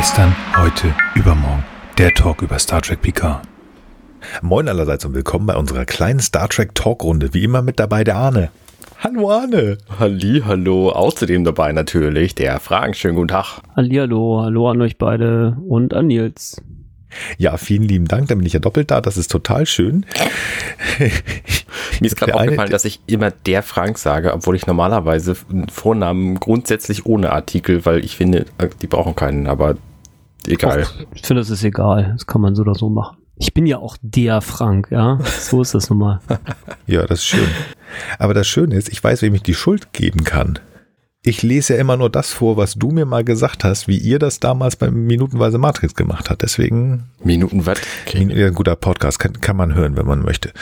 Gestern, heute, übermorgen. Der Talk über Star Trek Picard. Moin allerseits und willkommen bei unserer kleinen Star Trek Talkrunde. Wie immer mit dabei der Arne. Hallo Arne. Halli, hallo. Außerdem dabei natürlich der Frank. Schönen guten Tag. Hallihallo, hallo an euch beide und an Nils. Ja, vielen lieben Dank. Dann bin ich ja doppelt da. Das ist total schön. Mir ist gerade eine- aufgefallen, dass ich immer der Frank sage, obwohl ich normalerweise Vornamen grundsätzlich ohne Artikel, weil ich finde, die brauchen keinen, aber egal. Ich finde, das ist egal. Das kann man so oder so machen. Ich bin ja auch der Frank, ja. So ist das nun mal. Ja, das ist schön. Aber das Schöne ist, ich weiß, wem ich die Schuld geben kann. Ich lese ja immer nur das vor, was du mir mal gesagt hast, wie ihr das damals beim Minutenweise Matrix gemacht habt. Deswegen Minuten was? Min- ja, ein guter Podcast kann, kann man hören, wenn man möchte.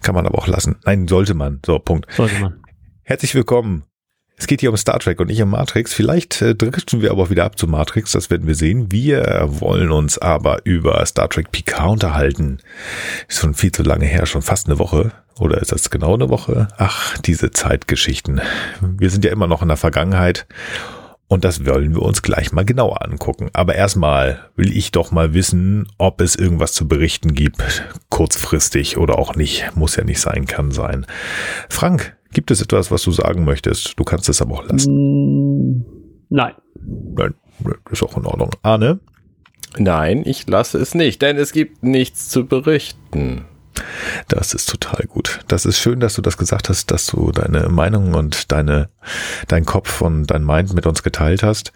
Kann man aber auch lassen. Nein, sollte man. So, Punkt. Sollte man. Herzlich willkommen. Es geht hier um Star Trek und nicht um Matrix. Vielleicht äh, driften wir aber wieder ab zu Matrix, das werden wir sehen. Wir wollen uns aber über Star Trek Picard unterhalten. Ist schon viel zu lange her, schon fast eine Woche. Oder ist das genau eine Woche? Ach, diese Zeitgeschichten. Wir sind ja immer noch in der Vergangenheit. Und das wollen wir uns gleich mal genauer angucken. Aber erstmal will ich doch mal wissen, ob es irgendwas zu berichten gibt. Kurzfristig oder auch nicht. Muss ja nicht sein, kann sein. Frank, gibt es etwas, was du sagen möchtest? Du kannst es aber auch lassen. Mm, Nein. Nein, ist auch in Ordnung. Arne? Nein, ich lasse es nicht, denn es gibt nichts zu berichten. Das ist total gut. Das ist schön, dass du das gesagt hast, dass du deine Meinung und deine, dein Kopf und dein Mind mit uns geteilt hast.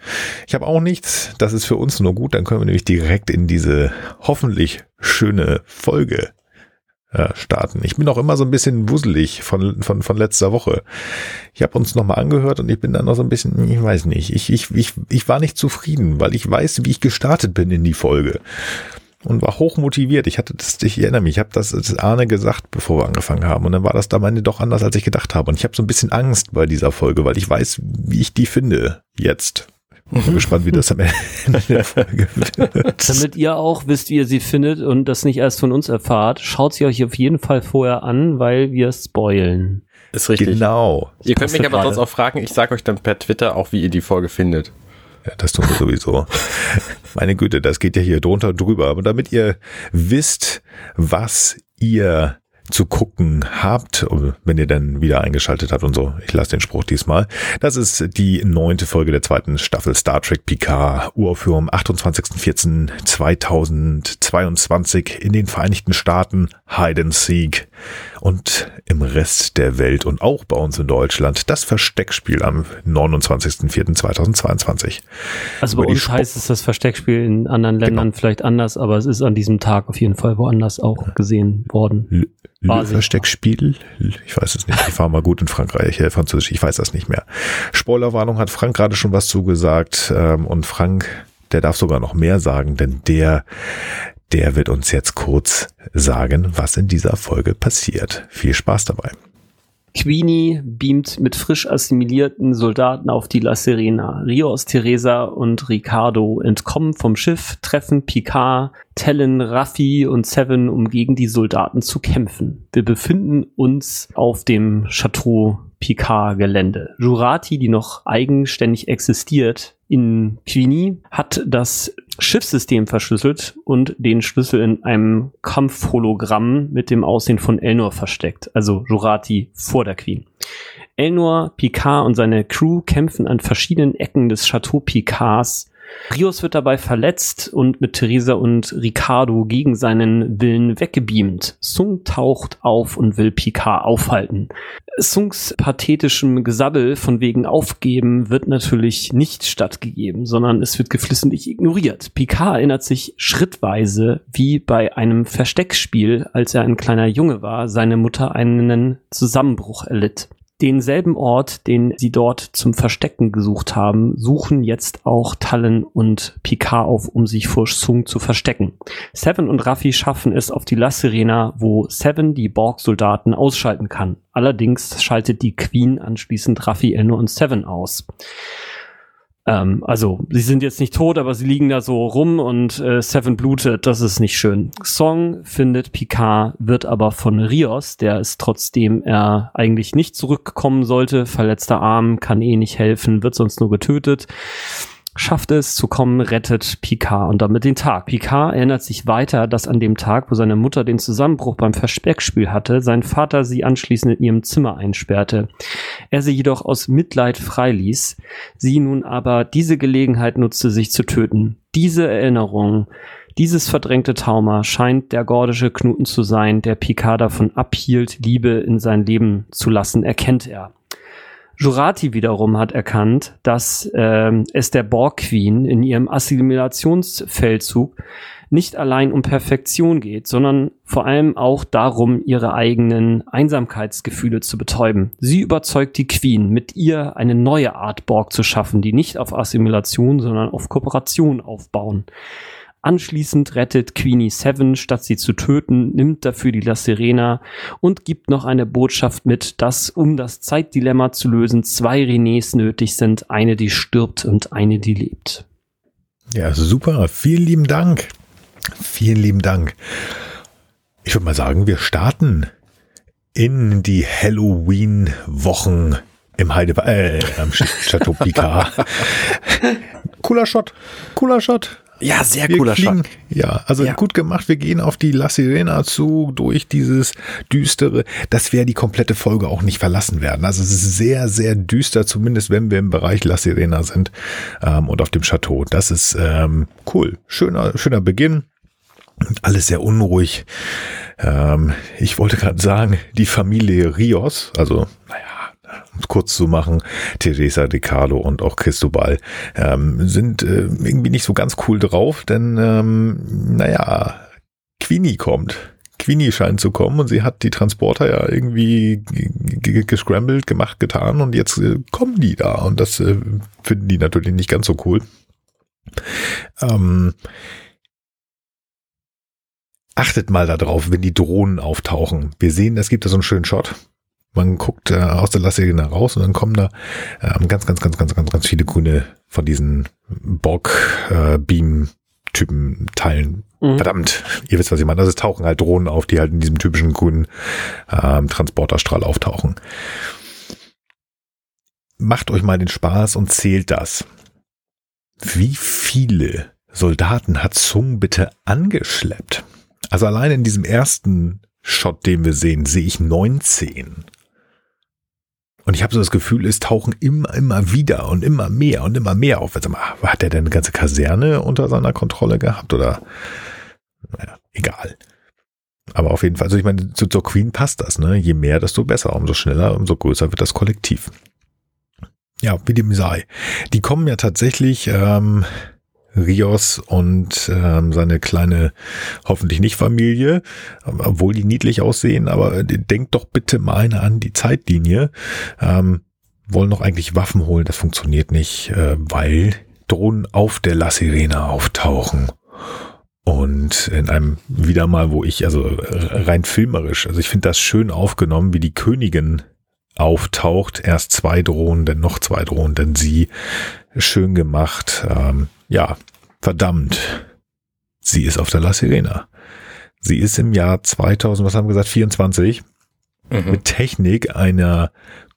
Ich habe auch nichts. Das ist für uns nur gut. Dann können wir nämlich direkt in diese hoffentlich schöne Folge äh, starten. Ich bin auch immer so ein bisschen wuselig von, von, von letzter Woche. Ich habe uns nochmal angehört und ich bin dann noch so ein bisschen, ich weiß nicht, ich, ich, ich, ich war nicht zufrieden, weil ich weiß, wie ich gestartet bin in die Folge und war hoch motiviert. Ich hatte das, ich erinnere mich, ich habe das, das Arne gesagt, bevor wir angefangen haben. Und dann war das da am Ende doch anders, als ich gedacht habe. Und ich habe so ein bisschen Angst bei dieser Folge, weil ich weiß, wie ich die finde jetzt. Ich bin gespannt, wie das am Ende der Folge wird. Damit ihr auch wisst, wie ihr sie findet und das nicht erst von uns erfahrt, schaut sie euch auf jeden Fall vorher an, weil wir spoilen. Ist richtig. Genau. Ihr könnt mich aber gerade. sonst auch fragen, ich sage euch dann per Twitter auch, wie ihr die Folge findet. Ja, das tun wir sowieso. Meine Güte, das geht ja hier drunter und drüber. Aber damit ihr wisst, was ihr zu gucken habt, wenn ihr dann wieder eingeschaltet habt und so. Ich lasse den Spruch diesmal. Das ist die neunte Folge der zweiten Staffel Star Trek Picard, Uraufführung am 28.04.2022 in den Vereinigten Staaten, Hide and Seek und im Rest der Welt und auch bei uns in Deutschland das Versteckspiel am 29.04.2022. Also bei Über die uns Sp- heißt es das Versteckspiel in anderen Ländern vielleicht anders, aber es ist an diesem Tag auf jeden Fall woanders auch gesehen worden. L- Le. Versteckspiel? Ich weiß es nicht. Ich war mal gut in Frankreich, äh, Französisch, ich weiß das nicht mehr. Spoilerwarnung hat Frank gerade schon was zugesagt. Ähm, und Frank, der darf sogar noch mehr sagen, denn der, der wird uns jetzt kurz sagen, was in dieser Folge passiert. Viel Spaß dabei. Queenie beamt mit frisch assimilierten Soldaten auf die La Serena. Rios, Teresa und Ricardo entkommen vom Schiff, treffen Picard, Tellen, Raffi und Seven, um gegen die Soldaten zu kämpfen. Wir befinden uns auf dem Chateau Picard Gelände. Jurati, die noch eigenständig existiert in Queenie, hat das Schiffssystem verschlüsselt und den Schlüssel in einem Kampfhologramm mit dem Aussehen von Elnor versteckt, also Jurati vor der Queen. Elnor, Picard und seine Crew kämpfen an verschiedenen Ecken des Chateau Picards. Rios wird dabei verletzt und mit Theresa und Ricardo gegen seinen Willen weggebeamt. Sung taucht auf und will Picard aufhalten. Sungs pathetischem Gesabbel von wegen Aufgeben wird natürlich nicht stattgegeben, sondern es wird geflissentlich ignoriert. Picard erinnert sich schrittweise, wie bei einem Versteckspiel, als er ein kleiner Junge war, seine Mutter einen Zusammenbruch erlitt. Denselben Ort, den sie dort zum Verstecken gesucht haben, suchen jetzt auch Talon und Picard auf, um sich vor Sung zu verstecken. Seven und Raffi schaffen es auf die La Serena, wo Seven die Borg-Soldaten ausschalten kann. Allerdings schaltet die Queen anschließend Raffi, Elno und Seven aus. Ähm, also, sie sind jetzt nicht tot, aber sie liegen da so rum und äh, Seven blutet. Das ist nicht schön. Song findet Picard, wird aber von Rios, der ist trotzdem er eigentlich nicht zurückkommen sollte, verletzter Arm, kann eh nicht helfen, wird sonst nur getötet. Schafft es zu kommen, rettet Picard und damit den Tag. Picard erinnert sich weiter, dass an dem Tag, wo seine Mutter den Zusammenbruch beim Verspeckspiel hatte, sein Vater sie anschließend in ihrem Zimmer einsperrte. Er sie jedoch aus Mitleid freiließ, sie nun aber diese Gelegenheit nutzte, sich zu töten. Diese Erinnerung, dieses verdrängte Trauma scheint der gordische Knuten zu sein, der Picard davon abhielt, Liebe in sein Leben zu lassen, erkennt er. Jurati wiederum hat erkannt, dass äh, es der Borg Queen in ihrem Assimilationsfeldzug nicht allein um Perfektion geht, sondern vor allem auch darum, ihre eigenen Einsamkeitsgefühle zu betäuben. Sie überzeugt die Queen, mit ihr eine neue Art Borg zu schaffen, die nicht auf Assimilation, sondern auf Kooperation aufbauen. Anschließend rettet Queenie Seven, statt sie zu töten, nimmt dafür die La Serena und gibt noch eine Botschaft mit, dass, um das Zeitdilemma zu lösen, zwei Renés nötig sind. Eine, die stirbt und eine, die lebt. Ja, super. Vielen lieben Dank. Vielen lieben Dank. Ich würde mal sagen, wir starten in die Halloween-Wochen im Heide, äh, am Chateau Picard. cooler Shot. Cooler Shot. Ja, sehr Wir cooler fliegen- Shot. Ja, also Ja. gut gemacht. Wir gehen auf die La Sirena zu, durch dieses düstere, dass wir die komplette Folge auch nicht verlassen werden. Also es ist sehr, sehr düster, zumindest wenn wir im Bereich La Sirena sind ähm, und auf dem Chateau. Das ist ähm, cool. Schöner, schöner Beginn. Alles sehr unruhig. Ähm, ich wollte gerade sagen, die Familie Rios, also naja, kurz zu machen, Teresa, Ricardo und auch Cristobal ähm, sind äh, irgendwie nicht so ganz cool drauf, denn ähm, naja, Queenie kommt. Queenie scheint zu kommen und sie hat die Transporter ja irgendwie gescrambled, gemacht, getan und jetzt äh, kommen die da und das äh, finden die natürlich nicht ganz so cool. Ähm, achtet mal darauf, wenn die Drohnen auftauchen. Wir sehen, es gibt da so einen schönen Shot. Man guckt äh, aus der Lassegena raus und dann kommen da ähm, ganz, ganz, ganz, ganz, ganz, ganz viele grüne von diesen Borg-Beam-Typen Teilen. Mhm. Verdammt, ihr wisst, was ich meine. Also es tauchen halt Drohnen auf, die halt in diesem typischen grünen ähm, Transporterstrahl auftauchen. Macht euch mal den Spaß und zählt das. Wie viele Soldaten hat Zung bitte angeschleppt? Also allein in diesem ersten Shot, den wir sehen, sehe ich 19. Und ich habe so das Gefühl, es tauchen immer, immer wieder und immer mehr und immer mehr auf. Mal, hat er denn eine ganze Kaserne unter seiner Kontrolle gehabt oder? Naja, egal. Aber auf jeden Fall, also ich meine, zu, zur Queen passt das, ne? Je mehr, desto besser. Umso schneller, umso größer wird das Kollektiv. Ja, wie dem sei. Die kommen ja tatsächlich, ähm, Rios und ähm, seine kleine, hoffentlich nicht Familie, obwohl die niedlich aussehen, aber denkt doch bitte mal an die Zeitlinie. Ähm, wollen doch eigentlich Waffen holen, das funktioniert nicht, äh, weil Drohnen auf der La Sirena auftauchen. Und in einem wieder mal, wo ich, also rein filmerisch, also ich finde das schön aufgenommen, wie die Königin auftaucht. Erst zwei Drohnen, dann noch zwei Drohnen, dann sie. Schön gemacht. Ähm, ja, verdammt. Sie ist auf der La Sirena. Sie ist im Jahr 2000, was haben wir gesagt, 24 Mhm. mit Technik einer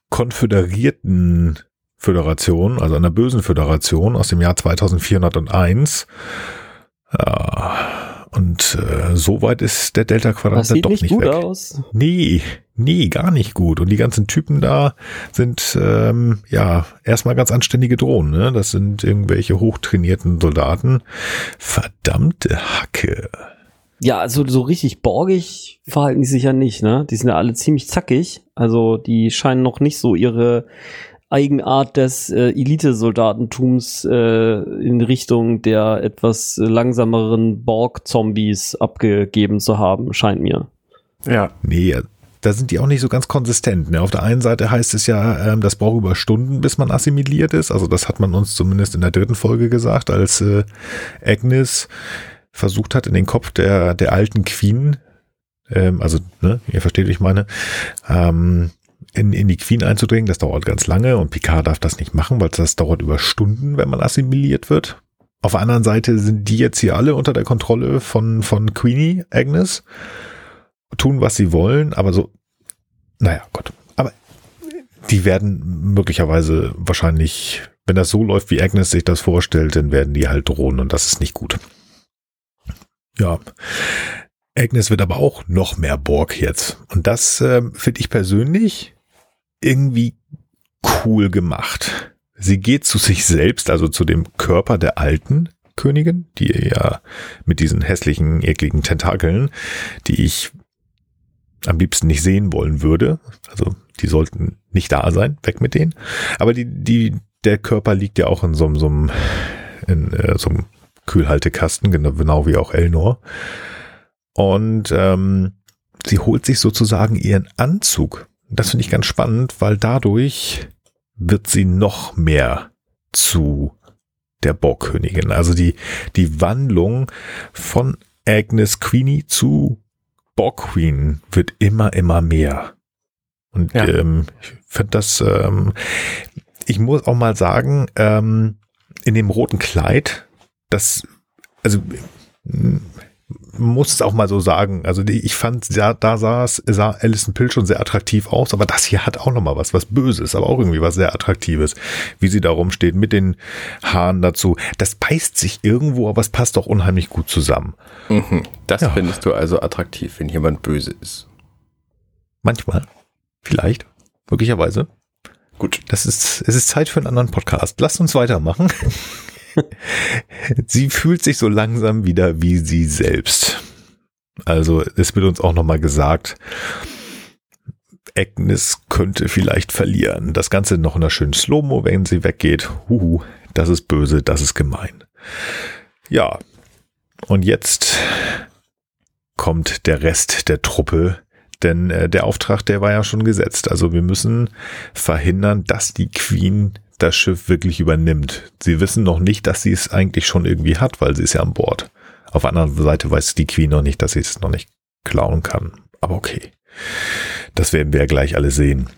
konföderierten Föderation, also einer bösen Föderation aus dem Jahr 2401. Ja, und äh, so weit ist der Delta-Quadrant dann doch nicht nicht gut weg. aus. Nee, nee, gar nicht gut. Und die ganzen Typen da sind ähm, ja erstmal ganz anständige Drohnen. Ne? Das sind irgendwelche hochtrainierten Soldaten. Verdammte Hacke. Ja, also so richtig borgig verhalten die sich ja nicht, ne? Die sind ja alle ziemlich zackig. Also die scheinen noch nicht so ihre Eigenart des äh, Elite-Soldatentums äh, in Richtung der etwas langsameren Borg-Zombies abgegeben zu haben, scheint mir. Ja. Nee, da sind die auch nicht so ganz konsistent. Ne? Auf der einen Seite heißt es ja, ähm, das braucht über Stunden, bis man assimiliert ist. Also das hat man uns zumindest in der dritten Folge gesagt, als äh, Agnes versucht hat, in den Kopf der, der alten Queen, ähm, also, ne, ihr versteht, wie ich meine, ähm, in, in die Queen einzudringen. Das dauert ganz lange und Picard darf das nicht machen, weil das dauert über Stunden, wenn man assimiliert wird. Auf der anderen Seite sind die jetzt hier alle unter der Kontrolle von, von Queenie, Agnes tun, was sie wollen, aber so, naja, Gott. Aber die werden möglicherweise wahrscheinlich, wenn das so läuft, wie Agnes sich das vorstellt, dann werden die halt drohen und das ist nicht gut. Ja. Agnes wird aber auch noch mehr Borg jetzt. Und das äh, finde ich persönlich irgendwie cool gemacht. Sie geht zu sich selbst, also zu dem Körper der alten Königin, die ja mit diesen hässlichen, ekligen Tentakeln, die ich am liebsten nicht sehen wollen würde. Also die sollten nicht da sein, weg mit denen. Aber die, die, der Körper liegt ja auch in so, so einem, in äh, so einem Kühlhaltekasten, genau, genau wie auch Elnor. Und ähm, sie holt sich sozusagen ihren Anzug. Das finde ich ganz spannend, weil dadurch wird sie noch mehr zu der Borgkönigin. Also die, die Wandlung von Agnes Queenie zu Borg Queen wird immer, immer mehr. Und ja. ähm, ich finde das, ähm, ich muss auch mal sagen, ähm, in dem roten Kleid, das, also muss es auch mal so sagen. Also die, ich fand, ja, da sah, sah Alison Pill schon sehr attraktiv aus, aber das hier hat auch noch mal was, was Böses, aber auch irgendwie was sehr Attraktives, wie sie da rumsteht mit den Haaren dazu. Das beißt sich irgendwo, aber es passt doch unheimlich gut zusammen. Mhm. Das ja. findest du also attraktiv, wenn jemand böse ist. Manchmal. Vielleicht. Möglicherweise. Gut. Das ist, es ist Zeit für einen anderen Podcast. Lasst uns weitermachen. sie fühlt sich so langsam wieder wie sie selbst. Also es wird uns auch nochmal gesagt, Agnes könnte vielleicht verlieren. Das Ganze noch in einer schönen Slow-Mo, wenn sie weggeht. Huhu, das ist böse, das ist gemein. Ja, und jetzt kommt der Rest der Truppe, denn äh, der Auftrag, der war ja schon gesetzt. Also wir müssen verhindern, dass die Queen das Schiff wirklich übernimmt. Sie wissen noch nicht, dass sie es eigentlich schon irgendwie hat, weil sie ist ja an Bord. Auf der anderen Seite weiß die Queen noch nicht, dass sie es noch nicht klauen kann. Aber okay. Das werden wir ja gleich alle sehen.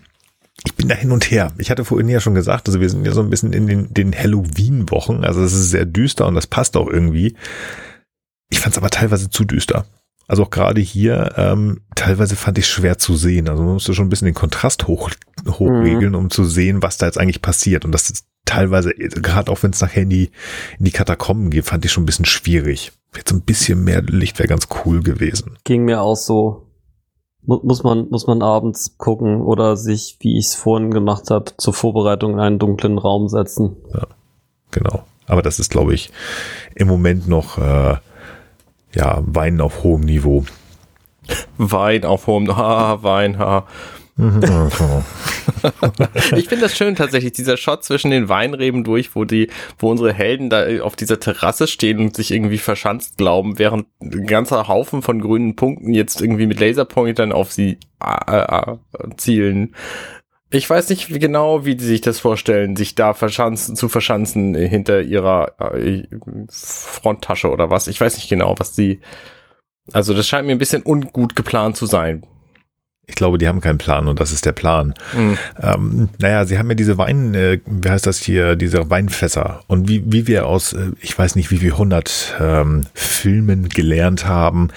Ich bin da hin und her. Ich hatte vorhin ja schon gesagt, also wir sind ja so ein bisschen in den, den Halloween-Wochen. Also es ist sehr düster und das passt auch irgendwie. Ich fand es aber teilweise zu düster. Also auch gerade hier, ähm, teilweise fand ich schwer zu sehen. Also man musste schon ein bisschen den Kontrast hoch, hochregeln, mhm. um zu sehen, was da jetzt eigentlich passiert. Und das ist teilweise, gerade auch wenn es nachher in die, in die Katakomben geht, fand ich schon ein bisschen schwierig. Jetzt ein bisschen mehr Licht wäre ganz cool gewesen. Ging mir auch so. Muss man, muss man abends gucken oder sich, wie ich es vorhin gemacht habe, zur Vorbereitung in einen dunklen Raum setzen. Ja, genau. Aber das ist, glaube ich, im Moment noch äh, ja, Wein auf hohem Niveau. Wein auf hohem, ha, Wein, ha. ich finde das schön tatsächlich, dieser Shot zwischen den Weinreben durch, wo die, wo unsere Helden da auf dieser Terrasse stehen und sich irgendwie verschanzt glauben, während ein ganzer Haufen von grünen Punkten jetzt irgendwie mit Laserpointern auf sie äh, äh, zielen. Ich weiß nicht genau, wie die sich das vorstellen, sich da verschanzen, zu verschanzen hinter ihrer äh, Fronttasche oder was. Ich weiß nicht genau, was die. Also das scheint mir ein bisschen ungut geplant zu sein. Ich glaube, die haben keinen Plan und das ist der Plan. Mhm. Ähm, naja, sie haben ja diese Wein, äh, wie heißt das hier, diese Weinfässer. Und wie, wie wir aus, äh, ich weiß nicht, wie viel hundert ähm, Filmen gelernt haben,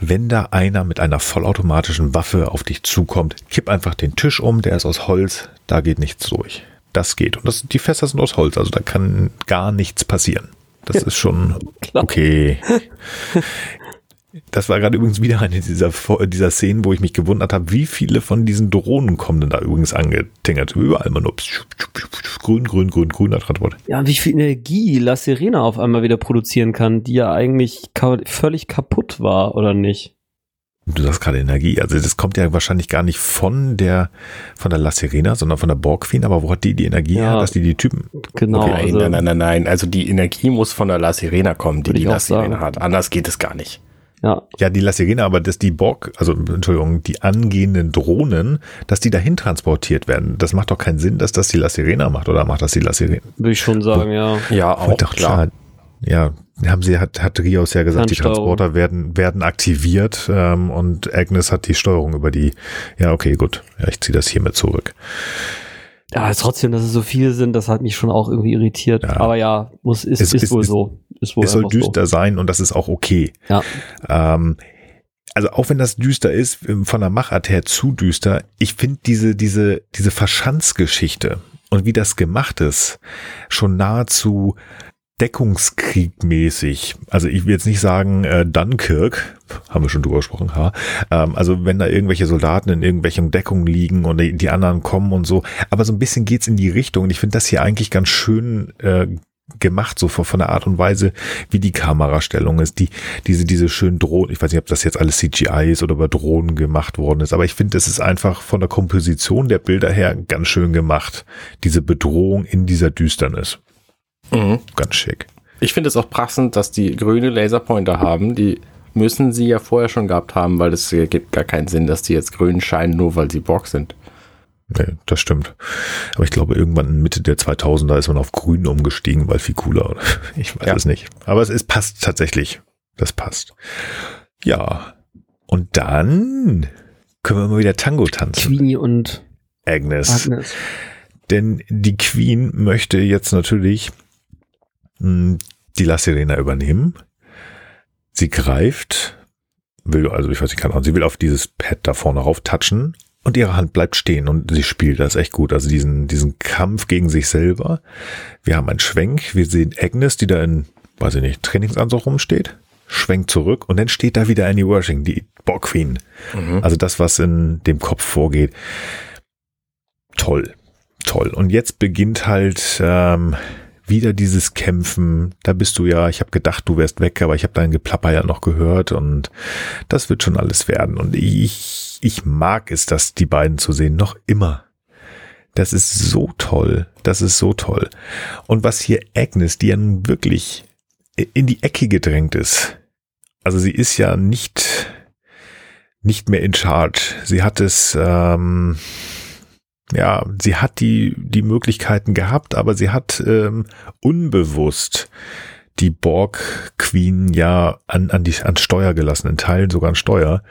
wenn da einer mit einer vollautomatischen Waffe auf dich zukommt, kipp einfach den Tisch um, der ist aus Holz, da geht nichts durch. Das geht. Und das, die Fässer sind aus Holz, also da kann gar nichts passieren. Das ist schon okay. Das war gerade übrigens wieder eine dieser, dieser Szenen, wo ich mich gewundert habe, wie viele von diesen Drohnen kommen denn da übrigens angetingert. Überall mal nur grün, grün, grün, grüner Transport. Ja, wie viel Energie La Serena auf einmal wieder produzieren kann, die ja eigentlich völlig kaputt war, oder nicht? Du sagst gerade Energie. Also das kommt ja wahrscheinlich gar nicht von der von der La Serena, sondern von der Borg Queen. Aber wo hat die die Energie ja, her, dass die die Typen? Genau. Okay, also nein, nein, nein, nein. Also die Energie muss von der La Serena kommen, die die La Serena hat. Anders geht es gar nicht. Ja. Ja, die La Sirena, aber dass die Borg, also Entschuldigung, die angehenden Drohnen, dass die dahin transportiert werden. Das macht doch keinen Sinn, dass das die La Sirena macht, oder macht das die La Sirena? Würde ich schon sagen, ja. Ja, auch doch, klar. klar. Ja, haben sie, hat, hat Rios ja gesagt, die Transporter werden, werden aktiviert ähm, und Agnes hat die Steuerung über die, ja, okay, gut. Ja, ich ziehe das hiermit zurück. Ja, trotzdem, dass es so viele sind, das hat mich schon auch irgendwie irritiert. Ja. Aber ja, muss, ist, es, ist, ist wohl so. Ist wohl es soll düster so. sein und das ist auch okay. Ja. Ähm, also auch wenn das düster ist, ähm, von der Machart her zu düster, ich finde diese, diese, diese Verschanzgeschichte und wie das gemacht ist, schon nahezu Deckungskriegmäßig. Also ich will jetzt nicht sagen äh, Dunkirk, haben wir schon drüber gesprochen, ha. Ähm, also wenn da irgendwelche Soldaten in irgendwelchen Deckungen liegen und die, die anderen kommen und so. Aber so ein bisschen geht's in die Richtung. Und ich finde das hier eigentlich ganz schön äh, gemacht, so von, von der Art und Weise, wie die Kamerastellung ist, die, diese, diese schönen Drohnen, ich weiß nicht, ob das jetzt alles CGI ist oder über Drohnen gemacht worden ist, aber ich finde, es ist einfach von der Komposition der Bilder her ganz schön gemacht. Diese Bedrohung in dieser Düsternis. Mhm. Ganz schick. Ich finde es auch passend, dass die grüne Laserpointer haben. Die müssen sie ja vorher schon gehabt haben, weil es gibt gar keinen Sinn, dass die jetzt grün scheinen, nur weil sie Borg sind. Nee, das stimmt. Aber ich glaube, irgendwann Mitte der 2000er ist man auf grün umgestiegen, weil viel cooler. Ich weiß Ja. es nicht. Aber es ist, passt tatsächlich. Das passt. Ja. Und dann können wir mal wieder Tango tanzen. Queenie und Agnes. Agnes. Denn die Queen möchte jetzt natürlich mh, die La Sirena übernehmen. Sie greift, will, also ich weiß nicht, keine Ahnung, sie will auf dieses Pad da vorne rauf touchen und ihre Hand bleibt stehen und sie spielt das echt gut. Also diesen, diesen Kampf gegen sich selber. Wir haben einen Schwenk, wir sehen Agnes, die da in, weiß ich nicht, Trainingsanzug rumsteht, schwenkt zurück und dann steht da wieder Annie Worshing, die Borg Queen. Also das, was in dem Kopf vorgeht. Toll, toll. Und jetzt beginnt halt ähm, wieder dieses Kämpfen. Da bist du ja, ich habe gedacht, du wärst weg, aber ich habe dein Geplapper ja noch gehört und das wird schon alles werden. Und ich, ich mag es, das die beiden zu sehen, noch immer. Das ist so toll. Das ist so toll. Und was hier Agnes, die ja nun wirklich in die Ecke gedrängt ist. Also sie ist ja nicht, nicht mehr in charge. Sie hat es, ähm, ja, sie hat die, die Möglichkeiten gehabt, aber sie hat ähm, unbewusst die Borg Queen ja an, an die, an Steuer gelassen, in Teilen sogar an Steuer.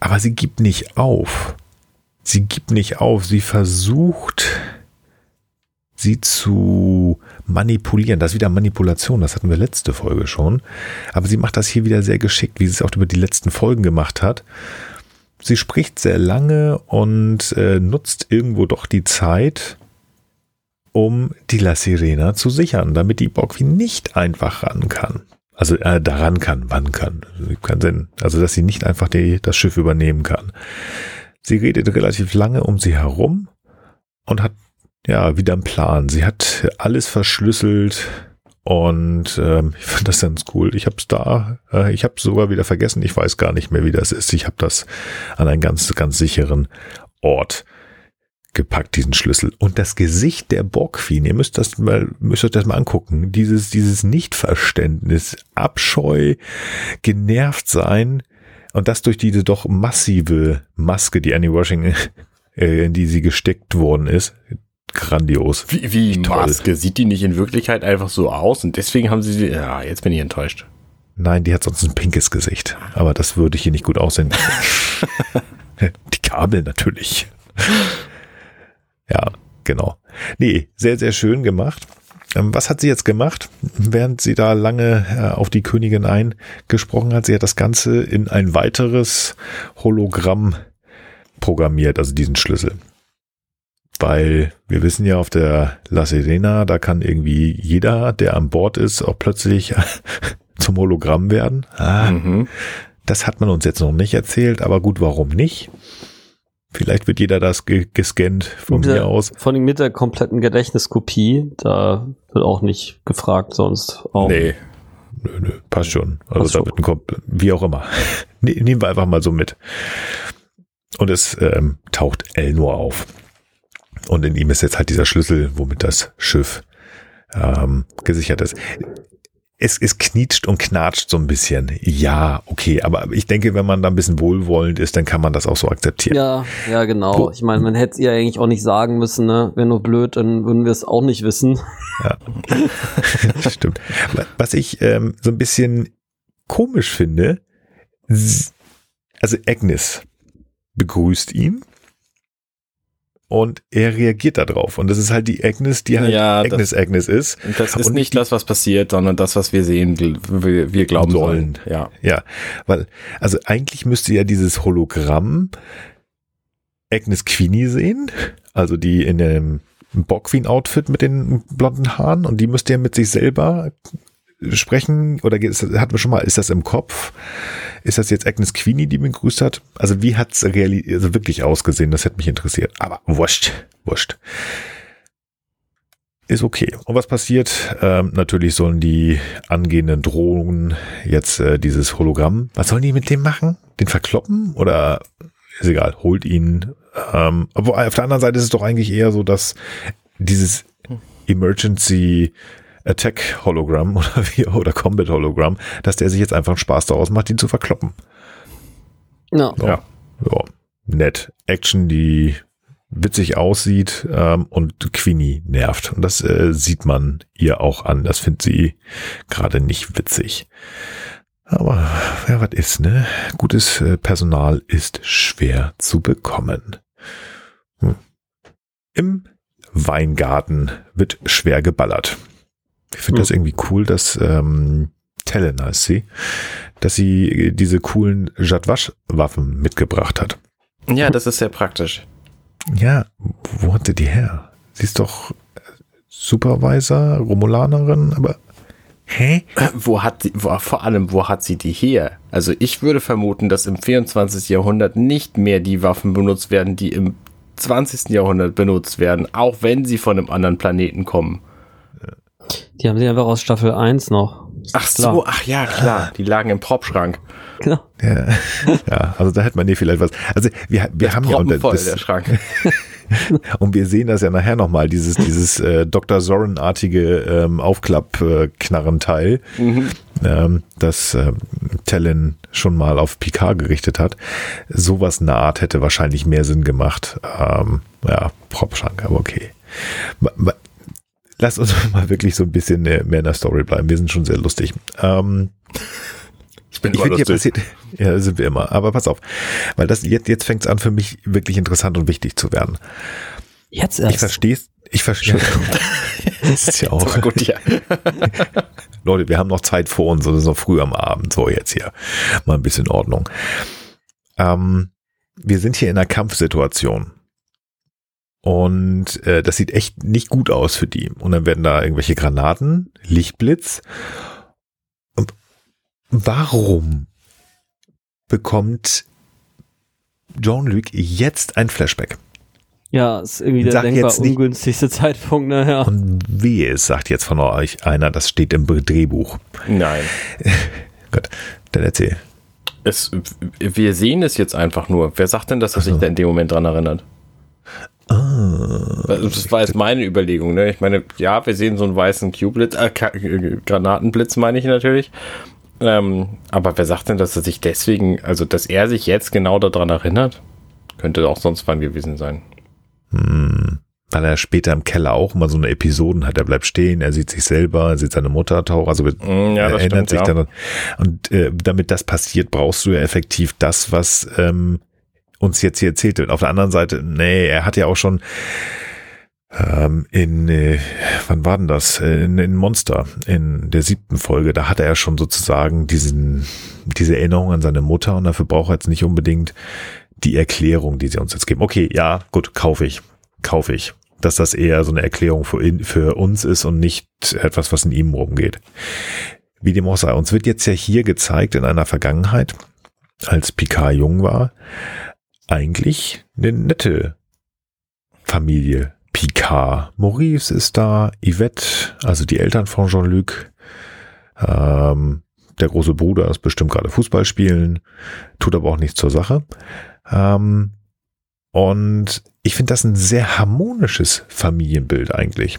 Aber sie gibt nicht auf. Sie gibt nicht auf. Sie versucht, sie zu manipulieren. Das ist wieder Manipulation. Das hatten wir letzte Folge schon. Aber sie macht das hier wieder sehr geschickt, wie sie es auch über die letzten Folgen gemacht hat. Sie spricht sehr lange und äh, nutzt irgendwo doch die Zeit, um die La Sirena zu sichern, damit die Borgwi nicht einfach ran kann. Also äh, daran kann, wann kann. Keinen Sinn. Also dass sie nicht einfach die, das Schiff übernehmen kann. Sie redet relativ lange um sie herum und hat ja wieder einen Plan. Sie hat alles verschlüsselt und ähm, ich fand das ganz cool. Ich habe es da, äh, ich habe sogar wieder vergessen. Ich weiß gar nicht mehr, wie das ist. Ich habe das an einen ganz, ganz sicheren Ort gepackt, diesen Schlüssel. Und das Gesicht der Borgqueen, ihr müsst das mal, müsst euch das mal angucken. Dieses, dieses Nichtverständnis, Abscheu, genervt sein und das durch diese doch massive Maske, die Annie Washington, äh, in die sie gesteckt worden ist. Grandios. Wie, wie Toll. Maske? Sieht die nicht in Wirklichkeit einfach so aus? Und deswegen haben sie sie. Ja, jetzt bin ich enttäuscht. Nein, die hat sonst ein pinkes Gesicht. Aber das würde hier nicht gut aussehen. die Kabel natürlich. Ja, genau. Nee, sehr, sehr schön gemacht. Ähm, Was hat sie jetzt gemacht, während sie da lange äh, auf die Königin eingesprochen hat? Sie hat das Ganze in ein weiteres Hologramm programmiert, also diesen Schlüssel. Weil wir wissen ja auf der La Sirena, da kann irgendwie jeder, der an Bord ist, auch plötzlich zum Hologramm werden. Ah, Mhm. das hat man uns jetzt noch nicht erzählt, aber gut, warum nicht? Vielleicht wird jeder das ge gescannt von Mit mir der- aus. Vor allem mit der kompletten Gedächtniskopie, da wird auch nicht gefragt sonst. Auch. Nee. Nö, nö, passt schon. Also Passt da schon. wird ein Komp wie auch immer. Ne- Nehmen wir einfach mal so mit. Und es ähm, taucht Elnor auf. Und in ihm ist jetzt halt dieser Schlüssel, womit das Schiff ähm, gesichert ist. Es, es knietscht und knatscht so ein bisschen. Ja, okay, aber ich denke, wenn man da ein bisschen wohlwollend ist, dann kann man das auch so akzeptieren. Ja, ja, genau. Wo- Ich meine, man hätte es ihr eigentlich auch nicht sagen müssen, ne? Wäre nur blöd, dann würden wir es auch nicht wissen. Das stimmt. Was ich ähm, so ein bisschen komisch finde, also Agnes begrüßt ihn und er reagiert darauf. Und das ist halt die Agnes, die halt Ja, das- Agnes Agnes ist. Und das ist Und nicht die- das, was passiert, sondern das, was wir sehen, wir, wir glauben sollen. Sollen. Ja. Ja, weil, also eigentlich müsste ja dieses Hologramm Agnes Queenie sehen, also die in dem Borg-Queen-Outfit mit den blonden Haaren und die müsste er mit sich selber sprechen oder hatten wir schon mal, ist das im Kopf? Ist das jetzt Agnes Queenie, die mich gegrüßt hat? Also wie hat's reali also wirklich ausgesehen? Das hätte mich interessiert. Aber wurscht, wurscht. Ist okay. Und was passiert? Ähm, natürlich sollen die angehenden Drohnen jetzt äh, dieses Hologramm, was sollen die mit dem machen? Den verkloppen? Oder ist egal, holt ihn. Ähm, aber auf der anderen Seite ist es doch eigentlich eher so, dass dieses Emergency Attack Hologramm oder wie, oder Combat Hologramm, dass der sich jetzt einfach einen Spaß daraus macht, ihn zu verkloppen. No. Ja. ja. Nett. Action, die witzig aussieht ähm, und Queenie nervt. Und das äh, sieht man ihr auch an. Das findet sie gerade nicht witzig. Aber ja, was ist, ne? Gutes äh, Personal ist schwer zu bekommen. Hm. Im Weingarten wird schwer geballert. Ich finde hm. das irgendwie cool, dass ähm, Tellen heißt sie, dass sie diese coolen Jadwasch-Waffen mitgebracht hat. Ja, das ist sehr praktisch. Ja, wo hat sie die her? Sie ist doch Supervisor, Romulanerin, aber Hä? Wo hat sie, wo, vor allem, wo hat sie die her? Also ich würde vermuten, dass im 24. Jahrhundert nicht mehr die Waffen benutzt werden, die im 20. Jahrhundert benutzt werden, auch wenn sie von einem anderen Planeten kommen. Die haben sie einfach aus Staffel 1 noch. Ach so, ach ja, klar. Die lagen im Propschrank. Genau. Ja, ja, also da hätte man hier vielleicht was. Also wir, wir haben ja unter voll, das, der Schrank. und wir sehen das ja nachher nochmal, dieses, dieses äh, Dr. Zorin-artige ähm, Aufklapp-Knarrenteil, mhm. ähm, das äh, Tellen schon mal auf Picard gerichtet hat. Sowas in der Art hätte wahrscheinlich mehr Sinn gemacht. Ähm, ja, Propschrank, aber okay lass uns mal wirklich so ein bisschen mehr in der Story bleiben. Wir sind schon sehr lustig. Ähm, ich bin ich immer lustig. Passiert, ja, sind wir immer. Aber pass auf, weil das jetzt, jetzt fängt es an für mich wirklich interessant und wichtig zu werden. Jetzt erst. Ich verstehe ich verstehe. das ist ja auch. gut, ja. Leute, wir haben noch Zeit vor uns und es ist noch früh am Abend. So, jetzt hier mal ein bisschen Ordnung. Ähm, wir sind hier in einer Kampfsituation. Und äh, das sieht echt nicht gut aus für die. Und dann werden da irgendwelche Granaten, Lichtblitz. Und warum bekommt John Luke jetzt ein Flashback? Ja, ist irgendwie der denkbar ungünstigste Zeitpunkt, naja. Und wie es sagt jetzt von euch einer, das steht im Drehbuch. Nein. Gut, dann erzähl. Es, wir sehen es jetzt einfach nur. Wer sagt denn, dass er sich da in dem Moment dran erinnert? Ah, das war jetzt meine Überlegung. Ne? Ich meine, ja, wir sehen so einen weißen Q-Blitz, äh, Granatenblitz meine ich natürlich. Ähm, aber wer sagt denn, dass er sich deswegen, also dass er sich jetzt genau daran erinnert? Könnte auch sonst wann gewesen sein. Hm. Weil er später im Keller auch mal so eine Episoden hat. Er bleibt stehen, er sieht sich selber, er sieht seine Mutter tauchen, also hm, ja, erinnert stimmt, sich ja. dann. Und äh, damit das passiert, brauchst du ja effektiv das, was ähm, uns jetzt hier erzählt wird. Auf der anderen Seite, nee, er hat ja auch schon ähm, in, äh, wann war denn das? In, in Monster, in der siebten Folge, da hat er schon sozusagen diesen, diese Erinnerung an seine Mutter und dafür braucht er jetzt nicht unbedingt die Erklärung, die sie uns jetzt geben. Okay, ja, gut, kaufe ich, kaufe ich. Dass das eher so eine Erklärung für, in, für uns ist und nicht etwas, was in ihm rumgeht. Wie dem auch sei, uns wird jetzt ja hier gezeigt in einer Vergangenheit, als Picard jung war, eigentlich eine nette Familie. Picard. Maurice ist da, Yvette, also die Eltern von Jean-Luc. Ähm, der große Bruder ist bestimmt gerade Fußball spielen, tut aber auch nichts zur Sache. Ähm, und ich finde das ein sehr harmonisches Familienbild eigentlich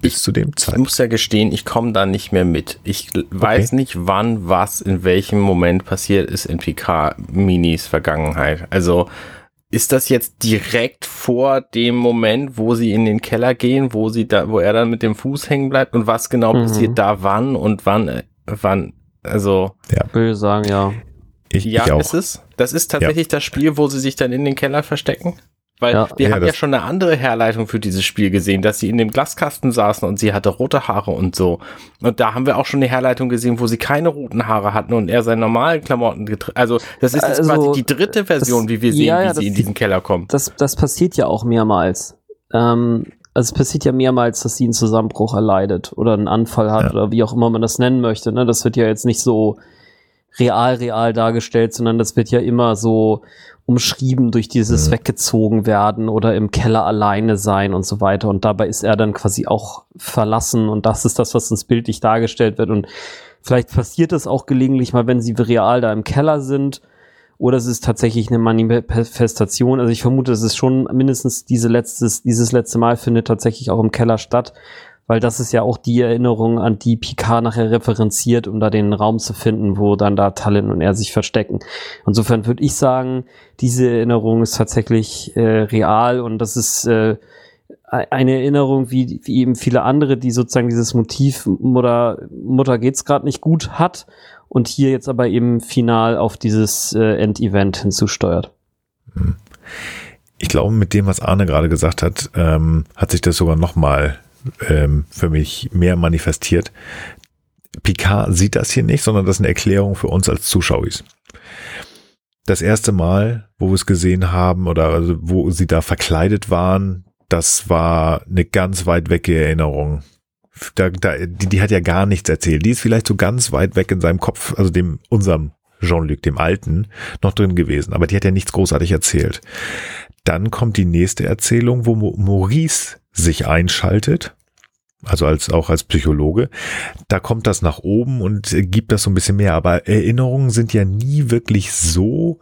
bis ich, zu dem Zeitpunkt. Ich muss ja gestehen, ich komme da nicht mehr mit. Ich weiß okay. nicht, wann was in welchem Moment passiert ist in PK-Minis Vergangenheit. Also ist das jetzt direkt vor dem Moment, wo sie in den Keller gehen, wo sie da, wo er dann mit dem Fuß hängen bleibt und was genau mhm. passiert da wann und wann, äh, wann, also. Ja. Ich würde sagen, ja. Ich, ja, ich auch. ist es. Das ist tatsächlich ja. das Spiel, wo sie sich dann in den Keller verstecken. Weil ja, wir ja, haben ja schon eine andere Herleitung für dieses Spiel gesehen, dass sie in dem Glaskasten saßen und sie hatte rote Haare und so. Und da haben wir auch schon eine Herleitung gesehen, wo sie keine roten Haare hatten und er seine normalen Klamotten getragen. Also das ist jetzt also, quasi die dritte Version, das, wie wir sehen, ja, wie das, sie in diesen Keller kommen. Das, das passiert ja auch mehrmals. ähm, also es passiert ja mehrmals, dass sie einen Zusammenbruch erleidet oder einen Anfall hat ja. oder wie auch immer man das nennen möchte. Ne? Das wird ja jetzt nicht so real, real dargestellt, sondern das wird ja immer so umschrieben durch dieses mhm. weggezogen werden oder im Keller alleine sein und so weiter. Und dabei ist er dann quasi auch verlassen und das ist das, was uns bildlich dargestellt wird. Und vielleicht passiert das auch gelegentlich mal, wenn sie real da im Keller sind oder es ist tatsächlich eine Manifestation. Also ich vermute, es ist schon mindestens diese letztes, dieses letzte Mal findet tatsächlich auch im Keller statt, weil das ist ja auch die Erinnerung, an die Picard nachher referenziert, um da den Raum zu finden, wo dann da Talon und er sich verstecken. Insofern würde ich sagen, diese Erinnerung ist tatsächlich äh, real und das ist äh, eine Erinnerung, wie, wie eben viele andere, die sozusagen dieses Motiv Mutter, Mutter geht's gerade nicht gut hat und hier jetzt aber eben final auf dieses äh, Endevent hinzusteuert. Hm. Ich glaube, mit dem, was Arne gerade gesagt hat, ähm, hat sich das sogar nochmal ähm, für mich mehr manifestiert. Picard sieht das hier nicht, sondern das ist eine Erklärung für uns als Zuschauer. Das erste Mal, wo wir es gesehen haben oder also wo sie da verkleidet waren, das war eine ganz weit wecke Erinnerung da, da, die, die hat ja gar nichts erzählt. Die ist vielleicht so ganz weit weg in seinem Kopf, also dem, unserem Jean-Luc, dem Alten, noch drin gewesen. Aber die hat ja nichts großartig erzählt. Dann kommt die nächste Erzählung, wo Maurice sich einschaltet. Also als, auch als Psychologe. Da kommt das nach oben und gibt das so ein bisschen mehr. Aber Erinnerungen sind ja nie wirklich so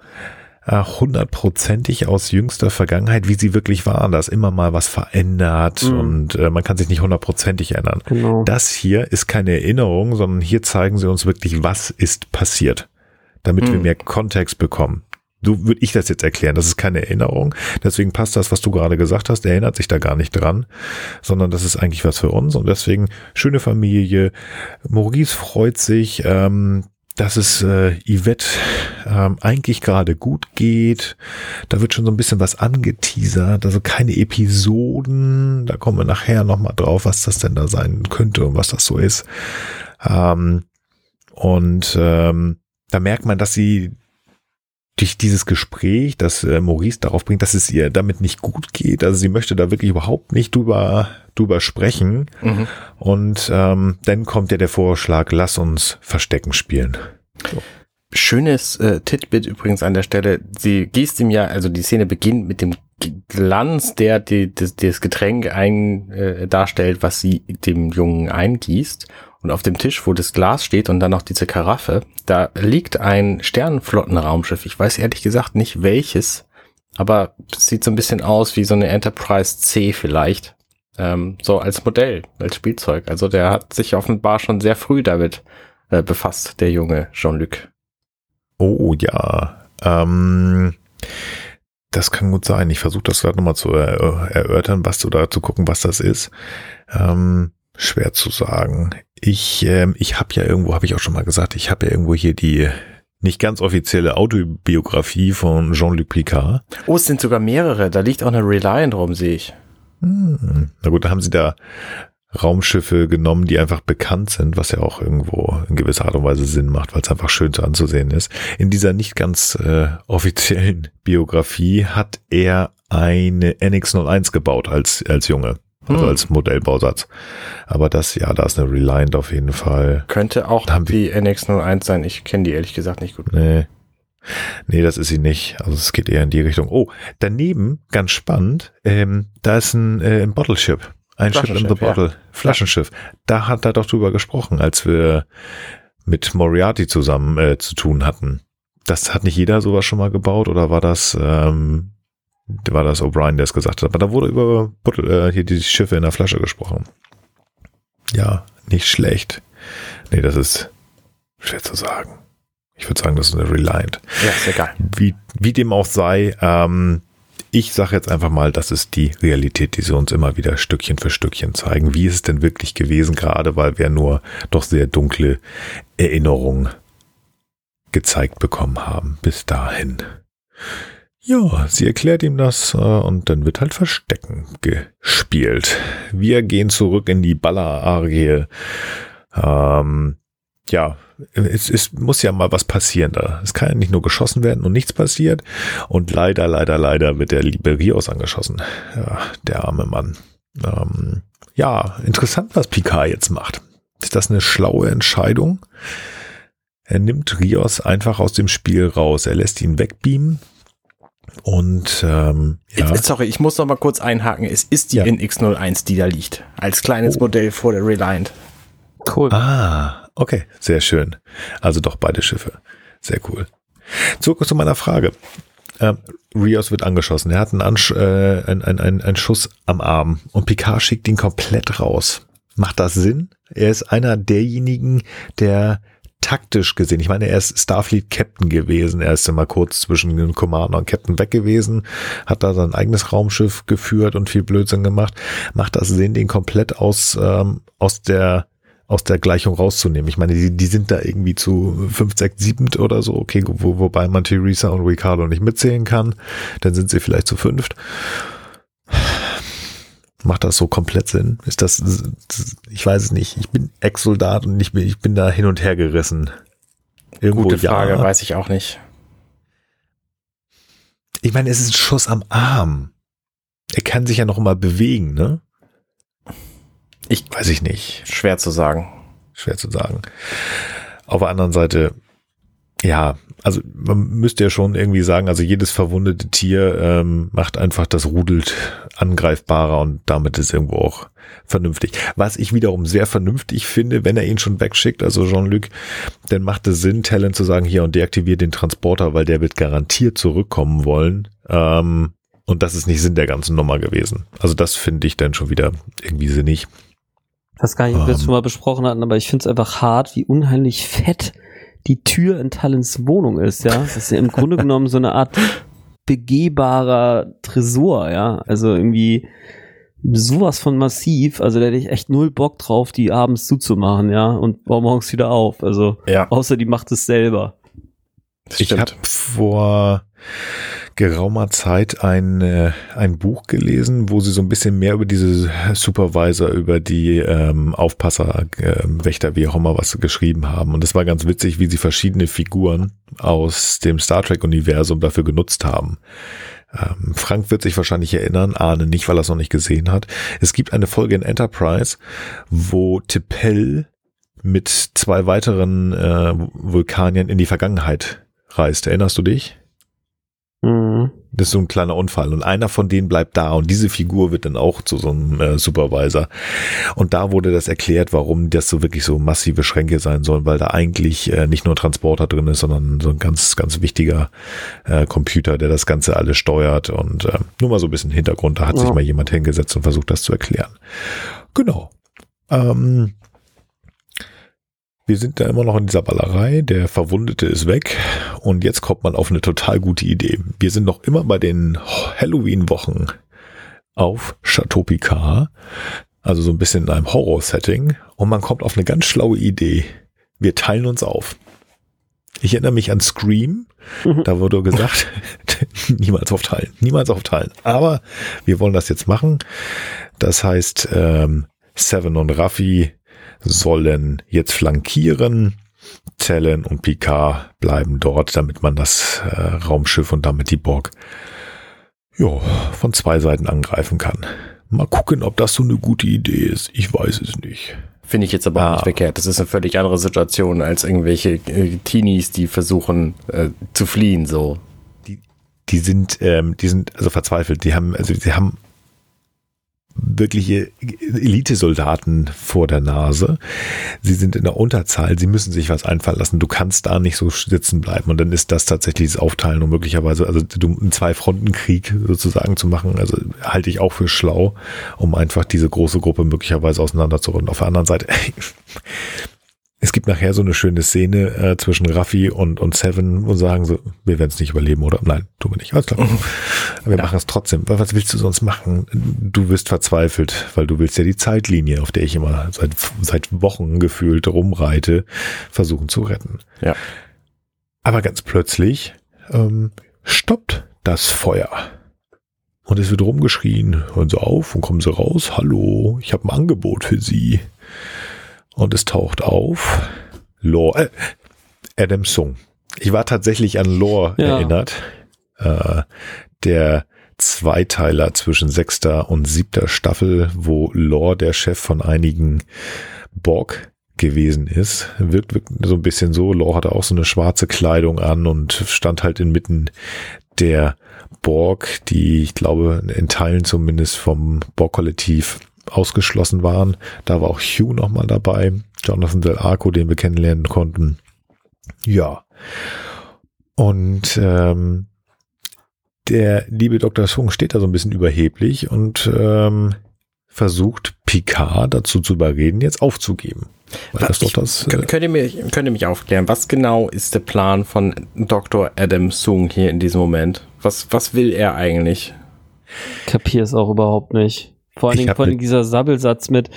äh, hundertprozentig aus jüngster Vergangenheit, wie sie wirklich waren. Da ist immer mal was verändert mhm. und äh, man kann sich nicht hundertprozentig erinnern. Genau. Das hier ist keine Erinnerung, sondern hier zeigen sie uns wirklich, was ist passiert, damit mhm. wir mehr Kontext bekommen. So würde ich das jetzt erklären. Das ist keine Erinnerung. Deswegen passt das, was du gerade gesagt hast. Er erinnert sich da gar nicht dran, sondern das ist eigentlich was für uns. Und deswegen schöne Familie. Maurice freut sich. Ähm, dass es äh, Yvette ähm, eigentlich gerade gut geht. Da wird schon so ein bisschen was angeteasert, also keine Episoden. Da kommen wir nachher nochmal drauf, was das denn da sein könnte und was das so ist. Ähm, und ähm, da merkt man, dass sie durch dieses Gespräch, dass äh, Maurice darauf bringt, dass es ihr damit nicht gut geht. Also sie möchte da wirklich überhaupt nicht drüber, drüber sprechen. Mhm. Und ähm, dann kommt ja der Vorschlag, lass uns Verstecken spielen. So. Schönes äh, Titbit übrigens an der Stelle. Sie gießt ihm ja, also die Szene beginnt mit dem Glanz, der die, das, das Getränk ein, äh, darstellt, was sie dem Jungen eingießt. Und auf dem Tisch, wo das Glas steht und dann noch diese Karaffe, da liegt ein Sternenflottenraumschiff. Ich weiß ehrlich gesagt nicht welches, aber es sieht so ein bisschen aus wie so eine Enterprise C vielleicht. Ähm, so als Modell, als Spielzeug. Also der hat sich offenbar schon sehr früh damit äh, befasst, der junge Jean-Luc. Oh ja. Ähm, das kann gut sein. Ich versuche das gerade nochmal zu erörtern, was du da zu gucken, was das ist. Ähm, schwer zu sagen. Ich, ähm, ich habe ja irgendwo, habe ich auch schon mal gesagt, ich habe ja irgendwo hier die nicht ganz offizielle Autobiografie von Jean-Luc Picard. Oh, es sind sogar mehrere. Da liegt auch eine Reliant rum, sehe ich. Hm. Na gut, da haben sie da Raumschiffe genommen, die einfach bekannt sind, was ja auch irgendwo in gewisser Art und Weise Sinn macht, weil es einfach schön zu anzusehen ist. In dieser nicht ganz äh, offiziellen Biografie hat er eine NX-01 gebaut als, als Junge. Also hm. als Modellbausatz. Aber das, ja, da ist eine Reliant auf jeden Fall. Könnte auch die NX01 sein. Ich kenne die ehrlich gesagt nicht gut. Nee. Nee, das ist sie nicht. Also es geht eher in die Richtung. Oh, daneben, ganz spannend, ähm, da ist ein, äh, ein Bottle Ship. Ein Ship in the Bottle. Ja. Flaschenschiff. Da hat er doch drüber gesprochen, als wir mit Moriarty zusammen äh, zu tun hatten. Das hat nicht jeder sowas schon mal gebaut oder war das ähm, war das O'Brien, der es gesagt hat. Aber da wurde über äh, hier die Schiffe in der Flasche gesprochen. Ja, nicht schlecht. Nee, das ist schwer zu sagen. Ich würde sagen, das ist eine Reliant. Ja, ist egal. Wie, wie dem auch sei, ähm, ich sage jetzt einfach mal, das ist die Realität, die sie uns immer wieder Stückchen für Stückchen zeigen. Wie ist es denn wirklich gewesen, gerade weil wir nur doch sehr dunkle Erinnerungen gezeigt bekommen haben bis dahin. Ja, sie erklärt ihm das äh, und dann wird halt Verstecken gespielt. Wir gehen zurück in die Baller-Arie. Ähm, ja, es, es muss ja mal was passieren da. Es kann ja nicht nur geschossen werden und nichts passiert. Und leider, leider, leider wird der liebe Rios angeschossen. Ja, der arme Mann. Ähm, ja, interessant, was Picard jetzt macht. Ist das eine schlaue Entscheidung? Er nimmt Rios einfach aus dem Spiel raus. Er lässt ihn wegbeamen. Und ähm, ja. Sorry, ich muss noch mal kurz einhaken. Es ist die Ja. NX01, die da liegt. Als kleines Oh. Modell vor der Reliant. Cool. Ah, okay, sehr schön. Also doch beide Schiffe. Sehr cool. Zurück zu meiner Frage. Ähm, Rios wird angeschossen. Er hat einen, Ansch äh, einen, einen, einen, einen Schuss am Arm und Picard schickt ihn komplett raus. Macht das Sinn? Er ist einer derjenigen, der taktisch gesehen, ich meine, er ist Starfleet Captain gewesen. Er ist immer kurz zwischen dem Commander und Captain weg gewesen, hat da sein eigenes Raumschiff geführt und viel Blödsinn gemacht. Macht das Sinn, den komplett aus, ähm, aus der aus der Gleichung rauszunehmen. Ich meine, die, die sind da irgendwie zu 5, 6, 7 oder so, okay, wo, wobei man Theresa und Ricardo nicht mitzählen kann. Dann sind sie vielleicht zu fünft. Macht das so komplett Sinn? Ist das, ich weiß es nicht. Ich bin Ex-Soldat und ich bin, ich bin da hin und her gerissen. Irgendwo Gute Frage, ja. weiß ich auch nicht. Ich meine, es ist ein Schuss am Arm. Er kann sich ja noch mal bewegen, ne? Ich Weiß ich nicht. schwer zu sagen. Schwer zu sagen. Auf der anderen Seite, ja, also man müsste ja schon irgendwie sagen, also jedes verwundete Tier ähm, macht einfach das Rudelt angreifbarer und damit ist irgendwo auch vernünftig. Was ich wiederum sehr vernünftig finde, wenn er ihn schon wegschickt, also Jean-Luc, dann macht es Sinn, Talent zu sagen, hier und deaktiviert den Transporter, weil der wird garantiert zurückkommen wollen. Ähm, und das ist nicht Sinn der ganzen Nummer gewesen. Also das finde ich dann schon wieder irgendwie sinnig. Ich weiß gar nicht, ob wir das Ähm. schon mal besprochen hatten, aber ich finde es einfach hart, wie unheimlich fett die Tür in Talents Wohnung ist, ja. Das ist ja im Grunde genommen so eine Art begehbarer Tresor, ja. Also irgendwie sowas von massiv. Also da hätte ich echt null Bock drauf, die abends zuzumachen, ja. Und baue morgens wieder auf. Also Ja, außer die macht es selber. das Ich habe vor geraumer Zeit ein, äh, ein Buch gelesen, wo sie so ein bisschen mehr über diese Supervisor, über die ähm, Aufpasser, äh, Wächter, wie auch immer was geschrieben haben. Und es war ganz witzig, wie sie verschiedene Figuren aus dem Star Trek-Universum dafür genutzt haben. Ähm, Frank wird sich wahrscheinlich erinnern, Arne nicht, weil er es noch nicht gesehen hat. Es gibt eine Folge in Enterprise, wo T'Pel mit zwei weiteren äh, Vulkaniern in die Vergangenheit reist. Erinnerst du dich? Mhm. Das ist so ein kleiner Unfall und einer von denen bleibt da und diese Figur wird dann auch zu so einem äh, Supervisor. Und da wurde das erklärt, warum das so wirklich so massive Schränke sein sollen, weil da eigentlich äh, nicht nur Transporter drin ist, sondern so ein ganz, ganz wichtiger äh, Computer, der das Ganze alles steuert und äh, nur mal so ein bisschen Hintergrund. Da hat sich Ja. mal jemand hingesetzt und versucht, das zu erklären. Genau. Ähm, wir sind da immer noch in dieser Ballerei. Der Verwundete ist weg. Und jetzt kommt man auf eine total gute Idee. Wir sind noch immer bei den Halloween-Wochen auf Chateau Picard. Also so ein bisschen in einem Horror-Setting. Und man kommt auf eine ganz schlaue Idee. Wir teilen uns auf. Ich erinnere mich an Scream. Da wurde gesagt, niemals aufteilen, niemals aufteilen. Aber wir wollen das jetzt machen. Das heißt, ähm, Seven und Raffi sollen jetzt flankieren. Talon und Picard bleiben dort, damit man das äh, Raumschiff und damit die Borg ja, von zwei Seiten angreifen kann. Mal gucken, ob das so eine gute Idee ist. Ich weiß es nicht. Finde ich jetzt aber auch Ah. nicht verkehrt. Das ist eine völlig andere Situation als irgendwelche äh, Teenies, die versuchen äh, zu fliehen, so. Die sind, ähm, die sind also verzweifelt. Die haben, also die haben wirkliche Elitesoldaten vor der Nase. Sie sind in der Unterzahl, sie müssen sich was einfallen lassen. Du kannst da nicht so sitzen bleiben. Und dann ist das tatsächlich das Aufteilen und möglicherweise, also du einen Zwei-Fronten-Krieg sozusagen zu machen, also halte ich auch für schlau, um einfach diese große Gruppe möglicherweise auseinanderzurunden. Auf der anderen Seite, es gibt nachher so eine schöne Szene äh, zwischen Raffi und, und Seven und sagen so, wir werden es nicht überleben, oder? Nein, tun wir nicht. Alles klar. Wir machen es trotzdem. Was willst du sonst machen? Du wirst verzweifelt, weil du willst ja die Zeitlinie, auf der ich immer seit, seit Wochen gefühlt rumreite, versuchen zu retten. Ja. Aber ganz plötzlich ähm, stoppt das Feuer. Und es wird rumgeschrien, hören Sie auf und kommen Sie raus. Hallo, ich habe ein Angebot für Sie. Und es taucht auf Lore, äh, Adam Sung. Ich war tatsächlich an Lore Ja. erinnert. Äh, der Zweiteiler zwischen sechster und siebter Staffel, wo Lore der Chef von einigen Borg gewesen ist. Wirkt, wirkt so ein bisschen so. Lore hatte auch so eine schwarze Kleidung an und stand halt inmitten der Borg, die ich glaube in Teilen zumindest vom Borg-Kollektiv ausgeschlossen waren. Da war auch Hugh nochmal dabei, Jonathan Del Arco, den wir kennenlernen konnten. Ja. Und ähm, der liebe Dr. Sung steht da so ein bisschen überheblich und ähm, versucht Picard dazu zu überreden, jetzt aufzugeben. Weil das doch das, äh, könnt, ihr mir, könnt ihr mich aufklären, was genau ist der Plan von Dr. Adam Sung hier in diesem Moment? Was, was will er eigentlich? kapier es auch überhaupt nicht. Vor allen Dingen, Dingen dieser Sabbelsatz mit,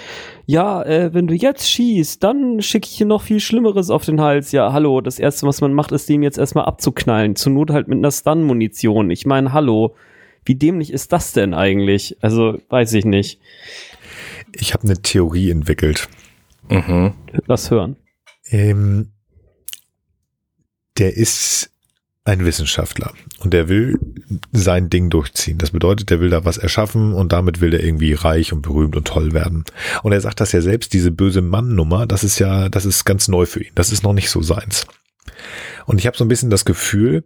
ja, äh, wenn du jetzt schießt, dann schicke ich dir noch viel Schlimmeres auf den Hals. Ja, hallo, das Erste, was man macht, ist dem jetzt erstmal abzuknallen. Zur Not halt mit einer Stun-Munition. Ich meine, hallo, wie dämlich ist das denn eigentlich? Also, weiß ich nicht. ich habe eine Theorie entwickelt. Mhm. Lass hören. Ähm, der ist ein Wissenschaftler und der will sein Ding durchziehen. Das bedeutet, der will da was erschaffen und damit will er irgendwie reich und berühmt und toll werden. Und er sagt das ja selbst, diese böse Mann-Nummer, das ist ja, das ist ganz neu für ihn. Das ist noch nicht so seins. Und ich habe so ein bisschen das Gefühl,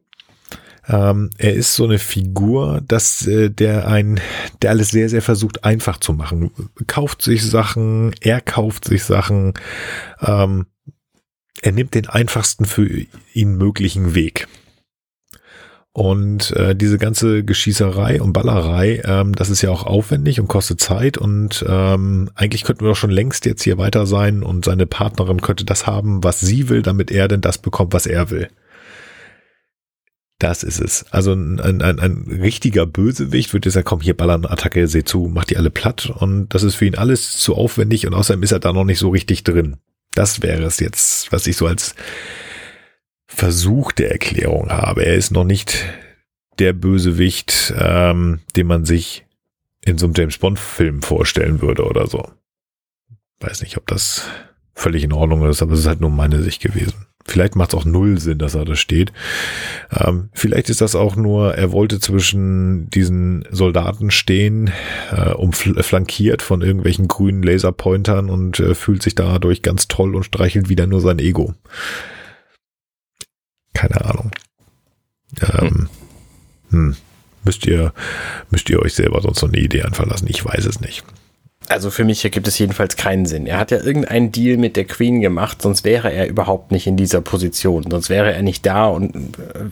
ähm, er ist so eine Figur, dass äh, der ein, der alles sehr, sehr versucht einfach zu machen. Kauft sich Sachen, er kauft sich Sachen, ähm, er nimmt den einfachsten für ihn möglichen Weg. Und äh, diese ganze Geschießerei und Ballerei, ähm, das ist ja auch aufwendig und kostet Zeit und ähm, eigentlich könnten wir doch schon längst jetzt hier weiter sein und seine Partnerin könnte das haben, was sie will, damit er denn das bekommt, was er will. Das ist es. Also ein, ein, ein, richtiger Bösewicht wird jetzt sagen, komm, hier ballern Attacke, seh zu, mach die alle platt und das ist für ihn alles zu aufwendig und außerdem ist er da noch nicht so richtig drin. Das wäre es jetzt, was ich so als Versuch der Erklärung habe. Er ist noch nicht der Bösewicht, ähm, den man sich in so einem James Bond-Film vorstellen würde oder so. Weiß nicht, ob das völlig in Ordnung ist, aber es ist halt nur meine Sicht gewesen. Vielleicht macht es auch null Sinn, dass er da steht. Ähm, vielleicht ist das auch nur, er wollte zwischen diesen Soldaten stehen, äh, umfl- flankiert von irgendwelchen grünen Laserpointern und äh, fühlt sich dadurch ganz toll und streichelt wieder nur sein Ego. Keine Ahnung. Ähm, hm. Müsst ihr, müsst ihr euch selber sonst noch eine Idee anverlassen? Ich weiß es nicht. Also für mich ergibt es jedenfalls keinen Sinn. Er hat ja irgendeinen Deal mit der Queen gemacht, sonst wäre er überhaupt nicht in dieser Position. Sonst wäre er nicht da und äh,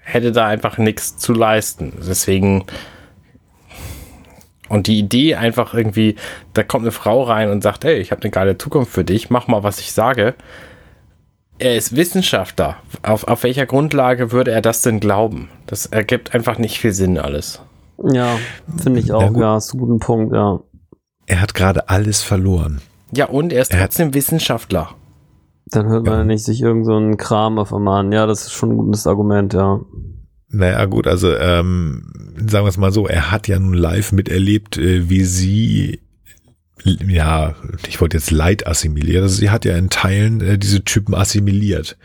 hätte da einfach nichts zu leisten. Deswegen. Und die Idee einfach irgendwie, da kommt eine Frau rein und sagt, hey, ich habe eine geile Zukunft für dich, mach mal, was ich sage. Er ist Wissenschaftler. Auf, auf welcher Grundlage würde er das denn glauben? Das ergibt einfach nicht viel Sinn alles. Ja, finde ich auch, ja, ist ein guter Punkt, ja. Er hat gerade alles verloren. Ja, und er ist Er hat- trotzdem Wissenschaftler. Dann hört man Ja. ja nicht sich irgend so einen Kram auf einmal an. Ja, das ist schon ein gutes Argument, ja. Naja, gut, also ähm, sagen wir es mal so, er hat ja nun live miterlebt, äh, wie sie, ja, ich wollte jetzt Leid assimiliert, also sie hat ja in Teilen äh, diese Typen assimiliert.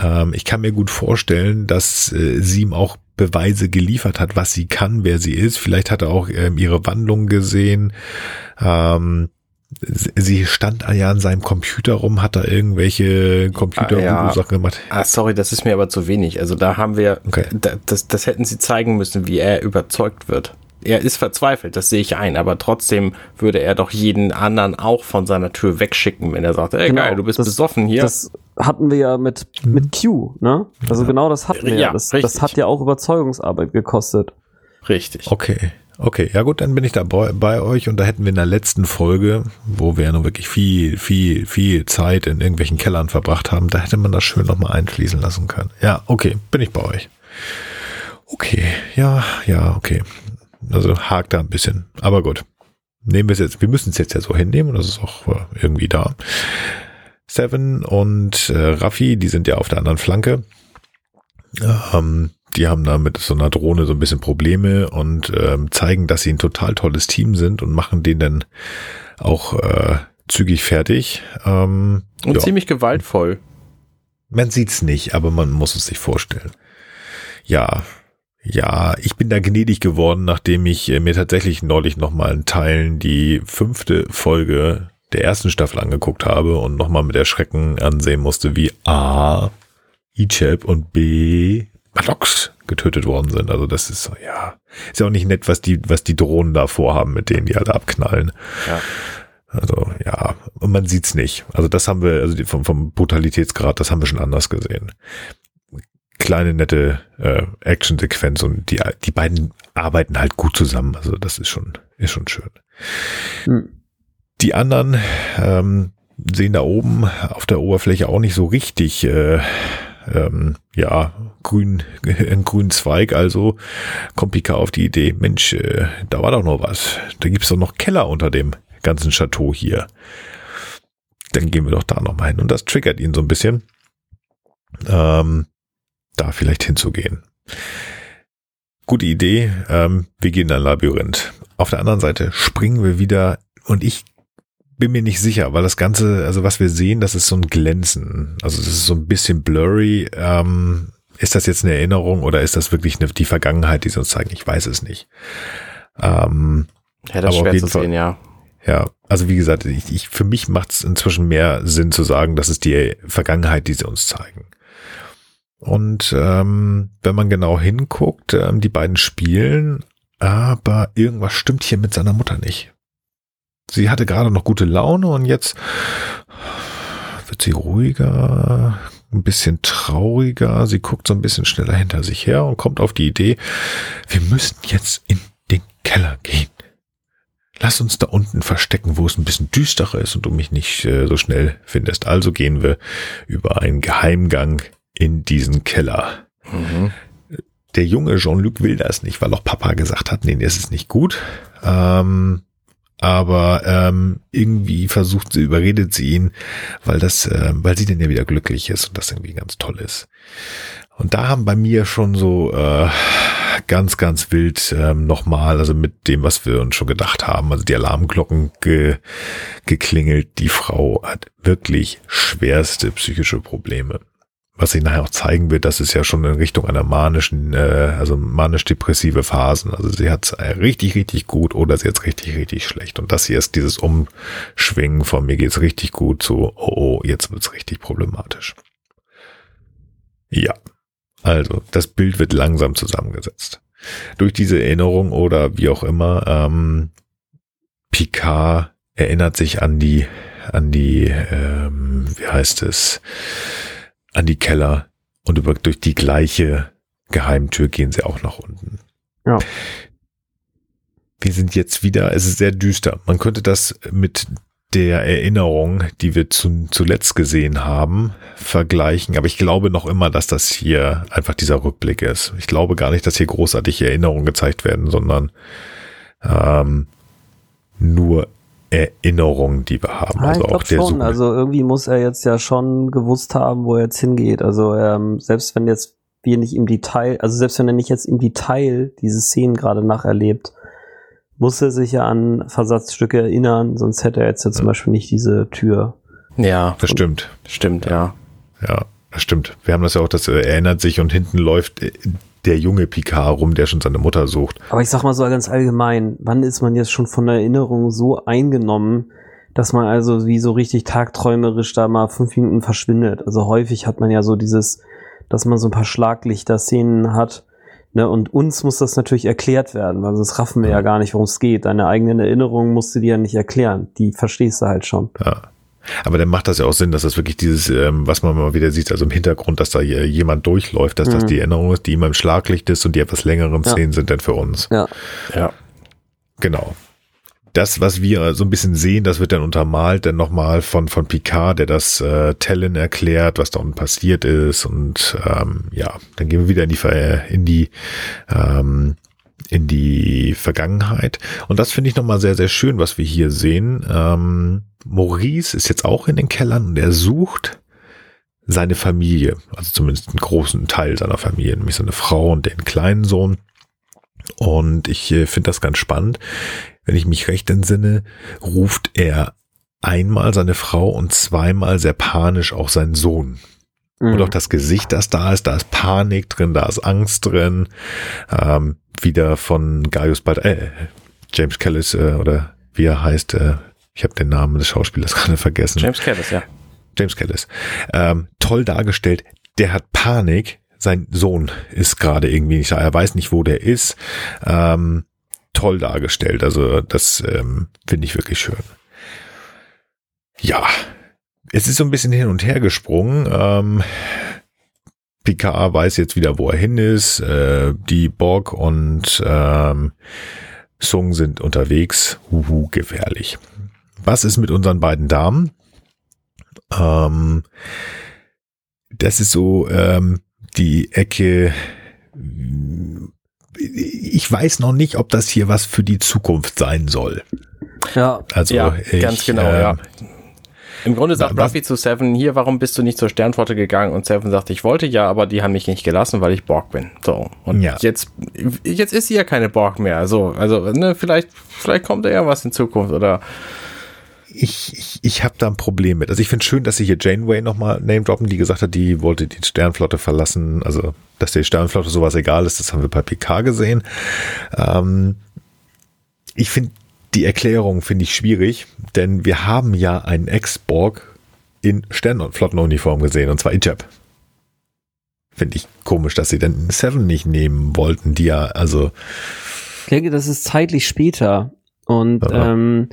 Ähm, ich kann mir gut vorstellen, dass äh, sie ihm auch Beweise geliefert hat, was sie kann, wer sie ist. Vielleicht hat er auch ähm, ihre Wandlung gesehen. Ähm, sie- stand ja an seinem Computer rum, hat da irgendwelche computer ja. sachen gemacht. Ah, sorry, das ist mir aber zu wenig. Also da haben wir, Okay. da, das, das hätten sie zeigen müssen, wie er überzeugt wird. Er ist verzweifelt, das sehe ich ein, aber trotzdem würde er doch jeden anderen auch von seiner Tür wegschicken, wenn er sagt, ey Genau, geil, du bist das- besoffen hier. Das hatten wir ja mit, mit Q, ne? Also genau das hatten wir ja. Ja, Das, das hat ja auch Überzeugungsarbeit gekostet. Richtig. Okay, okay, ja gut, dann bin ich da bei, bei euch und da hätten wir in der letzten Folge, wo wir ja nun wirklich viel, viel, viel Zeit in irgendwelchen Kellern verbracht haben, da hätte man das schön nochmal einfließen lassen können. Ja, okay, bin ich bei euch. Okay, ja, ja, okay. Also hakt da ein bisschen, aber gut. Nehmen wir es jetzt, wir müssen es jetzt ja so hinnehmen und das ist auch äh, irgendwie da. Seven und äh, Raffi, die sind ja auf der anderen Flanke. Ähm, die haben da mit so einer Drohne so ein bisschen Probleme und ähm, zeigen, dass sie ein total tolles Team sind und machen denen dann auch äh, zügig fertig. Ähm, Und ja. ziemlich gewaltvoll. Man sieht's nicht, aber man muss es sich vorstellen. Ja, ja, ich bin da gnädig geworden, nachdem ich äh, mir tatsächlich neulich nochmal in Teilen die fünfte Folge der ersten Staffel angeguckt habe und nochmal mit Erschrecken ansehen musste, wie A, Ichab und B, Maddox getötet worden sind. Also das ist so, ja, ist ja auch nicht nett, was die, was die Drohnen da vorhaben, mit denen die alle abknallen. Ja. Also ja, und man sieht's nicht. Also das haben wir, also vom, vom Brutalitätsgrad, das haben wir schon anders gesehen. Kleine nette äh, Action-Sequenz und die, die beiden arbeiten halt gut zusammen. Also das ist schon, ist schon schön. Hm. Die anderen ähm, sehen da oben auf der Oberfläche auch nicht so richtig, äh, ähm, ja, grün, einen grünen Zweig. Also kommt Pika auf die Idee, Mensch, äh, da war doch noch was. Da gibt's doch noch Keller unter dem ganzen Chateau hier. Dann gehen wir doch da nochmal hin. Und das triggert ihn so ein bisschen, ähm, da vielleicht hinzugehen. Gute Idee. Ähm, wir gehen in ein Labyrinth. Auf der anderen Seite springen wir wieder und ich bin mir nicht sicher, weil das Ganze, also was wir sehen, das ist so ein Glänzen. Also das ist so ein bisschen blurry. Ähm, ist das jetzt eine Erinnerung oder ist das wirklich eine, die Vergangenheit, die sie uns zeigen? Ich weiß es nicht. Ähm, Ja, das Aber auf schwer jeden zu Fall- sehen, ja. ja, also wie gesagt, ich, ich, für mich macht es inzwischen mehr Sinn zu sagen, das ist die Vergangenheit, die sie uns zeigen. Und ähm, wenn man genau hinguckt, ähm, die beiden spielen, aber irgendwas stimmt hier mit seiner Mutter nicht. Sie hatte gerade noch gute Laune und jetzt wird sie ruhiger, ein bisschen trauriger. Sie guckt so ein bisschen schneller hinter sich her und kommt auf die Idee, wir müssen jetzt in den Keller gehen lass uns da unten verstecken, wo es ein bisschen düsterer ist und du mich nicht äh, so schnell findest. Also gehen wir über einen Geheimgang in diesen Keller. Mhm. Der junge Jean-Luc will das nicht, weil auch Papa gesagt hat, nee, das ist nicht gut. Ähm, aber ähm, irgendwie versucht sie, überredet sie ihn, weil das, äh, weil sie denn ja wieder glücklich ist und das irgendwie ganz toll ist. Und da haben bei mir schon so äh, ganz, ganz wild ähm, nochmal, also mit dem, was wir uns schon gedacht haben, also die Alarmglocken ge, geklingelt. Die Frau hat wirklich schwerste psychische Probleme. Was sich nachher auch zeigen wird, das ist ja schon in Richtung einer manischen, äh, also manisch-depressive Phasen. Also sie hat richtig, richtig gut oder sie hat richtig, richtig schlecht. Und das hier ist dieses Umschwingen von mir geht's richtig gut zu, oh, oh jetzt wird's richtig problematisch. Ja, also das Bild wird langsam zusammengesetzt. Durch diese Erinnerung oder wie auch immer, ähm, Picard erinnert sich an die, an die, ähm, wie heißt es, an die Keller und über, durch die gleiche Geheimtür gehen sie auch nach unten. Ja. Wir sind jetzt wieder, es ist sehr düster. Man könnte das mit der Erinnerung, die wir zu, zuletzt gesehen haben, vergleichen. Aber ich glaube noch immer, dass das hier einfach dieser Rückblick ist. Ich glaube gar nicht, dass hier großartige Erinnerungen gezeigt werden, sondern ähm, nur Erinnerungen, die wir haben. Ah, also ich auch der schon. Suche. Also irgendwie muss er jetzt ja schon gewusst haben, wo er jetzt hingeht. Also ähm, selbst wenn jetzt wir nicht im Detail, also selbst wenn er nicht jetzt im Detail diese Szenen gerade nacherlebt, muss er sich ja an Versatzstücke erinnern, sonst hätte er jetzt ja zum Beispiel nicht diese Tür. Ja, das stimmt. stimmt, ja. Ja, das stimmt. Wir haben das ja auch, das er erinnert sich und hinten läuft äh, der junge Picard rum, der schon seine Mutter sucht. Aber ich sag mal so ganz allgemein, wann ist man jetzt schon von der Erinnerung so eingenommen, dass man also wie so richtig tagträumerisch da mal fünf Minuten verschwindet? Also häufig hat man ja so dieses, dass man so ein paar Schlaglichter-Szenen hat. Ne, und uns muss das natürlich erklärt werden, weil sonst raffen wir ja gar nicht, worum es geht. Deine eigenen Erinnerungen musst du dir ja nicht erklären. Die verstehst du halt schon. Ja. Aber dann macht das ja auch Sinn, dass das wirklich dieses, ähm, was man mal wieder sieht, also im Hintergrund, dass da jemand durchläuft, dass das Mhm. die Erinnerung ist, die immer im Schlaglicht ist und die etwas längeren Ja. Szenen sind dann für uns. Ja. Ja. Genau. Das, was wir so ein bisschen sehen, das wird dann untermalt dann nochmal von, von Picard, der das äh, Tellen erklärt, was da unten passiert ist. Und ähm, ja, dann gehen wir wieder in die, in die, ähm, in die Vergangenheit. Und das finde ich nochmal sehr, sehr schön, was wir hier sehen. Ähm, Maurice ist jetzt auch in den Kellern und er sucht seine Familie, also zumindest einen großen Teil seiner Familie, nämlich seine Frau und den kleinen Sohn. Und ich äh, finde das ganz spannend. Wenn ich mich recht entsinne, ruft er einmal seine Frau und zweimal sehr panisch auch sein Sohn. Mhm. Und auch das Gesicht, das da ist, da ist Panik drin, da ist Angst drin. Ähm, wieder von Gaius Bald, äh, James Callis äh, oder wie er heißt, äh, ich habe den Namen des Schauspielers gerade vergessen. James Callis, ja. James Callis. Ähm, toll dargestellt. Der hat Panik. Sein Sohn ist gerade irgendwie nicht da. Er weiß nicht, wo der ist. Ähm, toll dargestellt. Also das ähm, finde ich wirklich schön. Ja, es ist so ein bisschen hin und her gesprungen. Ähm, Picard weiß jetzt wieder, wo er hin ist. Äh, die Borg und ähm, Sung sind unterwegs. Huhu, gefährlich. Was ist mit unseren beiden Damen? Ähm, das ist so ähm, die Ecke. Ich weiß noch nicht, ob das hier was für die Zukunft sein soll. Ja, Also ja, ich, ganz genau, ähm, ja. Im Grunde sagt was- Ruffy zu Seven, hier, warum bist du nicht zur Sternflotte gegangen? Und Seven sagt, ich wollte ja, aber die haben mich nicht gelassen, weil ich Borg bin. So. Und Ja. jetzt, jetzt ist sie ja keine Borg mehr. So, also, ne, vielleicht, vielleicht kommt da ja was in Zukunft oder, ich, ich, ich habe da ein Problem mit. Also ich finde schön, dass sie hier Janeway nochmal name droppen, die gesagt hat, die wollte die Sternflotte verlassen. Also, dass der Sternflotte sowas egal ist, das haben wir bei PK gesehen. Ähm, ich finde die Erklärung finde ich schwierig, denn wir haben ja einen Ex-Borg in Sternflottenuniform gesehen, und zwar Ijab. Finde ich komisch, dass sie dann Seven nicht nehmen wollten, die ja, also, ich denke, das ist zeitlich später. Und Ja. ähm,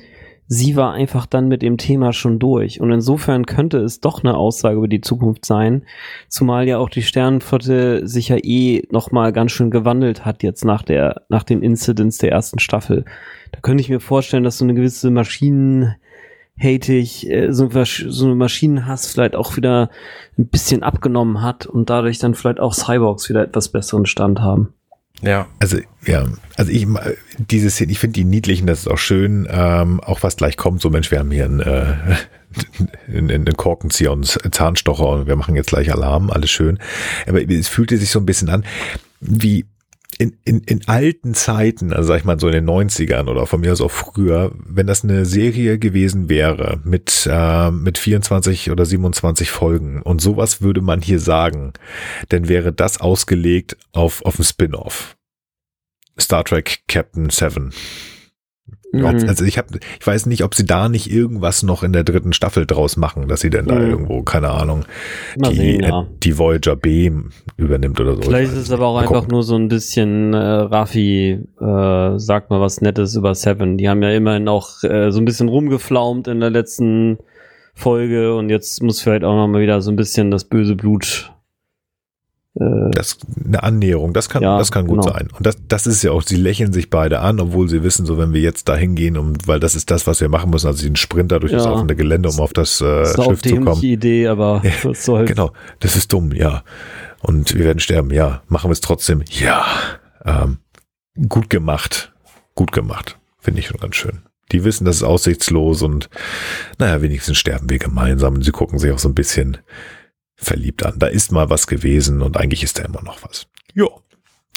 sie war einfach dann mit dem Thema schon durch. Und insofern könnte es doch eine Aussage über die Zukunft sein. Zumal ja auch die Sternenflotte sich ja eh nochmal ganz schön gewandelt hat jetzt nach der, nach den Incidents der ersten Staffel. Da könnte ich mir vorstellen, dass so eine gewisse Maschinenhatig, äh, so, so eine Maschinenhass vielleicht auch wieder ein bisschen abgenommen hat und dadurch dann vielleicht auch Cyborgs wieder etwas besseren Stand haben. ja. Also ja, also ich diese Szene, ich finde die niedlichen, das ist auch schön, ähm, auch was gleich kommt. So Mensch, wir haben hier einen, äh, einen, einen Korkenzieher und Zahnstocher und wir machen jetzt gleich Alarm, alles schön. Aber es fühlte sich so ein bisschen an wie in, in, in alten Zeiten, also sag ich mal so in den 90ern oder von mir aus auch früher, wenn das eine Serie gewesen wäre mit, äh, mit 24 oder 27 Folgen und sowas würde man hier sagen, dann wäre das ausgelegt auf, auf ein Spin-off. Star Trek Captain Seven. Mhm. Also ich habe, ich weiß nicht, ob sie da nicht irgendwas noch in der dritten Staffel draus machen, dass sie denn da Mhm. irgendwo, keine Ahnung, Mal die, sehen, ja. die Voyager B übernimmt oder so. Vielleicht ist es aber auch einfach nur so ein bisschen äh, Raffi, äh, sagt mal was Nettes über Seven. Die haben ja immerhin auch äh, so ein bisschen rumgeflaumt in der letzten Folge und jetzt muss vielleicht auch noch mal wieder so ein bisschen das böse Blut. Äh, Das eine Annäherung, das kann, Ja, das kann gut genau. sein. Und das, das ist ja auch, sie lächeln sich beide an, obwohl sie wissen, so wenn wir jetzt da hingehen, um, weil das ist das, was wir machen müssen, also den Sprinter durch das Ja. offene Gelände, um auf das äh, ist Schiff zu kommen. dämliche Idee, aber was soll's. Genau, das ist dumm, ja. Und wir werden sterben, ja. Machen wir es trotzdem, ja. Ähm, gut gemacht, gut gemacht, finde ich schon ganz schön. Die wissen, das ist aussichtslos und naja, wenigstens sterben wir gemeinsam und sie gucken sich auch so ein bisschen verliebt an. Da ist mal was gewesen und eigentlich ist da immer noch was. Ja,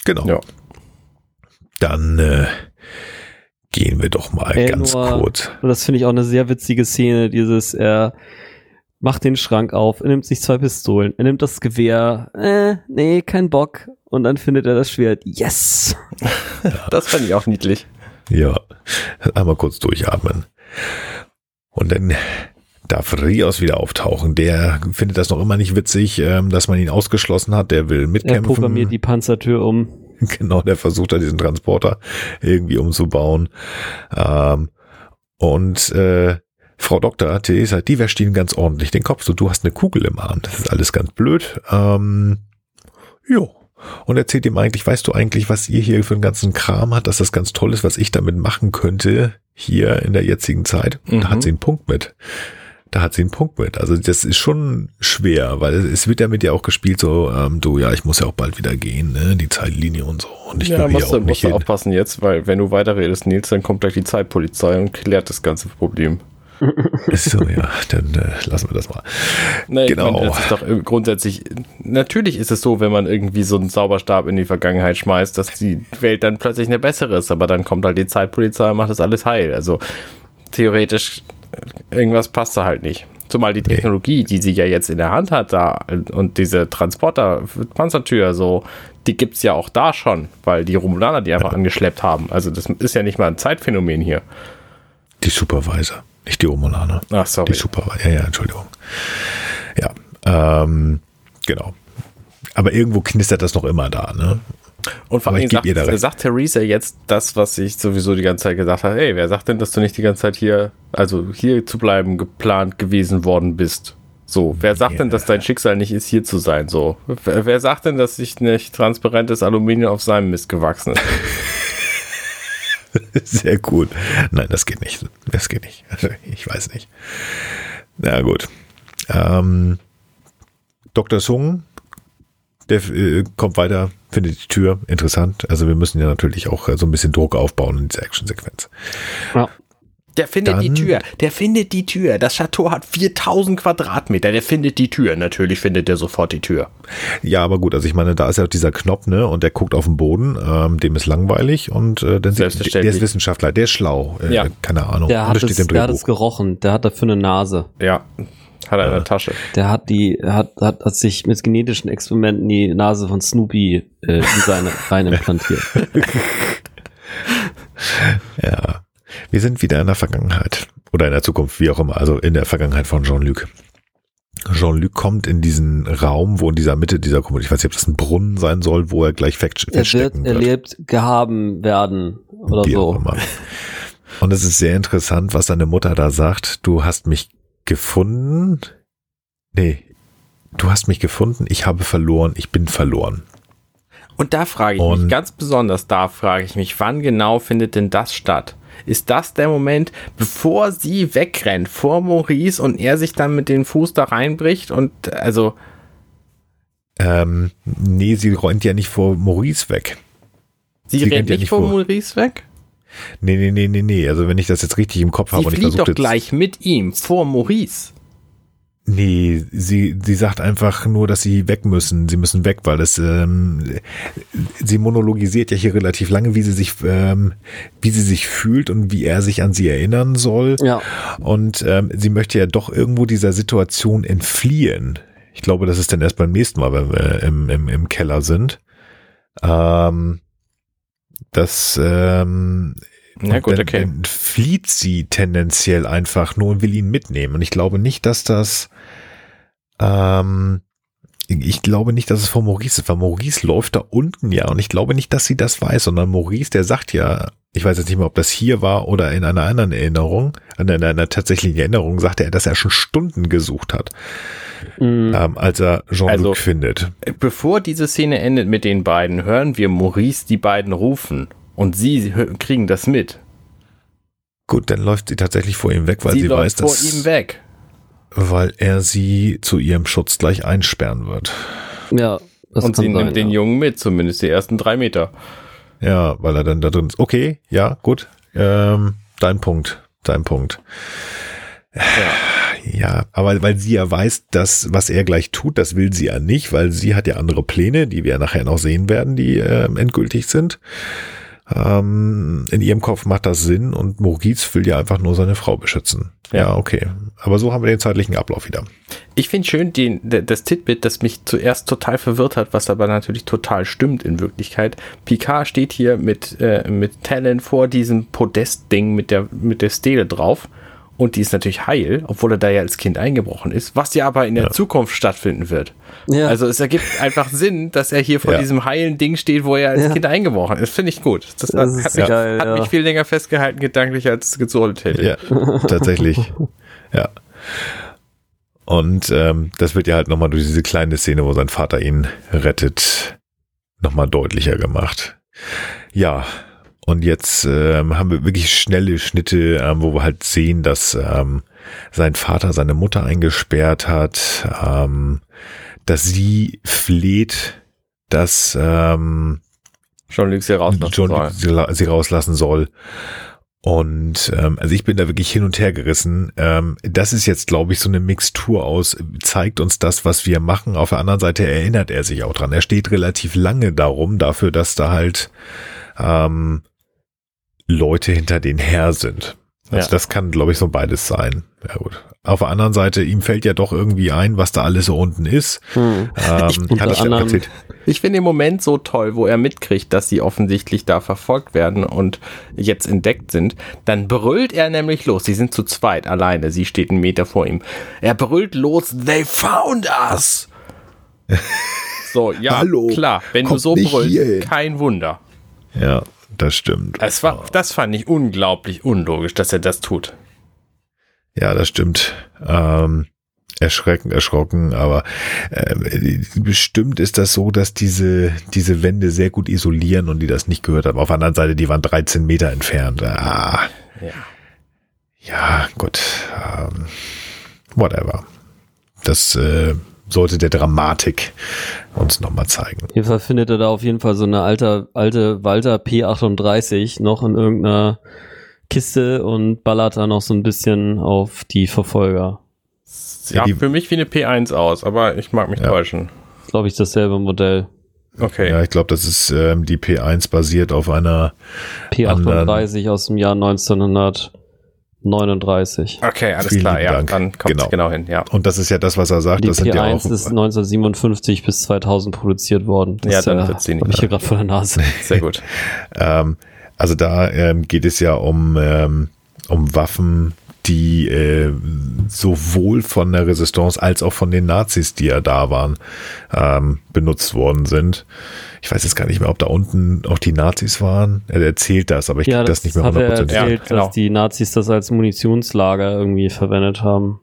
genau. Ja. Dann äh, gehen wir doch mal Äh, ganz kurz. Und das finde ich auch eine sehr witzige Szene, dieses, er macht den Schrank auf, er nimmt sich zwei Pistolen, er nimmt das Gewehr, äh, nee, kein Bock. Und dann findet er das Schwert. Yes! Das fand ich auch niedlich. Ja, einmal kurz durchatmen. Und dann darf Rios wieder auftauchen. Der findet das noch immer nicht witzig, ähm, dass man ihn ausgeschlossen hat. Der will Er mitkämpfen. programmiert die Panzertür um. Genau, der versucht da diesen Transporter irgendwie umzubauen. Ähm, und äh, Frau Dr. Theresa, die wäscht ihn ganz ordentlich den Kopf. So, du hast eine Kugel im Arm. Das ist alles ganz blöd. Ähm, jo. Und erzählt ihm eigentlich, weißt du eigentlich, was ihr hier für einen ganzen Kram hat, dass das ganz toll ist, was ich damit machen könnte, hier in der jetzigen Zeit? Mhm. Da hat sie einen Punkt mit. Da hat sie einen Punkt mit. Also das ist schon schwer, weil es wird damit ja auch gespielt so, ähm, du, ja, ich muss ja auch bald wieder gehen, ne? die Zeitlinie und so. Und ich ja, musst du, auch nicht musst du aufpassen jetzt, weil wenn du weiterredest, Nils, dann kommt gleich die Zeitpolizei und klärt das ganze Problem. Ist so, ja, dann äh, lassen wir das mal. Nee, Genau. Meine, das ist doch äh, grundsätzlich, natürlich ist es so, wenn man irgendwie so einen Zauberstab in die Vergangenheit schmeißt, dass die Welt dann plötzlich eine bessere ist, aber dann kommt halt die Zeitpolizei und macht das alles heil. Also theoretisch irgendwas passt da halt nicht. Zumal die Technologie, die sie ja jetzt in der Hand hat, da und diese Transporter, Panzertür, so, die gibt's ja auch da schon, weil die Romulaner die einfach angeschleppt haben. Also das ist ja nicht mal ein Zeitphänomen hier. Die Supervisor, nicht die Romulaner. Ach, sorry. Die Supervisor, ja, ja, Entschuldigung. Ja, ähm, genau. Aber irgendwo knistert das noch immer da, ne? Und vor allem sagt, sagt Theresa jetzt das, was ich sowieso die ganze Zeit gesagt habe. Hey, wer sagt denn, dass du nicht die ganze Zeit hier, also hier zu bleiben geplant gewesen worden bist? So, wer sagt denn, dass dein Schicksal nicht ist, hier zu sein? So, wer, wer sagt denn, dass sich nicht transparentes Aluminium auf seinem Mist gewachsen ist? Sehr gut. Nein, das geht nicht. Das geht nicht. Ich weiß nicht. Na gut. Ähm, Dr. Sung, der äh, kommt weiter, findet die Tür interessant. Also wir müssen ja natürlich auch äh, so ein bisschen Druck aufbauen in dieser Actionsequenz. Ja. Der findet die Dann- Tür. Der findet die Tür. Das Chateau hat 4000 Quadratmeter. Der findet die Tür. Natürlich findet er sofort die Tür. Ja, aber gut, also ich meine, da ist ja auch dieser Knopf, ne, und der guckt auf den Boden, ähm, dem ist langweilig und äh, dann sieht, der ist Wissenschaftler, der ist schlau, äh, Ja. keine Ahnung. Der hat, das es, der hat es gerochen. Der hat dafür eine Nase. Ja. Hat er in der Tasche. Der hat die, hat, hat, hat sich mit genetischen Experimenten die Nase von Snoopy äh, in seine rein implantiert. Ja. Wir sind wieder in der Vergangenheit. Oder in der Zukunft, wie auch immer. Also in der Vergangenheit von Jean-Luc. Jean-Luc kommt in diesen Raum, wo in dieser Mitte dieser Kommune, ich weiß nicht, ob das ein Brunnen sein soll, wo er gleich fest- Er wird feststecken wird. erlebt, gehaben werden oder Wie auch so. immer. Und es ist sehr interessant, was seine Mutter da sagt. Du hast mich gefunden. Nee. Du hast mich gefunden, ich habe verloren, ich bin verloren. Und da frage ich Und- mich, ganz besonders da frage ich mich, wann genau findet denn das statt? Ist das der Moment, bevor sie wegrennt vor Maurice und er sich dann mit dem Fuß da reinbricht und also, Ähm, nee, sie räumt ja nicht vor Maurice weg. sie, Sie rennt rennt ja nicht nicht vor vor. Maurice weg? Nee, nee, nee, nee, nee. Also wenn ich das jetzt richtig im Kopf habe Sie und ich versuche doch gleich mit ihm vor Maurice. Nee, sie, sie sagt einfach nur, dass sie weg müssen. Sie müssen weg, weil es, ähm, sie monologisiert ja hier relativ lange, wie sie sich, ähm, wie sie sich fühlt und wie er sich an sie erinnern soll. Ja. Und ähm, sie möchte ja doch irgendwo dieser Situation entfliehen. Ich glaube, das ist dann erst beim nächsten Mal, wenn wir im, im, im Keller sind. Ähm, das, ähm, Na und gut, dann, okay. Dann flieht sie tendenziell einfach nur und will ihn mitnehmen. Und ich glaube nicht, dass das, ähm, ich glaube nicht, dass es von Maurice ist, weil Maurice läuft da unten ja und ich glaube nicht, dass sie das weiß, sondern Maurice, der sagt ja, ich weiß jetzt nicht mehr, ob das hier war oder in einer anderen Erinnerung, in einer, einer tatsächlichen Erinnerung, sagte er, dass er schon Stunden gesucht hat, Mhm. ähm, als er Jean-Luc Also- findet. Bevor diese Szene endet mit den beiden, hören wir Maurice die beiden rufen und sie kriegen das mit. Gut, dann läuft sie tatsächlich vor ihm weg, weil sie, sie läuft weiß, vor dass, ihm weg. weil er sie zu ihrem Schutz gleich einsperren wird. Ja. Das und sie sein, nimmt den ja. Jungen mit, zumindest die ersten drei Meter. Ja, weil er dann da drin ist. Okay, ja, gut. Ähm, dein Punkt, dein Punkt. Ja, aber weil sie ja weiß, dass was er gleich tut, das will sie ja nicht, weil sie hat ja andere Pläne, die wir nachher noch sehen werden, die ähm, endgültig sind. Ähm, in ihrem Kopf macht das Sinn und Maurice will ja einfach nur seine Frau beschützen. Ja, Ja. okay. Aber so haben wir den zeitlichen Ablauf wieder. Ich finde schön den, das Titbit, das mich zuerst total verwirrt hat, was aber natürlich total stimmt in Wirklichkeit. Picard steht hier mit, äh, mit Talon vor diesem Podestding mit der, mit der Stele drauf. Und die ist natürlich heil, obwohl er da ja als Kind eingebrochen ist, was ja aber in der Ja. Zukunft stattfinden wird. Ja. Also es ergibt einfach Sinn, dass er hier vor Ja. diesem heilen Ding steht, wo er als Ja. Kind eingebrochen ist. Finde ich gut. Das, Das hat, mich, geil, hat ja. mich viel länger festgehalten, gedanklich, als es gesollt hätte. Ja, tatsächlich. Ja. Und ähm, das wird ja halt nochmal durch diese kleine Szene, wo sein Vater ihn rettet, nochmal deutlicher gemacht. Ja, und jetzt ähm, haben wir wirklich schnelle Schnitte, ähm, wo wir halt sehen, dass ähm, sein Vater seine Mutter eingesperrt hat, ähm, dass sie fleht, dass ähm, Jean-Luc sie rauslassen John soll. sie rauslassen soll. Und ähm, also ich bin da wirklich hin und her gerissen. Ähm, das ist jetzt, glaube ich, so eine Mixtur aus, zeigt uns das, was wir machen. Auf der anderen Seite erinnert er sich auch dran. Er steht relativ lange darum, dafür, dass da halt ähm, Leute hinter den her sind. Also Ja. das kann, glaube ich, so beides sein. Ja gut. Auf der anderen Seite, ihm fällt ja doch irgendwie ein, was da alles so unten ist. Hm. Ähm, ja anderem-. Ich finde den Moment so toll, wo er mitkriegt, dass sie offensichtlich da verfolgt werden und jetzt entdeckt sind. Dann brüllt er nämlich los. Sie sind zu zweit alleine. Sie steht einen Meter vor ihm. Er brüllt los, they found us! So, ja, Hallo, klar. Wenn du so brüllst, kein Wunder. Ja, das stimmt. Es war, das fand ich unglaublich unlogisch, dass er das tut. Ja, das stimmt. Ähm, erschreckend, erschrocken, aber äh, bestimmt ist das so, dass diese, diese Wände sehr gut isolieren und die das nicht gehört haben. Auf der anderen Seite, die waren 13 Meter entfernt. Ah, Ja. ja, gut. Ähm, whatever. Das äh, sollte der Dramatik uns nochmal zeigen. Auf jeden Fall findet er da auf jeden Fall so eine alte, alte Walter P38 noch in irgendeiner Kiste und ballert da noch so ein bisschen auf die Verfolger. Ja, Ja, die- für mich wie eine P1 aus, aber ich mag mich Ja. täuschen. Glaube ich, dasselbe Modell. Okay. Ja, ich glaube, das ist ähm, die P1 basiert auf einer P38 aus dem Jahr 1939. Okay, alles Vielen klar, ja, Dank. dann kommt Genau. genau. hin, ja. und das ist ja das, was er sagt. Die das sind ja P1 auch ist 1957 bis 2000 produziert worden. Das Ja, ist dann wird's die nicht hab ich hier gerade vor der Nase. Sehr gut. Ähm, also da ähm, geht es ja um, ähm, um Waffen, die äh, sowohl von der Resistance als auch von den Nazis, die ja da waren, ähm, benutzt worden sind. Ich weiß jetzt gar nicht mehr, ob da unten auch die Nazis waren. Er erzählt das, aber ich ja, krieg das, nicht mehr hat er hundertprozentig. Ja, erzählt, genau. dass die Nazis das als Munitionslager irgendwie verwendet haben.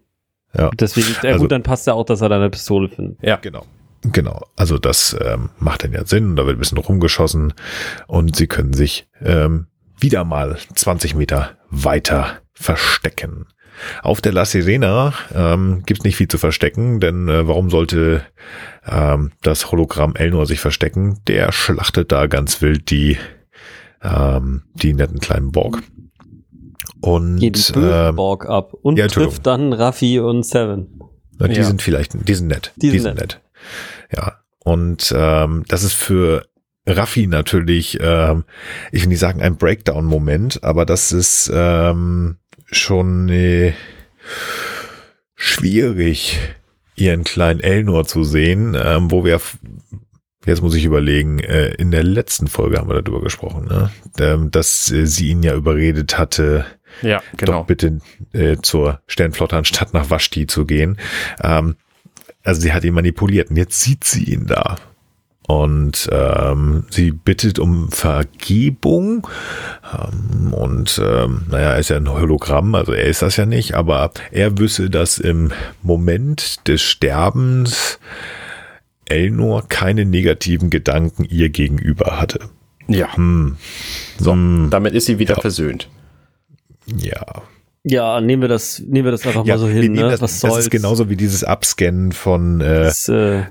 Ja. Deswegen, ja Also- gut, dann passt ja auch, dass er da eine Pistole findet. Ja. Genau. Genau. Also das ähm, macht dann ja Sinn. Da wird ein bisschen rumgeschossen und sie können sich ähm, wieder mal 20 Meter weiter verstecken. Auf der La Sirena ähm, gibt es nicht viel zu verstecken, denn äh, warum sollte ähm, das Hologramm Elnor sich verstecken? Der schlachtet da ganz wild die, ähm, die netten kleinen Borg. Und Geht die bösen ähm, Borg ab und ja, trifft dann Raffi und Seven. Na, die Ja. sind vielleicht, die sind nett. Die Die, sind sind nett. Ja. Und ähm, das ist für Raffi natürlich, ähm, ich will nicht sagen ein Breakdown-Moment, aber das ist ähm, schon äh, schwierig, ihren kleinen Elnor zu sehen, ähm, wo wir Jetzt muss ich überlegen, äh, in der letzten Folge haben wir darüber gesprochen, ne? Ähm, dass äh, sie ihn ja überredet hatte, Ja, genau. doch bitte äh, zur Sternflotte anstatt nach Vashti zu gehen. Ähm, also sie hat ihn manipuliert und jetzt sieht sie ihn da. Und ähm, sie bittet um Vergebung. Ähm, und ähm, naja, er ist ja ein Hologramm, also er ist das ja nicht, aber er wüsste, dass im Moment des Sterbens Elnor keine negativen Gedanken ihr gegenüber hatte. Ja. Hm. So, Hm. damit ist sie wieder Ja. versöhnt. Ja. Ja, nehmen wir das, nehmen wir das einfach Ja, mal so hin, nehmen ne? das, Was das soll's? ist genauso wie dieses Abscannen von, äh, Das, äh,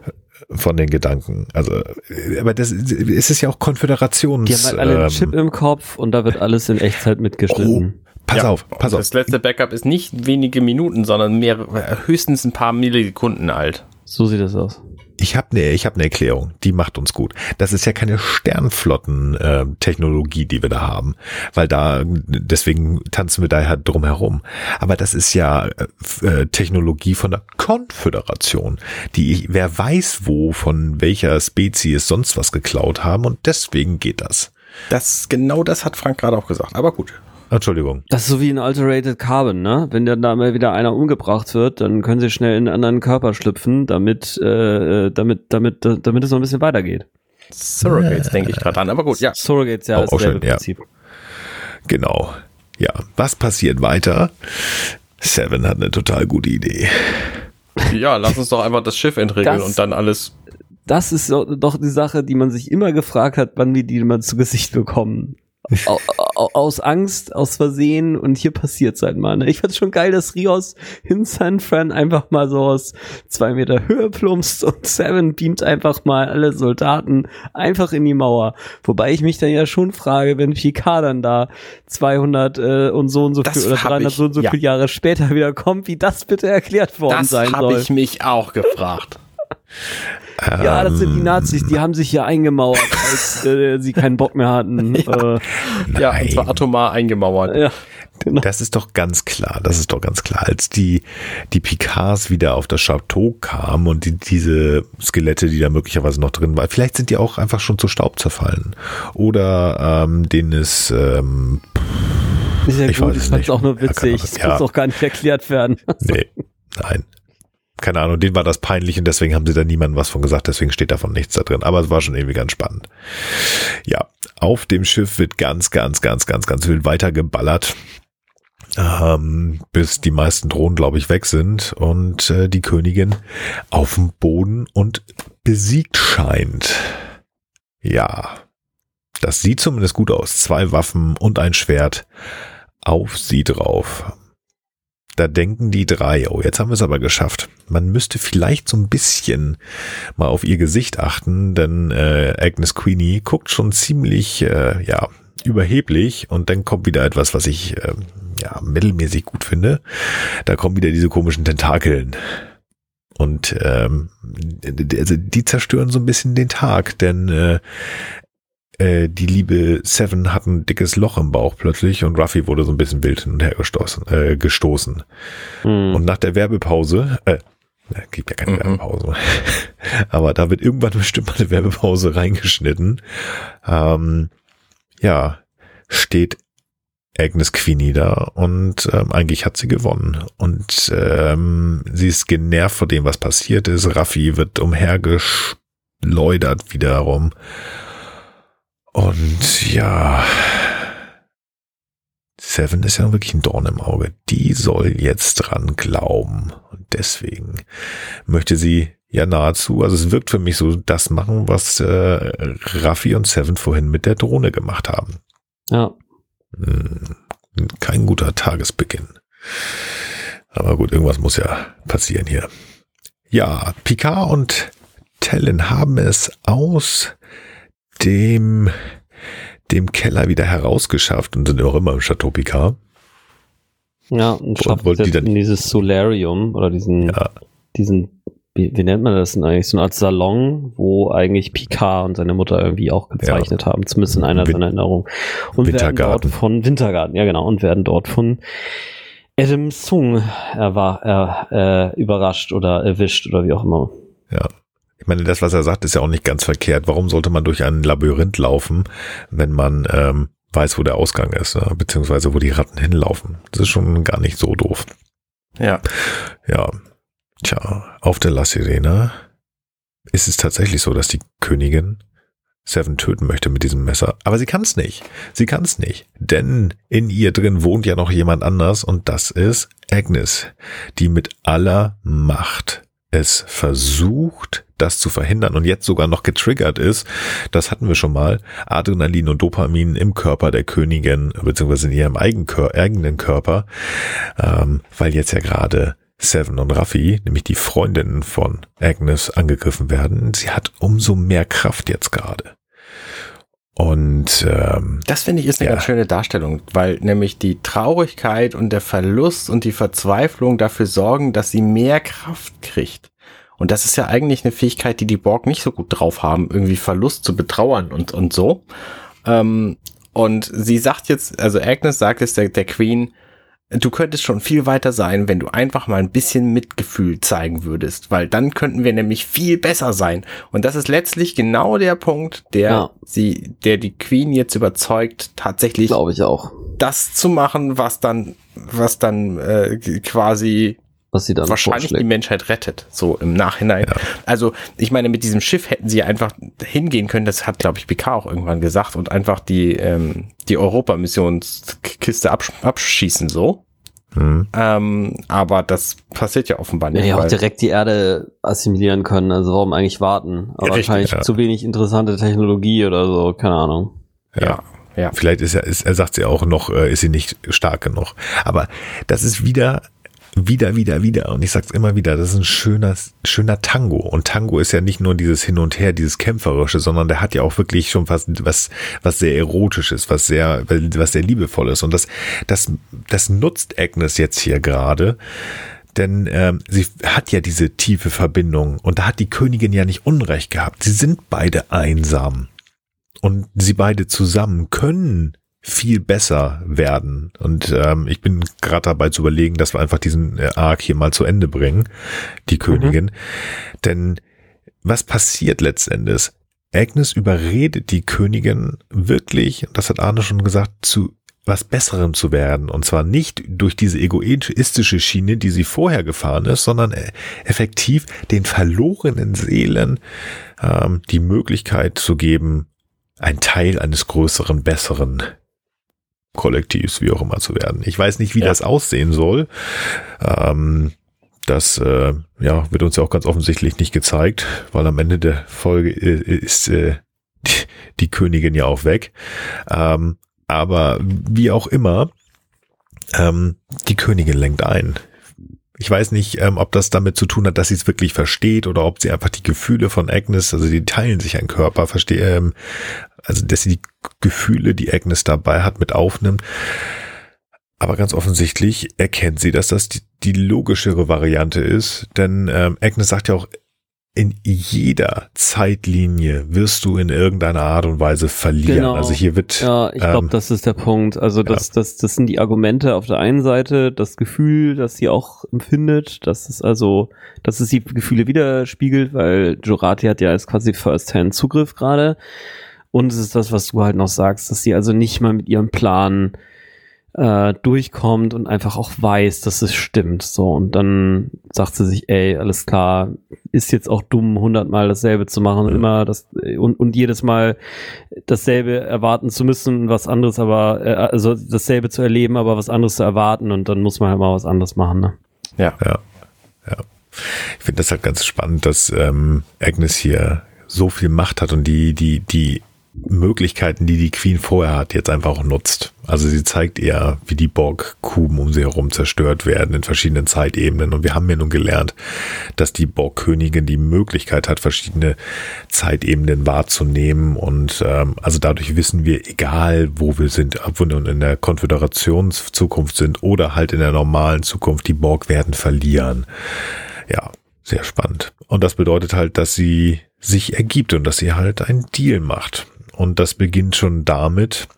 von den Gedanken. Also, äh, aber das es ist ja auch Konföderations. die haben halt alle einen ähm, Chip im Kopf und da wird alles in Echtzeit mitgeschnitten. Pass Ja. auf, pass auf. Das letzte Backup ist nicht wenige Minuten, sondern mehr, höchstens ein paar Millisekunden alt. So sieht das aus. Ich habe eine, ich habe eine Erklärung. Die macht uns gut. Das ist ja keine Sternflotten-Technologie, die wir da haben, weil da deswegen tanzen wir da halt drum herum. Aber das ist ja äh, äh, Technologie von der Konföderation, die ich, wer weiß wo von welcher Spezies sonst was geklaut haben und deswegen geht das. Das, genau das hat Frank gerade auch gesagt. Aber gut. Entschuldigung. Das ist so wie ein Alterated Carbon, ne? Wenn dann da mal wieder einer umgebracht wird, dann können sie schnell in einen anderen Körper schlüpfen, damit, äh, damit, damit, damit es noch ein bisschen weitergeht. Surrogates denke ich gerade an. Aber gut, ja. Surrogates, ja, Auch- das auch schön, ja. Prinzip. Genau. Ja, was passiert weiter? Seven hat eine total gute Idee. Ja, lass uns doch einfach das Schiff entriegeln Das- und dann alles. Das ist so- doch die Sache, die man sich immer gefragt hat, wann wir die mal zu Gesicht bekommen. Au- au- aus Angst, aus Versehen und hier passiert's halt mal. Ne? Ich fand's schon geil, dass Rios in San Fran einfach mal so aus zwei Meter Höhe plumpst und Seven beamt einfach mal alle Soldaten einfach in die Mauer. Wobei ich mich dann ja schon frage, wenn Picard dann da 200 äh, und so und so Das viel oder hab 300 ich- so und so ja. viele Jahre später wieder kommt, wie das bitte erklärt worden Das sein habe soll. ich mich auch gefragt. ja, das sind die Nazis, die haben sich hier eingemauert, als äh, sie keinen Bock mehr hatten. Ja. Äh, Ja, und zwar atomar eingemauert. ja, genau. Das ist doch ganz klar, das ist doch ganz klar. Als die, die Picards wieder auf das Chateau kamen und die, diese Skelette, die da möglicherweise noch drin waren, vielleicht sind die auch einfach schon zu Staub zerfallen. Oder ähm, denen ist, ähm, Ist ja Ich gut, weiß ich es nicht. auch nur witzig. Es Ja. muss auch gar nicht erklärt werden. nee, nein. Keine Ahnung, denen war das peinlich und deswegen haben sie da niemandem was von gesagt, deswegen steht davon nichts da drin. Aber es war schon irgendwie ganz spannend. Ja, auf dem Schiff wird ganz, ganz, ganz, ganz, ganz wild weitergeballert. Ähm, bis die meisten Drohnen, glaube ich, weg sind und äh, die Königin auf dem Boden und besiegt scheint. Ja, das sieht zumindest gut aus. Zwei Waffen und ein Schwert auf sie drauf. Da denken die drei, oh, jetzt haben wir es aber geschafft. Man müsste vielleicht so ein bisschen mal auf ihr Gesicht achten, denn äh, Agnes Queenie guckt schon ziemlich, äh, ja, überheblich und dann kommt wieder etwas, was ich, äh, ja, mittelmäßig gut finde. Da kommen wieder diese komischen Tentakeln. Und ähm, also die zerstören so ein bisschen den Tag, denn äh, äh, die liebe Seven hat ein dickes Loch im Bauch plötzlich und Ruffy wurde so ein bisschen wild hin und her gestoßen. Äh, gestoßen. Hm. Und nach der Werbepause, äh, na, gibt ja keine Mhm. Werbepause, aber da wird irgendwann bestimmt mal eine Werbepause reingeschnitten. Ähm, ja, steht Agnes Queenie da und ähm, eigentlich hat sie gewonnen. Und ähm, sie ist genervt vor dem, was passiert ist. Raffi wird umhergeschleudert wiederum. Und ja, Seven ist ja wirklich ein Dorn im Auge. Die soll jetzt dran glauben. Und deswegen möchte sie ja nahezu, also es wirkt für mich so, das machen, was äh, Raffi und Seven vorhin mit der Drohne gemacht haben. Ja. Hm, Kein guter Tagesbeginn. Aber gut, irgendwas muss ja passieren hier. Ja, Picard und Tellen haben es aus dem, dem Keller wieder herausgeschafft und sind auch immer im Chateau Picard. Ja, und schafft wollten es jetzt dann- in dieses Solarium oder diesen, Ja. diesen, wie, wie nennt man das denn eigentlich? So eine Art Salon, wo eigentlich Picard und seine Mutter irgendwie auch gezeichnet haben, zumindest in einer Win- seiner Erinnerungen. Und werden Wintergarten. dort von Wintergarten, ja genau, und werden dort von Adam Sung er war er, äh, überrascht oder erwischt oder wie auch immer. Ja. Ich meine, das, was er sagt, ist ja auch nicht ganz verkehrt. Warum sollte man durch ein Labyrinth laufen, wenn man ähm, weiß, wo der Ausgang ist, ne? beziehungsweise wo die Ratten hinlaufen? Das ist schon gar nicht so doof. Ja. Ja, tja, auf der La Sirena ist es tatsächlich so, dass die Königin Seven töten möchte mit diesem Messer. Aber sie kann es nicht. Sie kann es nicht. Denn in ihr drin wohnt ja noch jemand anders und das ist Agnes, die mit aller Macht es versucht, das zu verhindern und jetzt sogar noch getriggert ist. Das hatten wir schon mal. Adrenalin und Dopamin im Körper der Königin, beziehungsweise in ihrem eigenen Kör- eigenen Körper, ähm, weil jetzt ja gerade Seven und Raffi, nämlich die Freundinnen von Agnes, angegriffen werden. Sie hat umso mehr Kraft jetzt gerade. Und ähm, Das finde ich ist eine Ja. ganz schöne Darstellung, weil nämlich die Traurigkeit und der Verlust und die Verzweiflung dafür sorgen, dass sie mehr Kraft kriegt. Und das ist ja eigentlich eine Fähigkeit, die die Borg nicht so gut drauf haben, irgendwie Verlust zu betrauern und, und so. Ähm, und sie sagt jetzt, also Agnes sagt jetzt der, der Queen, du könntest schon viel weiter sein, wenn du einfach mal ein bisschen Mitgefühl zeigen würdest, weil dann könnten wir nämlich viel besser sein. Und das ist letztlich genau der Punkt, der Ja. sie, der die Queen jetzt überzeugt, tatsächlich Glaube ich auch. das zu machen, was dann, was dann äh, quasi Was sie dann wahrscheinlich die vorschlägt. Menschheit rettet, so im Nachhinein. Also, ich meine, mit diesem Schiff hätten sie einfach hingehen können, das hat, glaube ich, Picard auch irgendwann gesagt, und einfach die, ähm, die Europamissionskiste absch abschießen, so. hm, Ähm, aber das passiert ja offenbar Ja, nicht. ja, auch direkt die Erde assimilieren können, also warum eigentlich warten? Aber Richtig, wahrscheinlich ja. zu wenig interessante Technologie oder so, keine Ahnung. ja, ja. Vielleicht ist er, ist, er sagt sie auch noch, äh, ist sie nicht stark genug. Aber das ist wieder, wieder, wieder, wieder. Und ich sag's immer wieder, das ist ein schöner, schöner Tango. Und Tango ist ja nicht nur dieses Hin und Her, dieses Kämpferische, sondern der hat ja auch wirklich schon was, was, was sehr Erotisches, was sehr, was sehr Liebevolles. Und das, das, das nutzt Agnes jetzt hier gerade. Denn ähm, sie hat ja diese tiefe Verbindung und da hat die Königin ja nicht Unrecht gehabt. Sie sind beide einsam. Und sie beide zusammen können viel besser werden. Und ähm, ich bin gerade dabei zu überlegen, dass wir einfach diesen äh, Arc hier mal zu Ende bringen, die Königin. Denn was passiert letztendlich? Agnes überredet die Königin wirklich, das hat Arne schon gesagt, zu was Besserem zu werden. Und zwar nicht durch diese egoistische Schiene, die sie vorher gefahren ist, sondern äh, effektiv den verlorenen Seelen ähm, die Möglichkeit zu geben, ein Teil eines größeren, besseren Kollektivs, wie auch immer zu werden. Ich weiß nicht, wie ja. das aussehen soll. Ähm, das äh, ja, wird uns ja auch ganz offensichtlich nicht gezeigt, weil am Ende der Folge äh, ist äh, die, die Königin ja auch weg. Ähm, aber wie auch immer, ähm, die Königin lenkt ein. Ich weiß nicht, ähm, ob das damit zu tun hat, dass sie es wirklich versteht oder ob sie einfach die Gefühle von Agnes, also die teilen sich ein Körper, verstehe, ähm, also dass sie die Gefühle, die Agnes dabei hat, mit aufnimmt. Aber ganz offensichtlich erkennt sie, dass das die, die logischere Variante ist, denn ähm, Agnes sagt ja auch, in jeder Zeitlinie wirst du in irgendeiner Art und Weise verlieren. Genau. Also hier wird. Ja, ich glaube, ähm, das ist der Punkt. Also das, ja. das, das sind die Argumente auf der einen Seite, das Gefühl, das sie auch empfindet, dass es also, dass es die Gefühle widerspiegelt, weil Jorati hat ja als quasi First-Hand Zugriff gerade. Und es ist das, was du halt noch sagst, dass sie also nicht mal mit ihrem Plan äh, durchkommt und einfach auch weiß, dass es stimmt. So, und dann sagt sie sich, ey, alles klar, ist jetzt auch dumm, hundertmal dasselbe zu machen und immer das und, und jedes Mal dasselbe erwarten zu müssen, was anderes, aber äh, also dasselbe zu erleben, aber was anderes zu erwarten und dann muss man halt mal was anderes machen, ne? Ja. Ja. Ja. Ich finde das halt ganz spannend, dass ähm, Agnes hier so viel Macht hat und die, die, die Möglichkeiten, die die Queen vorher hat, jetzt einfach auch nutzt. Also sie zeigt ihr, wie die Borg-Kuben um sie herum zerstört werden in verschiedenen Zeitebenen. Und wir haben ja nun gelernt, dass die Borg-Königin die Möglichkeit hat, verschiedene Zeitebenen wahrzunehmen. Und ähm, also dadurch wissen wir, egal wo wir sind, ob wir nun in der Konföderationszukunft sind oder halt in der normalen Zukunft, die Borg werden verlieren. Ja, sehr spannend. Und das bedeutet halt, dass sie sich ergibt und dass sie halt einen Deal macht. Und das beginnt schon damit,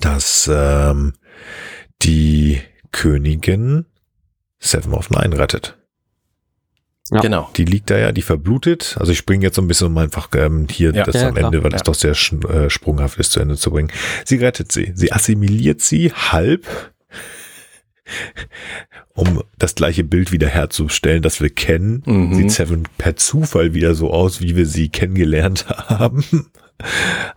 dass ähm, die Königin Seven of Nine rettet. Ja. Genau. Die liegt da ja, die verblutet. Also ich springe jetzt so ein bisschen, um einfach ähm, hier ja. das ja, am klar. Ende, weil das doch sehr äh, sprunghaft ist, zu Ende zu bringen. Sie rettet sie. Sie assimiliert sie halb, um das gleiche Bild wieder herzustellen, das wir kennen. Mhm. Sieht Seven per Zufall wieder so aus, wie wir sie kennengelernt haben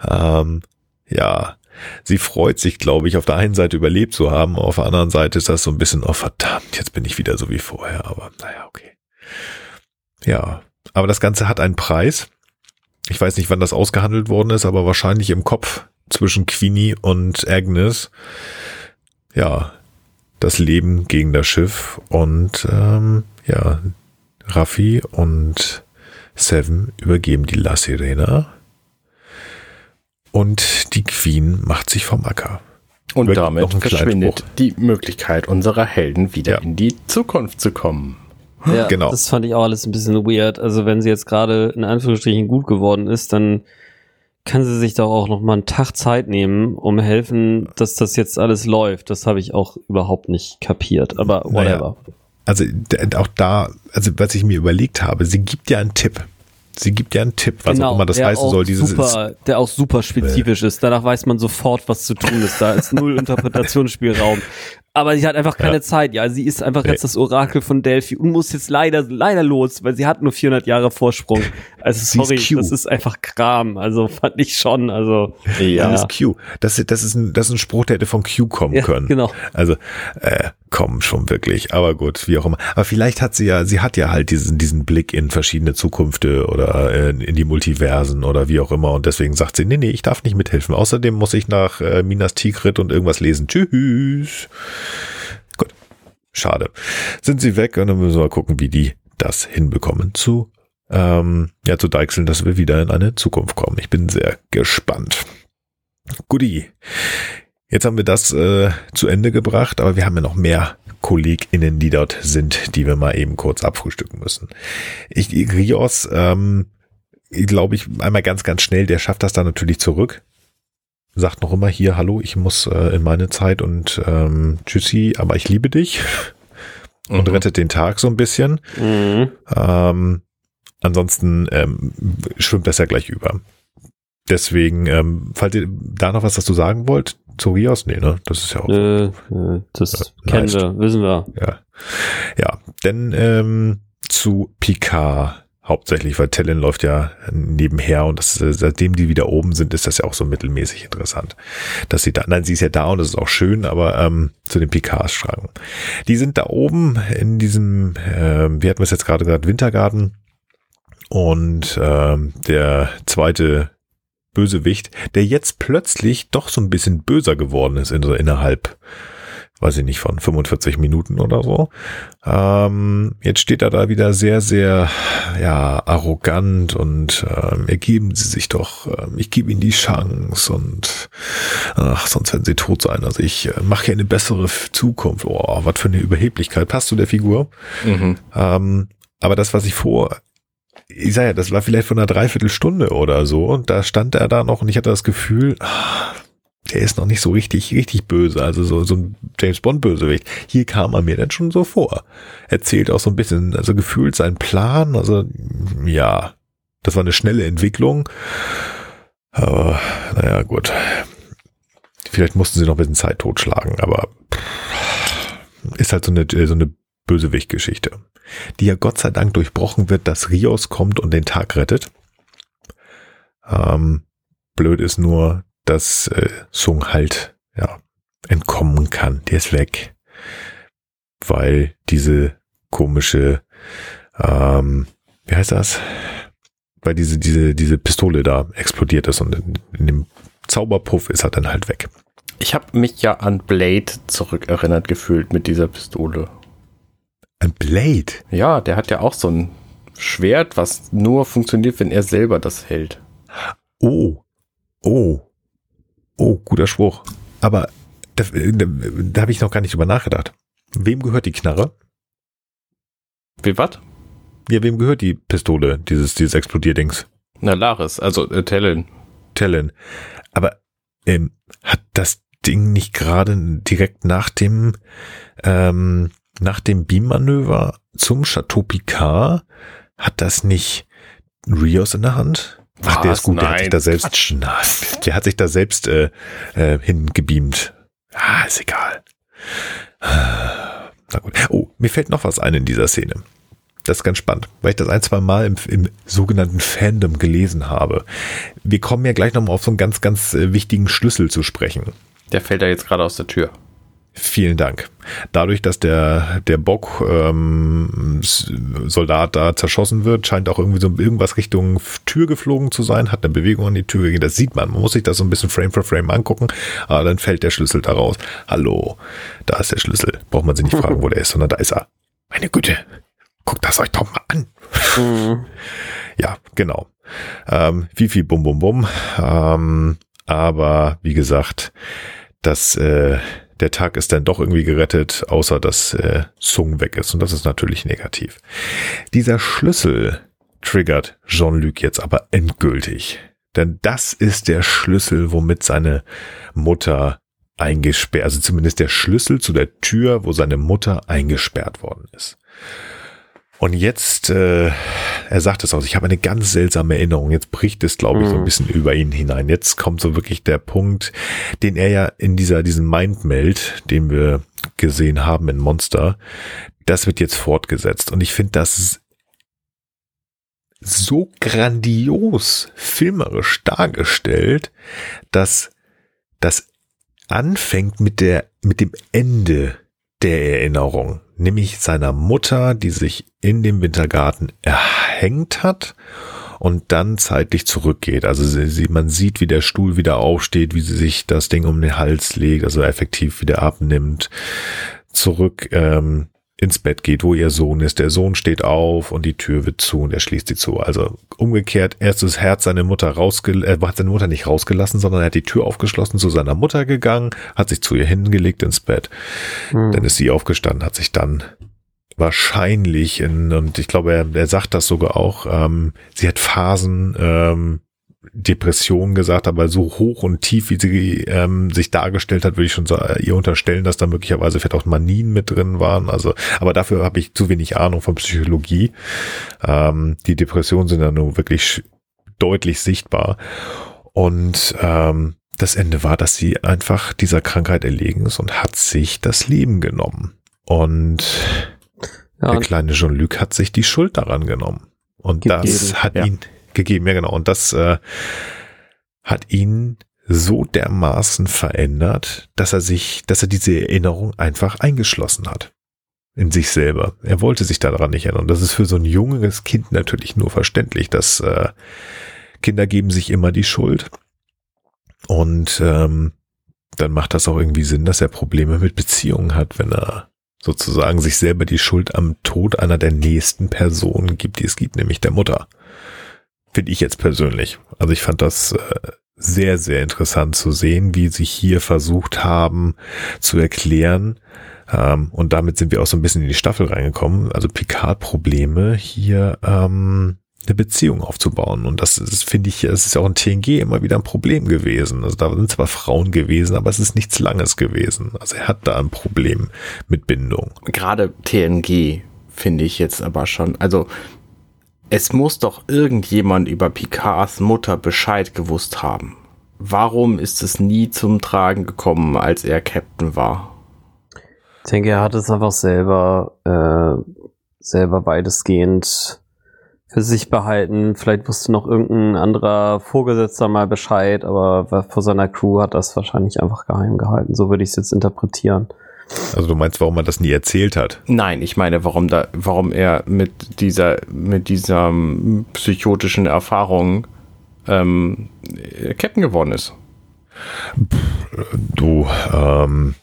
ähm, ja, sie freut sich, glaube ich, auf der einen Seite überlebt zu haben, auf der anderen Seite ist das so ein bisschen, oh verdammt, jetzt bin ich wieder so wie vorher, aber naja, okay. Ja, aber das Ganze hat einen Preis. Ich weiß nicht, wann das ausgehandelt worden ist, aber wahrscheinlich im Kopf zwischen Queenie und Agnes. Ja, das Leben gegen das Schiff und ähm, ja, Raffi und Seven übergeben die La Sirena und die Queen macht sich vom Acker. Und Wird damit verschwindet die Möglichkeit unserer Helden wieder ja. in die Zukunft zu kommen. Ja, genau. Das fand ich auch alles ein bisschen weird. Also wenn sie jetzt gerade in Anführungsstrichen gut geworden ist, dann kann sie sich doch auch noch mal einen Tag Zeit nehmen, um helfen, dass das jetzt alles läuft. Das habe ich auch überhaupt nicht kapiert. Aber whatever. Naja. Also auch da, also was ich mir überlegt habe, sie gibt ja einen Tipp. Sie gibt ja einen Tipp, was genau, auch immer das heißen soll. Dieses super, der auch super spezifisch äh. ist. Danach weiß man sofort, was zu tun ist. Da ist null Interpretationsspielraum aber sie hat einfach keine ja. Zeit. Ja, sie ist einfach jetzt das Orakel von Delphi und muss jetzt leider, leider los, weil sie hat nur 400 Jahre Vorsprung. Also sorry, ist das ist einfach Kram. Also fand ich schon. Also ja, das ist Q. Das, das ist ein, das ist ein Spruch, der hätte von Q kommen ja, können. Genau. Also äh, komm schon wirklich. Aber gut, wie auch immer. Aber vielleicht hat sie ja, sie hat ja halt diesen diesen Blick in verschiedene Zukünfte oder äh, in die Multiversen oder wie auch immer und deswegen sagt sie, nee, nee, ich darf nicht mithelfen. Außerdem muss ich nach äh, Minas Tigrit und irgendwas lesen. Tschüss. Gut. Schade. Sind sie weg und dann müssen wir gucken, wie die das hinbekommen zu, ähm, ja, zu deichseln, dass wir wieder in eine Zukunft kommen. Ich bin sehr gespannt. Guti. Jetzt haben wir das äh, zu Ende gebracht, aber wir haben ja noch mehr KollegInnen, die dort sind, die wir mal eben kurz abfrühstücken müssen. Ich, Rios, ähm, glaube ich, einmal ganz, ganz schnell, der schafft das da natürlich zurück. Sagt noch immer hier, hallo, ich muss äh, in meine Zeit und ähm, tschüssi, aber ich liebe dich. Und Mhm. rettet den Tag so ein bisschen. Mhm. Ähm, ansonsten ähm, schwimmt das ja gleich über. Deswegen, ähm, falls ihr da noch was dazu sagen wollt, zu Rios, nee, ne? Das ist ja auch. Äh, äh, das Ja, kennen nice. wir, wissen wir. Ja. Ja, denn ähm, zu Picard hauptsächlich, weil Tellen läuft ja nebenher und das, äh, seitdem die wieder oben sind, ist das ja auch so mittelmäßig interessant. Dass sie da, nein, sie ist ja da und das ist auch schön, aber ähm, zu den Picards fragen. Die sind da oben in diesem, ähm, wie hatten wir es jetzt gerade gesagt, Wintergarten und ähm, der zweite Bösewicht, der jetzt plötzlich doch so ein bisschen böser geworden ist in, so innerhalb weiß ich nicht, von 45 Minuten oder so. Ähm, jetzt steht er da wieder sehr, sehr, ja, arrogant und ähm, ergeben Sie sich doch, ähm, ich gebe Ihnen die Chance und ach, sonst werden Sie tot sein. Also ich äh, mache hier eine bessere Zukunft. Oh, was für eine Überheblichkeit. Passt zu der Figur? Mhm. Ähm, aber das, was ich vor, ich sag ja, das war vielleicht von einer Dreiviertelstunde oder so und da stand er da noch und ich hatte das Gefühl, ah, der ist noch nicht so richtig, richtig böse, also so, so ein James Bond Bösewicht. Hier kam er mir dann schon so vor. Erzählt auch so ein bisschen, also gefühlt seinen Plan, also ja, das war eine schnelle Entwicklung. Aber naja, gut. Vielleicht mussten sie noch ein bisschen Zeit totschlagen, aber ist halt so eine, so eine Bösewicht-Geschichte, die ja Gott sei Dank durchbrochen wird, dass Rios kommt und den Tag rettet. Ähm, blöd ist nur, dass äh, Sung halt ja entkommen kann. Der ist weg, weil diese komische, ähm, wie heißt das? Weil diese diese diese Pistole da explodiert ist und in, in dem Zauberpuff ist er dann halt weg. Ich habe mich ja an Blade zurückerinnert gefühlt mit dieser Pistole. Ein Blade. Ja, der hat ja auch so ein Schwert, was nur funktioniert, wenn er selber das hält. Oh, oh, oh, guter Spruch. Aber da, da, da habe ich noch gar nicht drüber nachgedacht. Wem gehört die Knarre? Wie was? Ja, wem gehört die Pistole, dieses, dieses Explodierdings? Na, Laris, also äh, Talon. Talon. Aber ähm, hat das Ding nicht gerade direkt nach dem ähm, nach dem Beam-Manöver zum Chateau Picard hat das nicht Rios in der Hand? Ach, der ist gut, der hat sich da selbst, Quatsch. Der hat sich da selbst äh, äh, hingebeamt. Ah, ist egal. Na gut. Oh, mir fällt noch was ein in dieser Szene. Das ist ganz spannend, weil ich das ein, zwei Mal im, im sogenannten Fandom gelesen habe. Wir kommen ja gleich nochmal auf so einen ganz, ganz äh, wichtigen Schlüssel zu sprechen. Der fällt da jetzt gerade aus der Tür. Vielen Dank. Dadurch, dass der, der Bock ähm, Soldat da zerschossen wird, scheint auch irgendwie so irgendwas Richtung Tür geflogen zu sein, hat eine Bewegung an die Tür gegeben. Das sieht man. Man muss sich das so ein bisschen Frame für Frame angucken, aber dann fällt der Schlüssel da raus. Hallo, da ist der Schlüssel. Braucht man sich nicht fragen, wo der ist, sondern da ist er. Meine Güte, guckt das euch doch mal an. Mhm. Ja, genau. Ähm, Fifi, bum, bum, bum. Ähm, aber wie gesagt, das, äh, der Tag ist dann doch irgendwie gerettet, außer dass äh, Sung weg ist. Und das ist natürlich negativ. Dieser Schlüssel triggert Jean-Luc jetzt aber endgültig. Denn das ist der Schlüssel, womit seine Mutter eingesperrt, also zumindest der Schlüssel zu der Tür, wo seine Mutter eingesperrt worden ist. Und jetzt, äh, er sagt es aus, ich habe eine ganz seltsame Erinnerung. Jetzt bricht es, glaube ich, so ein Mhm. bisschen über ihn hinein. Jetzt kommt so wirklich der Punkt, den er ja in dieser, diesem Mindmeld, den wir gesehen haben in Monster, das wird jetzt fortgesetzt. Und ich finde das so grandios filmerisch dargestellt, dass das anfängt mit der, mit dem Ende der Erinnerung, nämlich seiner Mutter, die sich in dem Wintergarten erhängt hat und dann zeitlich zurückgeht. Also sie, man sieht, wie der Stuhl wieder aufsteht, wie sie sich das Ding um den Hals legt, also effektiv wieder abnimmt, zurück ähm, ins Bett geht, wo ihr Sohn ist. Der Sohn steht auf und die Tür wird zu und er schließt sie zu. Also umgekehrt, erstes Herz seine Mutter rausgelassen, äh, hat seine Mutter nicht rausgelassen, sondern er hat die Tür aufgeschlossen, zu seiner Mutter gegangen, hat sich zu ihr hingelegt ins Bett. Hm. Dann ist sie aufgestanden, hat sich dann wahrscheinlich in, und ich glaube, er, er sagt das sogar auch, ähm, sie hat Phasen, ähm, Depression gesagt, aber so hoch und tief, wie sie ähm, sich dargestellt hat, würde ich schon so, äh, ihr unterstellen, dass da möglicherweise vielleicht auch Manien mit drin waren. Also, aber dafür habe ich zu wenig Ahnung von Psychologie. Ähm, die Depressionen sind ja nur wirklich deutlich sichtbar. Und ähm, das Ende war, dass sie einfach dieser Krankheit erlegen ist und hat sich das Leben genommen. Und ja, der kleine Jean-Luc hat sich die Schuld daran genommen. Und das hat ja. ihn gegeben, ja genau. Und das äh, hat ihn so dermaßen verändert, dass er sich, dass er diese Erinnerung einfach eingeschlossen hat in sich selber. Er wollte sich daran nicht erinnern. Das ist für so ein junges Kind natürlich nur verständlich, dass äh, Kinder geben sich immer die Schuld. Und ähm, dann macht das auch irgendwie Sinn, dass er Probleme mit Beziehungen hat, wenn er sozusagen sich selber die Schuld am Tod einer der nächsten Personen gibt, die es gibt, nämlich der Mutter. Finde ich jetzt persönlich. Also ich fand das äh, sehr, sehr interessant zu sehen, wie sie hier versucht haben zu erklären. Ähm, und damit sind wir auch so ein bisschen in die Staffel reingekommen. Also Picard-Probleme hier ähm, eine Beziehung aufzubauen. Und das, das finde ich, es ist auch in TNG immer wieder ein Problem gewesen. Also da sind zwar Frauen gewesen, aber es ist nichts Langes gewesen. Also er hat da ein Problem mit Bindung. Gerade TNG finde ich jetzt aber schon, also es muss doch irgendjemand über Picards Mutter Bescheid gewusst haben. Warum ist es nie zum Tragen gekommen, als er Captain war? Ich denke, er hat es einfach selber, äh, selber weitestgehend für sich behalten. Vielleicht wusste noch irgendein anderer Vorgesetzter mal Bescheid, aber vor seiner Crew hat das wahrscheinlich einfach geheim gehalten. So würde ich es jetzt interpretieren. Also du meinst, warum er das nie erzählt hat? Nein, ich meine, warum da, warum er mit dieser, mit dieser psychotischen Erfahrung ähm, Captain geworden ist. Du, ähm,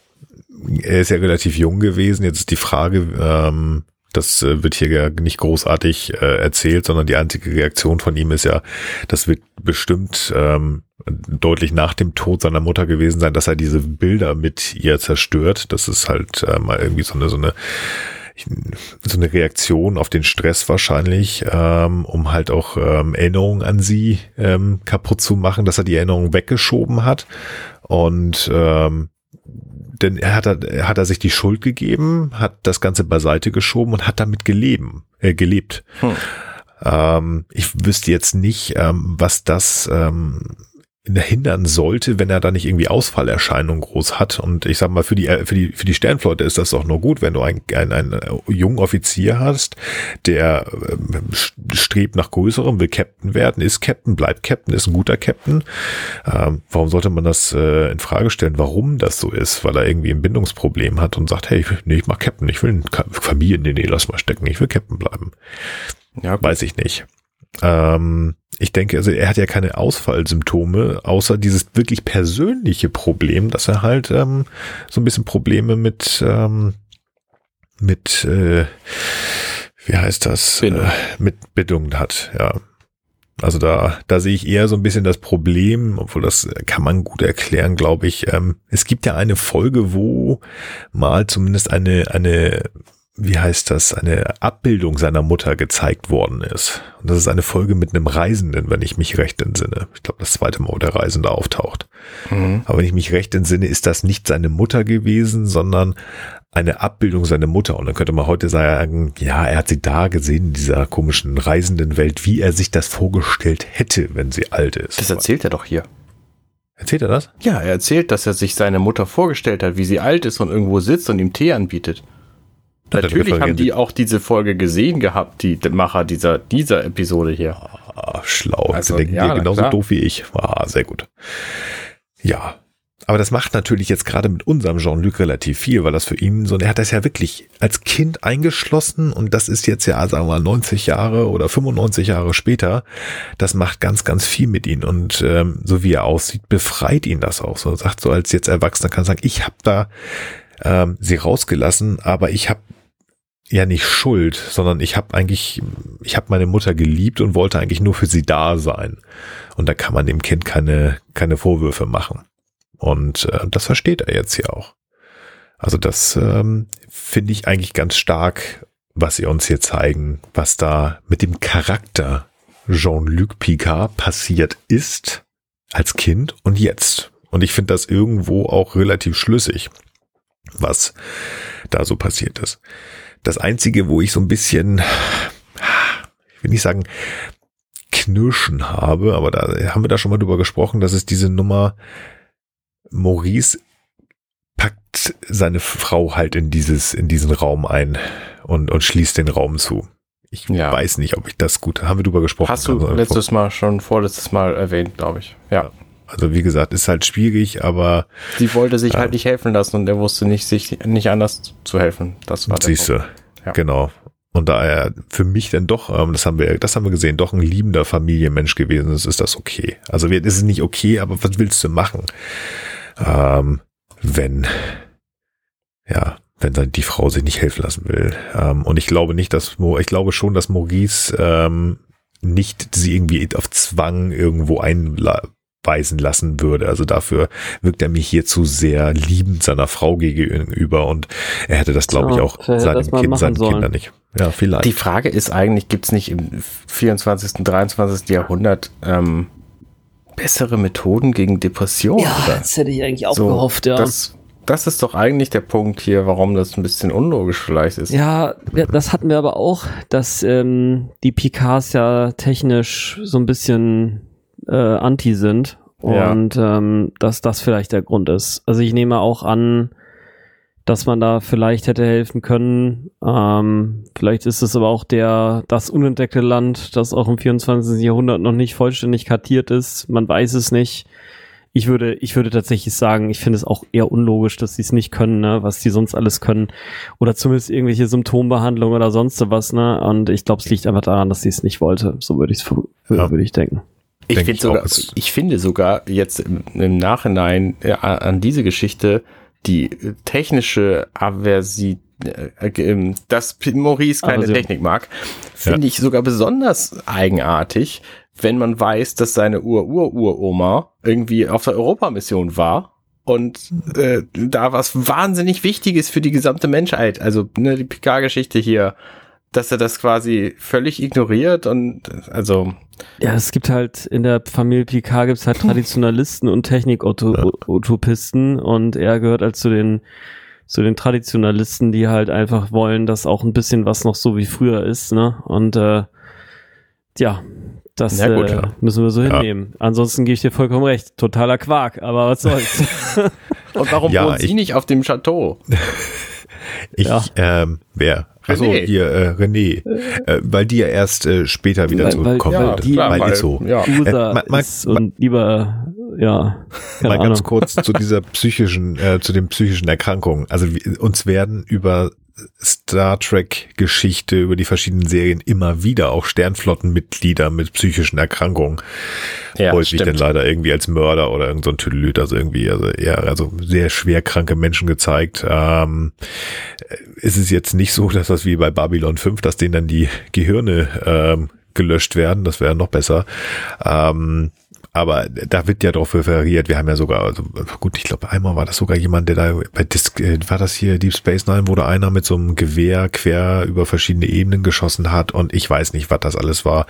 er ist ja relativ jung gewesen. Jetzt ist die Frage, ähm, das äh, wird hier ja nicht großartig äh, erzählt, sondern die einzige Reaktion von ihm ist ja, das wird bestimmt ähm, deutlich nach dem Tod seiner Mutter gewesen sein, dass er diese Bilder mit ihr zerstört. Das ist halt äh, mal irgendwie so eine, so eine so eine Reaktion auf den Stress wahrscheinlich, ähm, um halt auch ähm, Erinnerungen an sie ähm, kaputt zu machen, dass er die Erinnerungen weggeschoben hat. Und ähm, denn er hat, er hat er sich die Schuld gegeben, hat das Ganze beiseite geschoben und hat damit geleben, äh, gelebt. Hm. Ähm, ich wüsste jetzt nicht, ähm, was das ähm, hindern sollte, wenn er da nicht irgendwie Ausfallerscheinungen groß hat. Und ich sag mal, für die, äh, für die, für die Sternflotte ist das doch nur gut, wenn du einen, einen, einen jungen Offizier hast, der äh, strebt nach größerem, will Captain werden, ist Captain, bleibt Captain, ist ein guter Captain. Ähm, warum sollte man das äh, in Frage stellen, warum das so ist? Weil er irgendwie ein Bindungsproblem hat und sagt, hey, nee, ich mach Captain, ich will Familie, nee, nee, lass mal stecken, ich will Captain bleiben. Ja, weiß ich nicht. Ähm, ich denke, also er hat ja keine Ausfallsymptome, außer dieses wirklich persönliche Problem, dass er halt ähm, so ein bisschen Probleme mit ähm, mit äh, wie heißt das Bindung. Äh, mit Bindung hat, ja. Also da, da sehe ich eher so ein bisschen das Problem, obwohl das kann man gut erklären, glaube ich. Ähm, es gibt ja eine Folge, wo mal zumindest eine, eine wie heißt das, eine Abbildung seiner Mutter gezeigt worden ist. Und das ist eine Folge mit einem Reisenden, wenn ich mich recht entsinne. Ich glaube, das zweite Mal, wo der Reisende auftaucht. Mhm. Aber wenn ich mich recht entsinne, ist das nicht seine Mutter gewesen, sondern eine Abbildung seiner Mutter. Und dann könnte man heute sagen, ja, er hat sie da gesehen in dieser komischen reisenden Welt, wie er sich das vorgestellt hätte, wenn sie alt ist. Das erzählt er doch hier. Erzählt er das? Ja, er erzählt, dass er sich seine Mutter vorgestellt hat, wie sie alt ist und irgendwo sitzt und ihm Tee anbietet. Natürlich haben die auch diese Folge gesehen gehabt, die Macher dieser, dieser Episode hier. Ah, schlau. Also, Sie denken ja, genauso klar. doof wie ich. Ah, sehr gut. Ja. Aber das macht natürlich jetzt gerade mit unserem Jean-Luc relativ viel, weil das für ihn so, er hat das ja wirklich als Kind eingeschlossen und das ist jetzt ja, sagen wir mal, 90 Jahre oder 95 Jahre später. Das macht ganz, ganz viel mit ihm und ähm, so wie er aussieht, befreit ihn das auch. So sagt so als jetzt Erwachsener kann sagen, ich habe da ähm, sie rausgelassen, aber ich habe ja nicht schuld, sondern ich habe eigentlich, ich habe meine Mutter geliebt und wollte eigentlich nur für sie da sein. Und da kann man dem Kind keine, keine Vorwürfe machen. Und äh, das versteht er jetzt ja auch. Also das ähm, finde ich eigentlich ganz stark, was sie uns hier zeigen, was da mit dem Charakter Jean-Luc Picard passiert ist als Kind und jetzt. Und ich finde das irgendwo auch relativ schlüssig, was da so passiert ist. Das Einzige, wo ich so ein bisschen, ich will nicht sagen, Knirschen habe, aber da haben wir da schon mal drüber gesprochen, dass es diese Nummer Maurice packt seine Frau halt in dieses, in diesen Raum ein und, und schließt den Raum zu. Ich ja. weiß nicht, ob ich das gut, haben wir drüber gesprochen. Hast du also, letztes Mal schon vorletztes Mal erwähnt, glaube ich. Ja. Also wie gesagt, ist halt schwierig, aber. Sie wollte sich äh, halt nicht helfen lassen und er wusste nicht, sich nicht anders zu helfen. Das war Siehst du, ja. genau. Und da er für mich dann doch, ähm, das haben wir, das haben wir gesehen, doch ein liebender Familienmensch gewesen ist, ist das okay. Also es ist nicht okay, aber was willst du machen? Ähm, wenn, ja, wenn dann die Frau sich nicht helfen lassen will. Ähm, und ich glaube nicht, dass, ich glaube schon, dass Maurice ähm, nicht sie irgendwie auf Zwang irgendwo einweisen lassen würde. Also dafür wirkt er mich hier zu sehr liebend seiner Frau gegenüber und er hätte das, glaube ich, auch seinem Kind, seinen sollen. Kindern nicht. Ja, vielleicht. Die Frage ist eigentlich, gibt es nicht im 24., 23. Jahrhundert ähm, bessere Methoden gegen Depressionen? Ja, oder? das hätte ich eigentlich auch so, gehofft, ja. Das, das ist doch eigentlich der Punkt hier, warum das ein bisschen unlogisch vielleicht ist. Ja, das hatten wir aber auch, dass ähm, die Picards ja technisch so ein bisschen äh, anti sind und ja. ähm, dass das vielleicht der Grund ist. Also ich nehme auch an, dass man da vielleicht hätte helfen können. Ähm, vielleicht ist es aber auch der das unentdeckte Land, das auch im 24. Jahrhundert noch nicht vollständig kartiert ist. Man weiß es nicht. Ich würde, ich würde tatsächlich sagen, ich finde es auch eher unlogisch, dass sie es nicht können, ne? was die sonst alles können. Oder zumindest irgendwelche Symptombehandlungen oder sonst was, ne? Und ich glaube, es liegt einfach daran, dass sie es nicht wollte. So würde ich es ja. würde ich denken. Ich, ich, sogar, ich finde sogar jetzt im, im Nachhinein ja, an diese Geschichte die technische Aversi äh, ähm, dass Maurice keine also, Technik mag, finde ja. ich sogar besonders eigenartig, wenn man weiß, dass seine Ur-Ur-Uroma irgendwie auf der Europamission war und äh, da was wahnsinnig Wichtiges für die gesamte Menschheit, also ne, die Picard-Geschichte hier, dass er das quasi völlig ignoriert und also ja, es gibt halt in der Familie Picard gibt es halt Traditionalisten und Technik-Utopisten und er gehört halt zu den zu den Traditionalisten, die halt einfach wollen, dass auch ein bisschen was noch so wie früher ist, ne? Und äh, ja, das gut, äh, ja. müssen wir so ja. hinnehmen. Ansonsten gebe ich dir vollkommen recht. Totaler Quark, aber was soll's. Und warum ja, wohnt sie nicht auf dem Chateau? ich, ähm, wer? Achso, hier, äh, René. Äh, weil die ja erst äh, später wieder weil, zurückkommen. Weil, ja, die, weil, so. Ja. User äh, mal, ist und lieber, ja. Mal Ahnung. ganz kurz zu dieser psychischen, äh, zu den psychischen Erkrankungen. Also uns werden über Star Trek Geschichte über die verschiedenen Serien immer wieder auch Sternflottenmitglieder mit psychischen Erkrankungen ja, häufig stimmt. dann leider irgendwie als Mörder oder irgend so ein Tüdelüt, also irgendwie, also eher, also sehr schwer kranke Menschen gezeigt. Ähm, ist es jetzt nicht so, dass das wie bei Babylon 5, dass denen dann die Gehirne ähm, gelöscht werden, das wäre noch besser. Ähm, aber da wird ja drauf referiert. Wir haben ja sogar, also gut, ich glaube, einmal war das sogar jemand, der da bei Disc, äh, war das hier Deep Space Nine, wo da einer mit so einem Gewehr quer über verschiedene Ebenen geschossen hat und ich weiß nicht, was das alles war.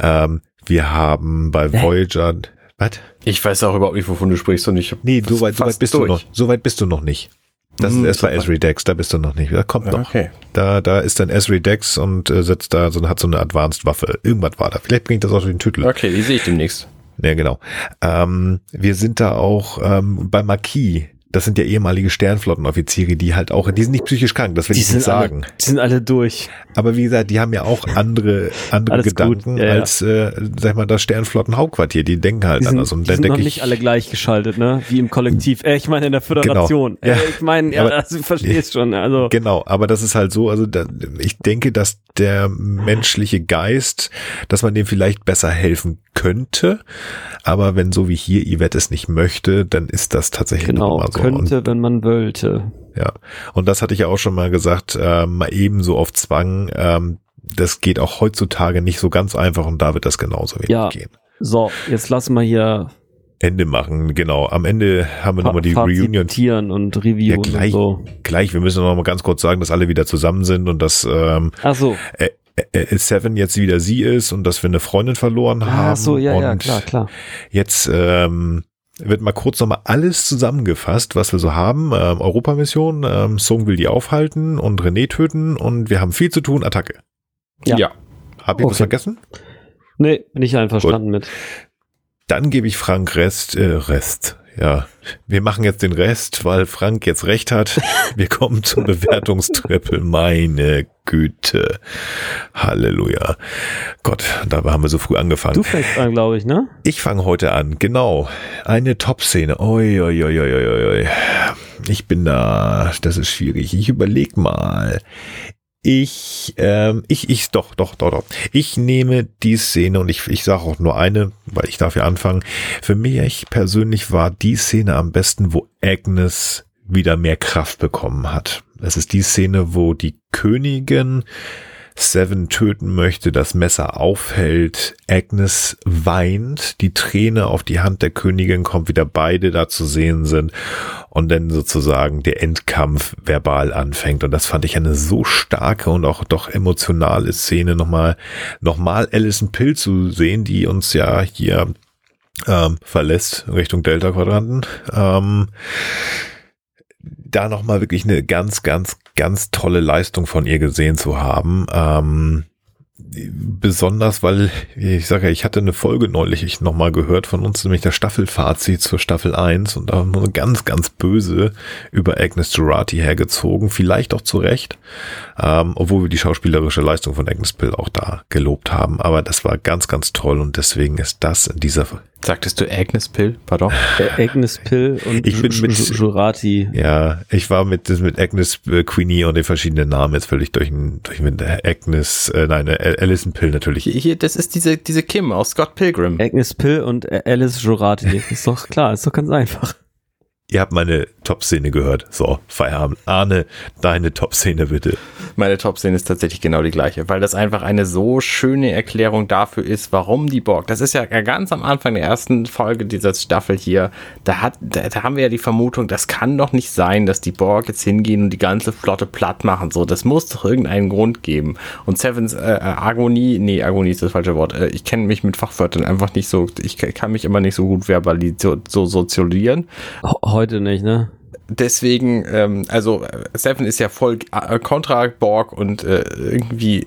Ähm, wir haben bei Voyager, was? Ich weiß auch überhaupt nicht, wovon du sprichst und ich Nee, so weit, so weit bist durch. du noch. So weit bist du noch nicht. Das hm, ist erst bei Esri Dex, da bist du noch nicht. Da kommt noch. Okay. Da, da ist dann Esri Dex und äh, setzt da so, hat so eine Advanced Waffe. Irgendwas war da. Vielleicht bringt das auch den Titel. Okay, die sehe ich demnächst. Ja, genau. Ähm, wir sind da auch ähm, bei Marquis das sind ja ehemalige Sternflottenoffiziere, die halt auch, die sind nicht psychisch krank, das will die ich nicht sagen. Alle, die sind alle durch. Aber wie gesagt, die haben ja auch andere, andere Alles Gedanken ja, als, ja. Äh, sag ich mal, das Sternflottenhauptquartier. Die denken halt die sind, anders. Und die sind noch nicht alle gleichgeschaltet, ne? Wie im Kollektiv. Äh, ich meine in der Föderation. Genau. Ja. Äh, ich meine, ja, aber, also, du verstehst schon. Also. Genau, aber das ist halt so, also da, ich denke, dass der menschliche Geist, dass man dem vielleicht besser helfen könnte. Aber wenn so wie hier Yvette es nicht möchte, dann ist das tatsächlich genau, so. Könnte, und, wenn man wollte. ja. Und das hatte ich ja auch schon mal gesagt, äh, mal eben so auf Zwang. Ähm, das geht auch heutzutage nicht so ganz einfach und da wird das genauso wenig Ja. gehen. So, jetzt lassen wir hier Ende machen, genau. Am Ende haben wir nochmal die Reunion. Und Ja, reviewen und gleich, so. gleich, wir müssen noch mal ganz kurz sagen, dass alle wieder zusammen sind und dass ähm, Ach so. äh, äh, Seven jetzt wieder sie ist und dass wir eine Freundin verloren haben. Ach so, ja, ja, klar, klar. Jetzt ähm, wird mal kurz nochmal alles zusammengefasst, was wir so haben. Ähm, Europamission, ähm, Song will die aufhalten und René töten und wir haben viel zu tun, Attacke. Ja. ja. Hab ich was Okay. vergessen? Nee, bin ich einverstanden mit. Dann gebe ich Frank Rest, äh, Rest. Ja, wir machen jetzt den Rest, weil Frank jetzt recht hat. Wir kommen zum Bewertungstrippel. Meine Güte. Halleluja. Gott, dabei haben wir so früh angefangen. Du fängst an, glaube ich, ne? Ich fange heute an, genau. Eine Top-Szene. Oi, oi, oi, oi, oi. Ich bin da. Das ist schwierig. Ich überleg mal. Ich, ähm, ich, ich, doch, doch, doch, doch. Ich nehme die Szene und ich, ich sage auch nur eine, weil ich darf ja anfangen. Für mich persönlich war die Szene am besten, wo Agnes wieder mehr Kraft bekommen hat. Es ist die Szene, wo die Königin Seven töten möchte, das Messer aufhält, Agnes weint, die Träne auf die Hand der Königin kommt, wieder beide da zu sehen sind und dann sozusagen der Endkampf verbal anfängt. Und das fand ich eine so starke und auch doch emotionale Szene, nochmal, nochmal Alison Pill zu sehen, die uns ja hier ähm, verlässt Richtung Delta-Quadranten. Ähm, da nochmal wirklich eine ganz, ganz, ganz tolle Leistung von ihr gesehen zu haben. Ähm, besonders, weil ich sage ja, ich hatte eine Folge neulich ich noch mal gehört von uns, nämlich das Staffelfazit zur Staffel 1 und da haben wir ganz, ganz böse über Agnes Jurati hergezogen, vielleicht auch zu Recht, ähm, obwohl wir die schauspielerische Leistung von Agnes Pill auch da gelobt haben, aber das war ganz, ganz toll. Und deswegen ist das in dieser Sagtest du Agnes Pill? Pardon? Äh, Agnes Pill und Ich bin mit- Ju- Jurati. Ja, ich war mit, mit Agnes äh, Queenie und den verschiedenen Namen jetzt völlig durch, durch mit Agnes, äh, nein, äh, Alison Pill natürlich. Hier, hier, das ist diese, diese Kim aus Scott Pilgrim. Agnes Pill und äh, Alice Jurati. Ist doch klar, ist doch ganz einfach. Ihr habt meine Top-Szene gehört. So, Feierabend. Arne, deine Top-Szene bitte. Meine Top-Szene ist tatsächlich genau die gleiche, weil das einfach eine so schöne Erklärung dafür ist, warum die Borg, das ist ja ganz am Anfang der ersten Folge dieser Staffel hier, da, hat, da, da haben wir ja die Vermutung, das kann doch nicht sein, dass die Borg jetzt hingehen und die ganze Flotte platt machen. So, das muss doch irgendeinen Grund geben. Und Sevens äh, Agonie, nee, Agonie ist das falsche Wort. Äh, ich kenne mich mit Fachwörtern einfach nicht so, ich kann mich immer nicht so gut verbalisieren, so sozialisieren Ho- Heute nicht, ne? deswegen, ähm, also äh, Seven ist ja voll äh, kontra Borg und äh, irgendwie äh,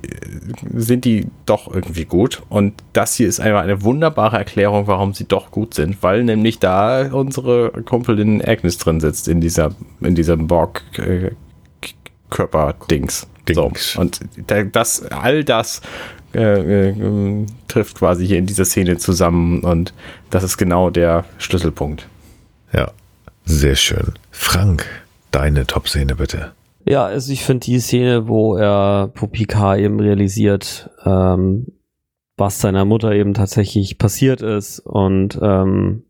sind die doch irgendwie gut. Und das hier ist einfach eine wunderbare Erklärung, warum sie doch gut sind, weil nämlich da unsere Kumpelin Agnes drin sitzt in dieser, in diesem Borg äh, Körper-Dings. So. Dings. Und da, das, all das äh, äh, trifft quasi hier in dieser Szene zusammen und das ist genau der Schlüsselpunkt. Ja, sehr schön. Frank, deine Top-Szene bitte. Ja, also ich finde die Szene, wo er, wo Picard eben realisiert, ähm, was seiner Mutter eben tatsächlich passiert ist und ähm,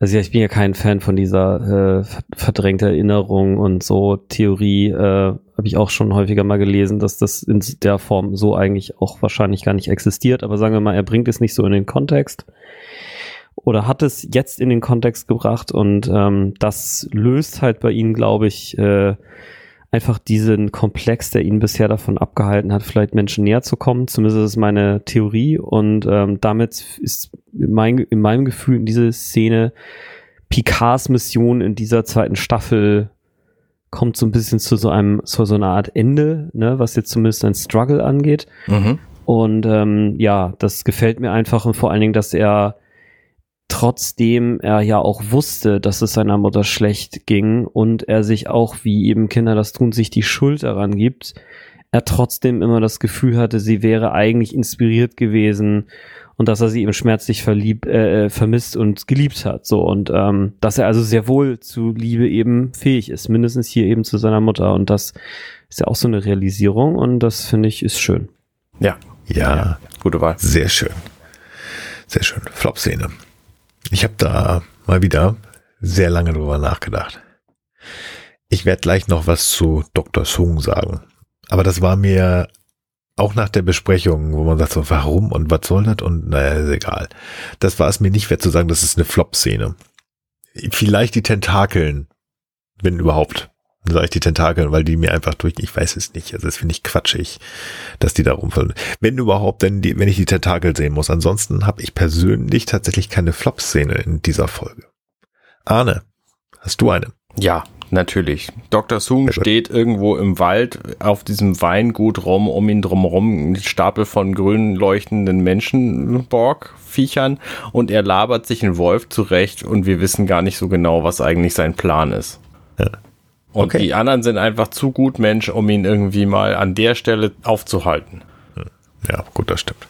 also ja, ich bin ja kein Fan von dieser äh, ver- verdrängte Erinnerung und so Theorie, äh, habe ich auch schon häufiger mal gelesen, dass das in der Form so eigentlich auch wahrscheinlich gar nicht existiert, aber sagen wir mal, er bringt es nicht so in den Kontext oder hat es jetzt in den Kontext gebracht und ähm, das löst halt bei ihm, glaube ich, äh, einfach diesen Komplex, der ihn bisher davon abgehalten hat, vielleicht Menschen näher zu kommen. Zumindest ist es meine Theorie und ähm, damit ist mein, in meinem Gefühl in diese Szene Picards Mission in dieser zweiten Staffel kommt so ein bisschen zu so einem, zu so einer Art Ende, ne, was jetzt zumindest ein Struggle angeht. Mhm. Und ähm, ja, das gefällt mir einfach und vor allen Dingen, dass er trotzdem er ja auch wusste, dass es seiner Mutter schlecht ging und er sich auch, wie eben Kinder das tun, sich die Schuld daran gibt, er trotzdem immer das Gefühl hatte, sie wäre eigentlich inspiriert gewesen und dass er sie eben schmerzlich verlieb, äh, vermisst und geliebt hat. So und ähm, dass er also sehr wohl zu Liebe eben fähig ist, mindestens hier eben zu seiner Mutter. Und das ist ja auch so eine Realisierung und das finde ich ist schön. Ja, Ja, gute Wahl. sehr schön. Sehr schön. Flop-Szene. Ich habe da mal wieder sehr lange drüber nachgedacht. Ich werde gleich noch was zu Dr. Sung sagen. Aber das war mir auch nach der Besprechung, wo man sagt so, warum und was soll das und naja, ist egal. Das war es mir nicht wert zu sagen, das ist eine Flop-Szene. Vielleicht die Tentakeln, wenn überhaupt. Sag ich die Tentakeln, weil die mir einfach durch, ich weiß es nicht. Also das finde ich quatschig, dass die da rumfallen. Wenn überhaupt, denn die, wenn ich die Tentakel sehen muss. Ansonsten habe ich persönlich tatsächlich keine Flop-Szene in dieser Folge. Arne, hast du eine? Ja, natürlich. Dr. Sung steht irgendwo im Wald auf diesem Weingut rum, um ihn drumherum ein Stapel von grün leuchtenden Menschenborg-Viechern und er labert sich einen Wolf zurecht und wir wissen gar nicht so genau, was eigentlich sein Plan ist. Ja. Und okay. die anderen sind einfach zu gut Mensch, um ihn irgendwie mal an der Stelle aufzuhalten. Ja, gut, das stimmt.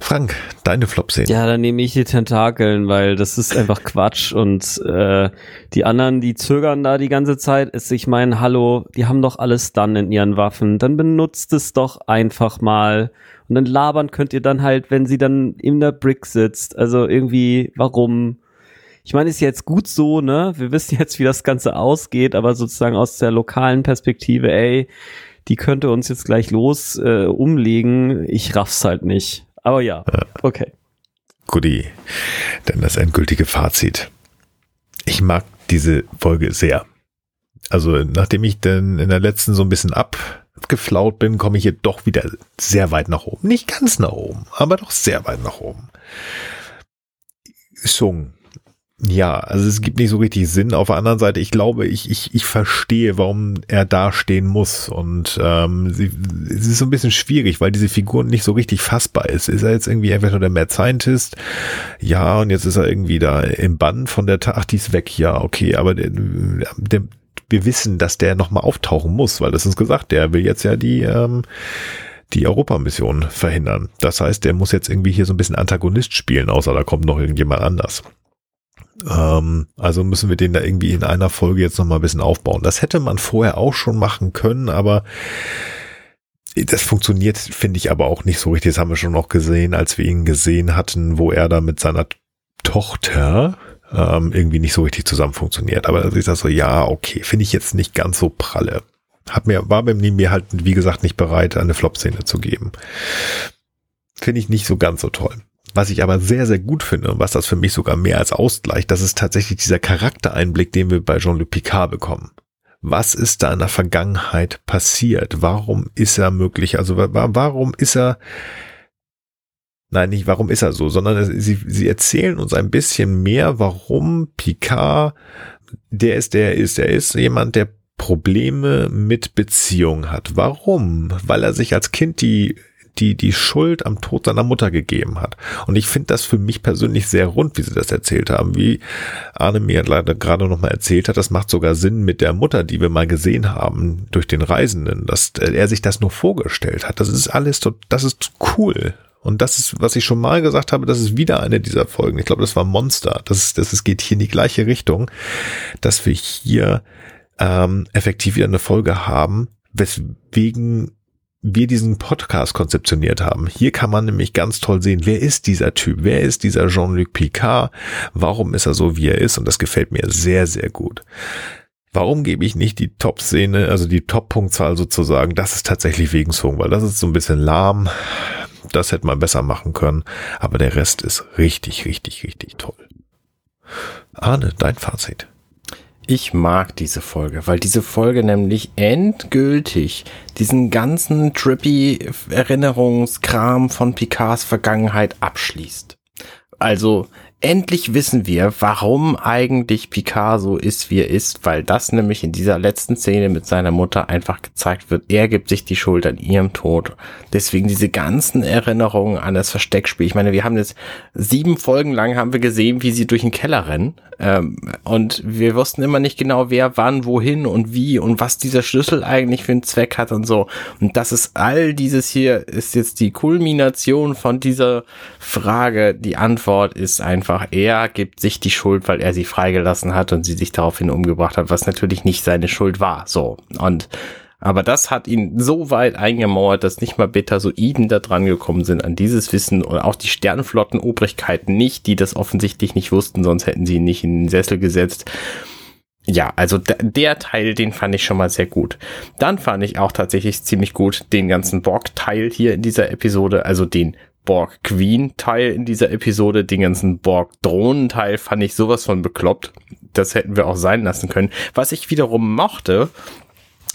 Frank, deine Flop-Szene. Ja, dann nehme ich die Tentakeln, weil das ist einfach Quatsch und äh, die anderen, die zögern da die ganze Zeit. Ist, ich meine, hallo, die haben doch alles dann in ihren Waffen. Dann benutzt es doch einfach mal. Und dann labern könnt ihr dann halt, wenn sie dann in der Brick sitzt. Also irgendwie, warum? Ich meine, ist jetzt gut so, ne? Wir wissen jetzt, wie das Ganze ausgeht, aber sozusagen aus der lokalen Perspektive, ey, die könnte uns jetzt gleich los äh, umlegen. Ich raff's halt nicht. Aber ja, okay. Guti. Dann das endgültige Fazit. Ich mag diese Folge sehr. Also, nachdem ich dann in der letzten so ein bisschen abgeflaut bin, komme ich hier doch wieder sehr weit nach oben. Nicht ganz nach oben, aber doch sehr weit nach oben. Sung ja, also es gibt nicht so richtig Sinn. Auf der anderen Seite, ich glaube, ich, ich, ich verstehe, warum er da stehen muss. Und ähm, sie, es ist so ein bisschen schwierig, weil diese Figur nicht so richtig fassbar ist. Ist er jetzt irgendwie einfach nur der Mad Scientist? Ja, und jetzt ist er irgendwie da im Bann von der Ach, die ist weg. Ja, okay, aber der, der, wir wissen, dass der nochmal auftauchen muss, weil das ist gesagt, der will jetzt ja die ähm, die Europamission verhindern. Das heißt, der muss jetzt irgendwie hier so ein bisschen Antagonist spielen, außer da kommt noch irgendjemand anders. Ähm, also müssen wir den da irgendwie in einer Folge jetzt nochmal ein bisschen aufbauen. Das hätte man vorher auch schon machen können, aber das funktioniert, finde ich aber auch nicht so richtig. Das haben wir schon noch gesehen, als wir ihn gesehen hatten, wo er da mit seiner Tochter ähm, irgendwie nicht so richtig zusammen funktioniert. Aber da ist das so, ja, okay, finde ich jetzt nicht ganz so pralle. Hat mir, war bei mir halt, wie gesagt, nicht bereit, eine Flop-Szene zu geben. Finde ich nicht so ganz so toll. Was ich aber sehr, sehr gut finde und was das für mich sogar mehr als ausgleicht, das ist tatsächlich dieser Charaktereinblick, den wir bei Jean-Luc Picard bekommen. Was ist da in der Vergangenheit passiert? Warum ist er möglich? Also warum ist er, nein, nicht warum ist er so, sondern sie, sie erzählen uns ein bisschen mehr, warum Picard der ist, der ist, er ist jemand, der Probleme mit Beziehung hat. Warum? Weil er sich als Kind die die die Schuld am Tod seiner Mutter gegeben hat. Und ich finde das für mich persönlich sehr rund, wie sie das erzählt haben. Wie Arne mir leider gerade noch mal erzählt hat, das macht sogar Sinn mit der Mutter, die wir mal gesehen haben durch den Reisenden, dass er sich das nur vorgestellt hat. Das ist alles, das ist cool. Und das ist, was ich schon mal gesagt habe, das ist wieder eine dieser Folgen. Ich glaube, das war Monster. Das, ist, das ist, geht hier in die gleiche Richtung, dass wir hier ähm, effektiv wieder eine Folge haben, weswegen wir diesen Podcast konzeptioniert haben. Hier kann man nämlich ganz toll sehen, wer ist dieser Typ, wer ist dieser Jean-Luc Picard, warum ist er so, wie er ist und das gefällt mir sehr, sehr gut. Warum gebe ich nicht die Top-Szene, also die Top-Punktzahl sozusagen? Das ist tatsächlich wegen Song, weil das ist so ein bisschen lahm. Das hätte man besser machen können. Aber der Rest ist richtig, richtig, richtig toll. Arne, dein Fazit. Ich mag diese Folge, weil diese Folge nämlich endgültig diesen ganzen trippy Erinnerungskram von Picards Vergangenheit abschließt. Also endlich wissen wir, warum eigentlich Picard so ist, wie er ist, weil das nämlich in dieser letzten Szene mit seiner Mutter einfach gezeigt wird. Er gibt sich die Schuld an ihrem Tod. Deswegen diese ganzen Erinnerungen an das Versteckspiel. Ich meine, wir haben jetzt sieben Folgen lang haben wir gesehen, wie sie durch den Keller rennen. Ähm, und wir wussten immer nicht genau, wer wann, wohin und wie und was dieser Schlüssel eigentlich für einen Zweck hat und so. Und das ist all dieses hier ist jetzt die Kulmination von dieser Frage. Die Antwort ist einfach einfach, er gibt sich die Schuld, weil er sie freigelassen hat und sie sich daraufhin umgebracht hat, was natürlich nicht seine Schuld war. So. Und aber das hat ihn so weit eingemauert, dass nicht mal Betasoiden da dran gekommen sind an dieses Wissen und auch die Sternflottenobrigkeiten nicht, die das offensichtlich nicht wussten, sonst hätten sie ihn nicht in den Sessel gesetzt. ja, also der Teil, den fand ich schon mal sehr gut. Dann fand ich auch tatsächlich ziemlich gut den ganzen Borg-Teil hier in dieser Episode, also den Borg Queen Teil in dieser Episode, den ganzen Borg Drohnen Teil fand ich sowas von bekloppt. Das hätten wir auch sein lassen können. Was ich wiederum mochte,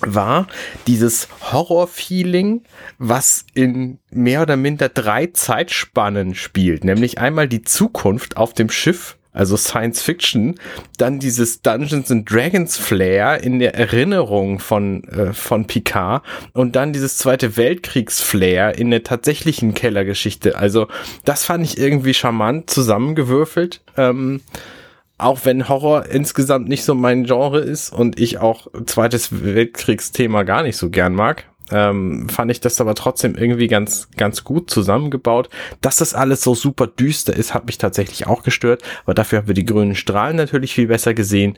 war dieses Horror-Feeling, was in mehr oder minder drei Zeitspannen spielt. Nämlich einmal die Zukunft auf dem Schiff, also Science Fiction, dann dieses Dungeons and Dragons Flair in der Erinnerung von, äh, von Picard und dann dieses Zweite Weltkriegs Flair in der tatsächlichen Kellergeschichte. Also das fand ich irgendwie charmant zusammengewürfelt. Ähm, auch wenn Horror insgesamt nicht so mein Genre ist und ich auch Zweites Weltkriegsthema gar nicht so gern mag, ähm, fand ich das aber trotzdem irgendwie ganz, ganz gut zusammengebaut. Dass das alles so super düster ist, hat mich tatsächlich auch gestört, aber dafür haben wir die grünen Strahlen natürlich viel besser gesehen.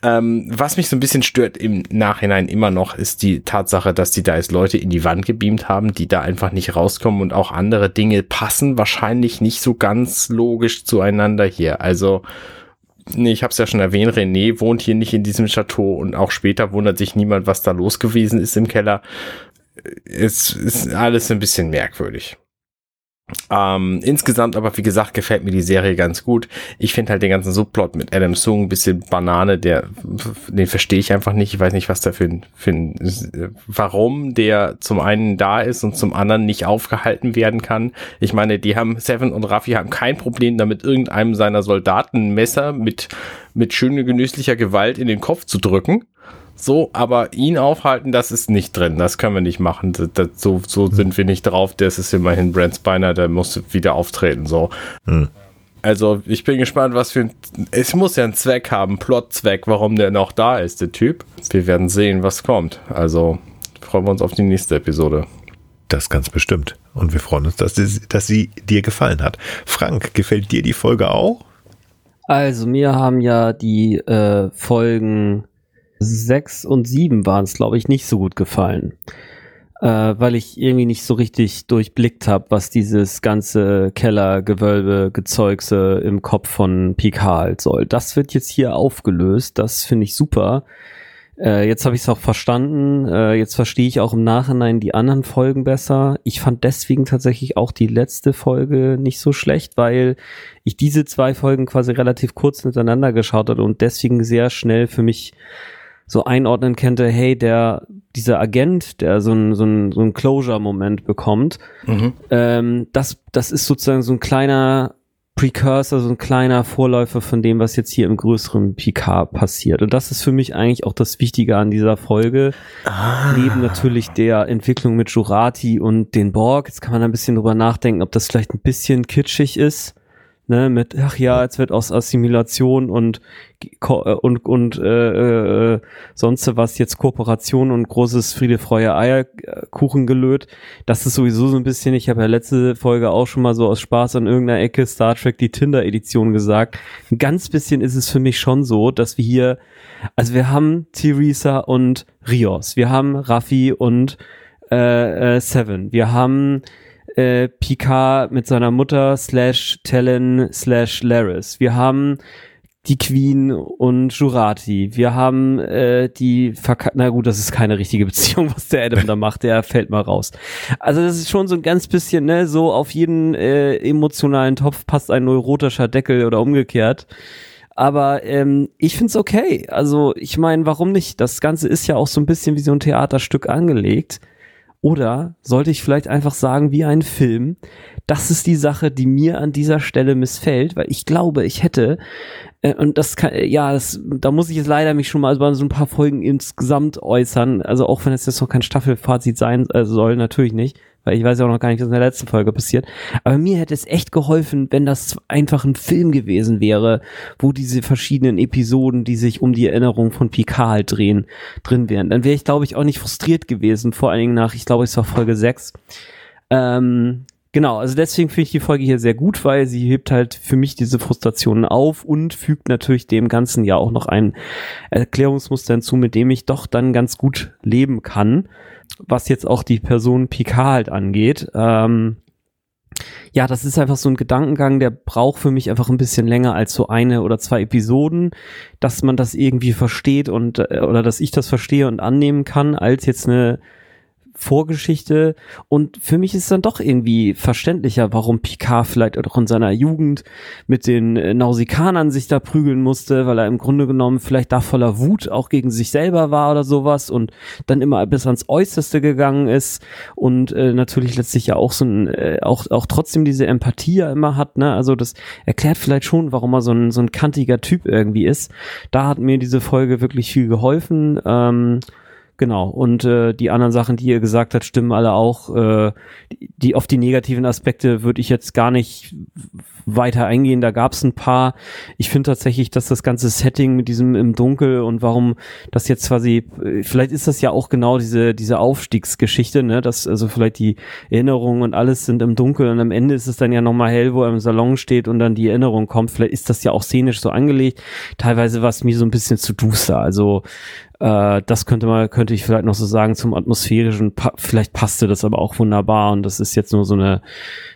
Ähm, was mich so ein bisschen stört im Nachhinein immer noch, ist die Tatsache, dass die da jetzt Leute in die Wand gebeamt haben, die da einfach nicht rauskommen und auch andere Dinge passen wahrscheinlich nicht so ganz logisch zueinander hier. Also, nee, ich habe es ja schon erwähnt, René wohnt hier nicht in diesem Chateau und auch später wundert sich niemand, was da los gewesen ist im Keller. Es ist alles ein bisschen merkwürdig. Ähm, insgesamt aber, wie gesagt, gefällt mir die Serie ganz gut. Ich finde halt den ganzen Subplot mit Adam Sung ein bisschen Banane, der, den verstehe ich einfach nicht. Ich weiß nicht, was da für ein, für ein, warum der zum einen da ist und zum anderen nicht aufgehalten werden kann. Ich meine, die haben, Seven und Raffi haben kein Problem damit, irgendeinem seiner Soldaten Messer mit, mit schöner genüsslicher Gewalt in den Kopf zu drücken. So, aber ihn aufhalten, das ist nicht drin. Das können wir nicht machen. Das, das, so, so hm. sind wir nicht drauf. Das ist immerhin Brent Spiner, der muss wieder auftreten. So. Hm. Also, ich bin gespannt, was für ein. Es muss ja einen Zweck haben, Plotzweck, warum der noch da ist, der Typ. Wir werden sehen, was kommt. Also, freuen wir uns auf die nächste Episode. Das ganz bestimmt. Und wir freuen uns, dass, sie, dass sie dir gefallen hat. Frank, gefällt dir die Folge auch? Also, mir haben ja die äh, Folgen sechs und sieben waren es, glaube ich, nicht so gut gefallen. Äh, weil ich irgendwie nicht so richtig durchblickt habe, was dieses ganze Kellergewölbe Gezeugse im Kopf von Picard halt soll. Das wird jetzt hier aufgelöst, das finde ich super. Äh, jetzt habe ich es auch verstanden. Äh, jetzt verstehe ich auch im Nachhinein die anderen Folgen besser. Ich fand deswegen tatsächlich auch die letzte Folge nicht so schlecht, weil ich diese zwei Folgen quasi relativ kurz miteinander geschaut habe und deswegen sehr schnell für mich so einordnen könnte, hey, der, dieser Agent, der so ein, so ein, so ein Closure-Moment bekommt, mhm. ähm, das, das ist sozusagen so ein kleiner Precursor, so ein kleiner Vorläufer von dem, was jetzt hier im größeren Picard passiert. Und das ist für mich eigentlich auch das Wichtige an dieser Folge. Ah. Neben natürlich der Entwicklung mit Jurati und den Borg. Jetzt kann man ein bisschen drüber nachdenken, ob das vielleicht ein bisschen kitschig ist ne, mit, ach ja, jetzt wird aus Assimilation und äh, und und äh, äh, sonst was jetzt Kooperation und großes Friede, Freude, Eierkuchen gelöt. Das ist sowieso so ein bisschen, ich habe ja letzte Folge auch schon mal so aus Spaß an irgendeiner Ecke Star Trek die Tinder-Edition gesagt. Ein ganz bisschen ist es für mich schon so, dass wir hier, also wir haben Theresa und Rios, wir haben Raffi und äh, äh, Seven, wir haben äh, Picard mit seiner Mutter slash Talon slash Laris. Wir haben die Queen und Jurati. Wir haben äh, die Verka na gut, das ist keine richtige Beziehung, was der Adam da macht, der fällt mal raus. Also das ist schon so ein ganz bisschen, ne, so auf jeden äh, emotionalen Topf passt ein neurotischer Deckel oder umgekehrt. Aber ähm, ich find's okay. Also ich meine, warum nicht? Das Ganze ist ja auch so ein bisschen wie so ein Theaterstück angelegt. Oder sollte ich vielleicht einfach sagen, wie ein Film? Das ist die Sache, die mir an dieser Stelle missfällt, weil ich glaube, ich hätte, äh, und das kann, ja, das, da muss ich jetzt leider mich schon mal über so ein paar Folgen insgesamt äußern. Also auch wenn es jetzt noch kein Staffelfazit sein äh, soll, natürlich nicht weil ich weiß ja auch noch gar nicht, was in der letzten Folge passiert. Aber mir hätte es echt geholfen, wenn das einfach ein Film gewesen wäre, wo diese verschiedenen Episoden, die sich um die Erinnerung von Picard halt drehen, drin wären. Dann wäre ich, glaube ich, auch nicht frustriert gewesen, vor allen Dingen nach, ich glaube, es war Folge 6. Ähm, Genau, also deswegen finde ich die Folge hier sehr gut, weil sie hebt halt für mich diese Frustrationen auf und fügt natürlich dem Ganzen ja auch noch ein Erklärungsmuster hinzu, mit dem ich doch dann ganz gut leben kann was jetzt auch die Person Picard halt angeht. Ähm, ja, das ist einfach so ein Gedankengang, der braucht für mich einfach ein bisschen länger als so eine oder zwei Episoden, dass man das irgendwie versteht und äh, oder dass ich das verstehe und annehmen kann, als jetzt eine Vorgeschichte und für mich ist dann doch irgendwie verständlicher, warum Picard vielleicht auch in seiner Jugend mit den äh, Nausikanern sich da prügeln musste, weil er im Grunde genommen vielleicht da voller Wut auch gegen sich selber war oder sowas und dann immer bis ans Äußerste gegangen ist und äh, natürlich letztlich ja auch so ein, äh, auch, auch trotzdem diese Empathie ja immer hat, ne, also das erklärt vielleicht schon, warum er so ein, so ein kantiger Typ irgendwie ist. Da hat mir diese Folge wirklich viel geholfen, ähm, Genau. Und äh, die anderen Sachen, die ihr gesagt habt, stimmen alle auch. Äh, die, auf die negativen Aspekte würde ich jetzt gar nicht weiter eingehen. Da gab es ein paar. Ich finde tatsächlich, dass das ganze Setting mit diesem im Dunkel und warum das jetzt quasi, vielleicht ist das ja auch genau diese, diese Aufstiegsgeschichte, ne? Dass also vielleicht die Erinnerungen und alles sind im Dunkel und am Ende ist es dann ja nochmal hell, wo er im Salon steht und dann die Erinnerung kommt. Vielleicht ist das ja auch szenisch so angelegt. Teilweise war es mir so ein bisschen zu duster. Also äh, das könnte man, könnte ich vielleicht noch so sagen zum atmosphärischen. Pa vielleicht passte das aber auch wunderbar und das ist jetzt nur so eine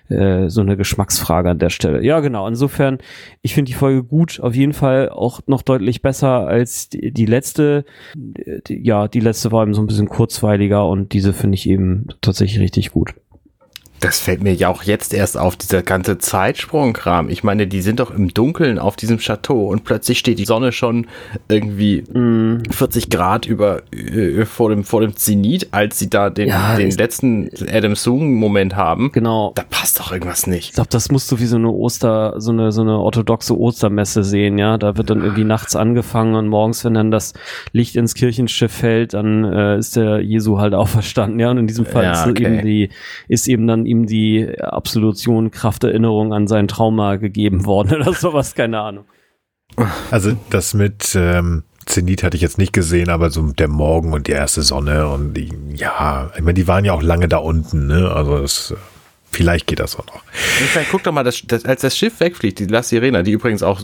äh, so eine Geschmacksfrage an der Stelle. Ja, genau. Insofern, ich finde die Folge gut, auf jeden Fall auch noch deutlich besser als die, die letzte. Die, ja, die letzte war eben so ein bisschen kurzweiliger und diese finde ich eben tatsächlich richtig gut. Das fällt mir ja auch jetzt erst auf, dieser ganze Zeitsprungkram. Ich meine, die sind doch im Dunkeln auf diesem Chateau und plötzlich steht die Sonne schon irgendwie mm. 40 Grad über äh, vor dem vor dem Zenit, als sie da den, ja, den letzten Adam Zoom Moment haben. Genau. Da passt doch irgendwas nicht. Ich glaube, das musst du wie so eine Oster so eine so eine orthodoxe Ostermesse sehen, ja? Da wird dann irgendwie nachts angefangen und morgens, wenn dann das Licht ins Kirchenschiff fällt, dann äh, ist der Jesu halt auferstanden, ja? Und in diesem Fall ja, okay. ist eben die ist eben dann ihm die Absolution Kraft Erinnerung an sein Trauma gegeben worden oder sowas, keine Ahnung. Also das mit ähm, Zenit hatte ich jetzt nicht gesehen, aber so der Morgen und die erste Sonne und die, ja, ich meine, die waren ja auch lange da unten, ne? Also es, vielleicht geht das auch noch. Meine, guck doch mal, das, das, als das Schiff wegfliegt, die La Sirena, die übrigens auch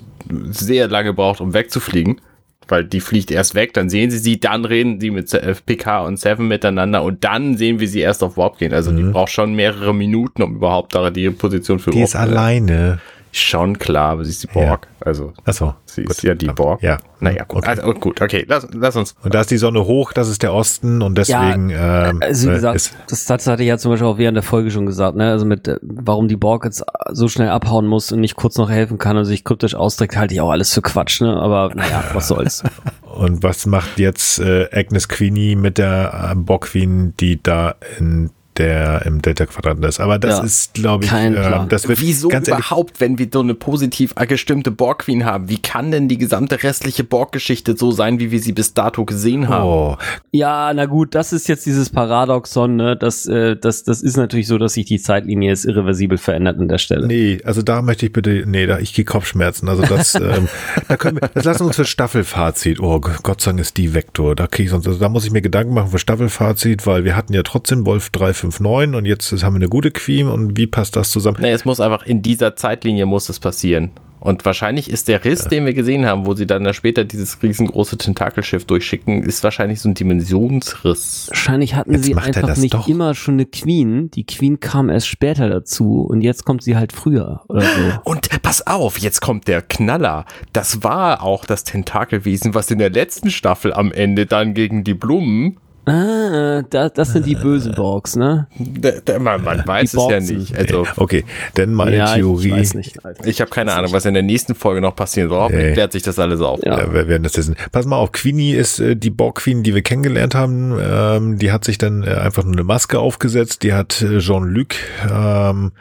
sehr lange braucht, um wegzufliegen, weil die fliegt erst weg, dann sehen sie sie, dann reden sie mit PK und Seven miteinander und dann sehen wir sie erst auf Warp gehen. Also mhm. die braucht schon mehrere Minuten, um überhaupt da die Position für Die Warp ist alleine. Schon klar, aber sie ist die Borg. Ja. Also, Achso, sie gut. ist ja die Borg. Ja. Naja, gut. Okay. Also, gut, okay, lass, lass uns. Und da ist die Sonne hoch, das ist der Osten und deswegen. Ja, ähm, also wie gesagt, ist, das, das hatte ich ja zum Beispiel auch während der Folge schon gesagt, ne? Also mit, äh, warum die Borg jetzt so schnell abhauen muss und nicht kurz noch helfen kann und sich kryptisch ausdrückt, halte ich auch alles für Quatsch, ne? Aber naja, was soll's. und was macht jetzt äh, Agnes Queenie mit der äh, Borg Queen, die da in der im Delta-Quadrant ist. Aber das ja, ist, glaube ich, äh, das wird Wieso ganz überhaupt, wenn wir so eine positiv gestimmte Borg Queen haben? Wie kann denn die gesamte restliche Borg-Geschichte so sein, wie wir sie bis dato gesehen haben? Oh. Ja, na gut, das ist jetzt dieses Paradoxon, ne? Das, äh, das, das ist natürlich so, dass sich die Zeitlinie jetzt irreversibel verändert an der Stelle. Nee, also da möchte ich bitte, nee, da ich gehe Kopfschmerzen. Also das, ähm, da können wir, das lassen wir uns für Staffelfazit. Oh Gott sei Dank ist die Vektor. Da kriege ich sonst, also da muss ich mir Gedanken machen für Staffelfazit, weil wir hatten ja trotzdem Wolf 3, 5,9 und jetzt haben wir eine gute Queen und wie passt das zusammen? Nee, es muss einfach in dieser Zeitlinie muss es passieren. Und wahrscheinlich ist der Riss, ja. den wir gesehen haben, wo sie dann später dieses riesengroße Tentakelschiff durchschicken, ist wahrscheinlich so ein Dimensionsriss. Wahrscheinlich hatten jetzt sie einfach nicht doch. immer schon eine Queen. Die Queen kam erst später dazu und jetzt kommt sie halt früher oder so. Und pass auf, jetzt kommt der Knaller. Das war auch das Tentakelwesen, was in der letzten Staffel am Ende dann gegen die Blumen Ah, das, das sind die bösen Borgs, ne? Da, da, man, man weiß es ja nicht. Also, okay, denn meine ja, Theorie. Ich, weiß nicht, ich habe keine Ahnung, was in der nächsten Folge noch passieren soll. Hoffentlich klärt sich das alles auf. Ja. ja, wir werden das wissen. Pass mal auf, Queenie ist äh, die Borg-Queen, die wir kennengelernt haben. Ähm, die hat sich dann äh, einfach nur eine Maske aufgesetzt. Die hat äh, Jean-Luc ähm,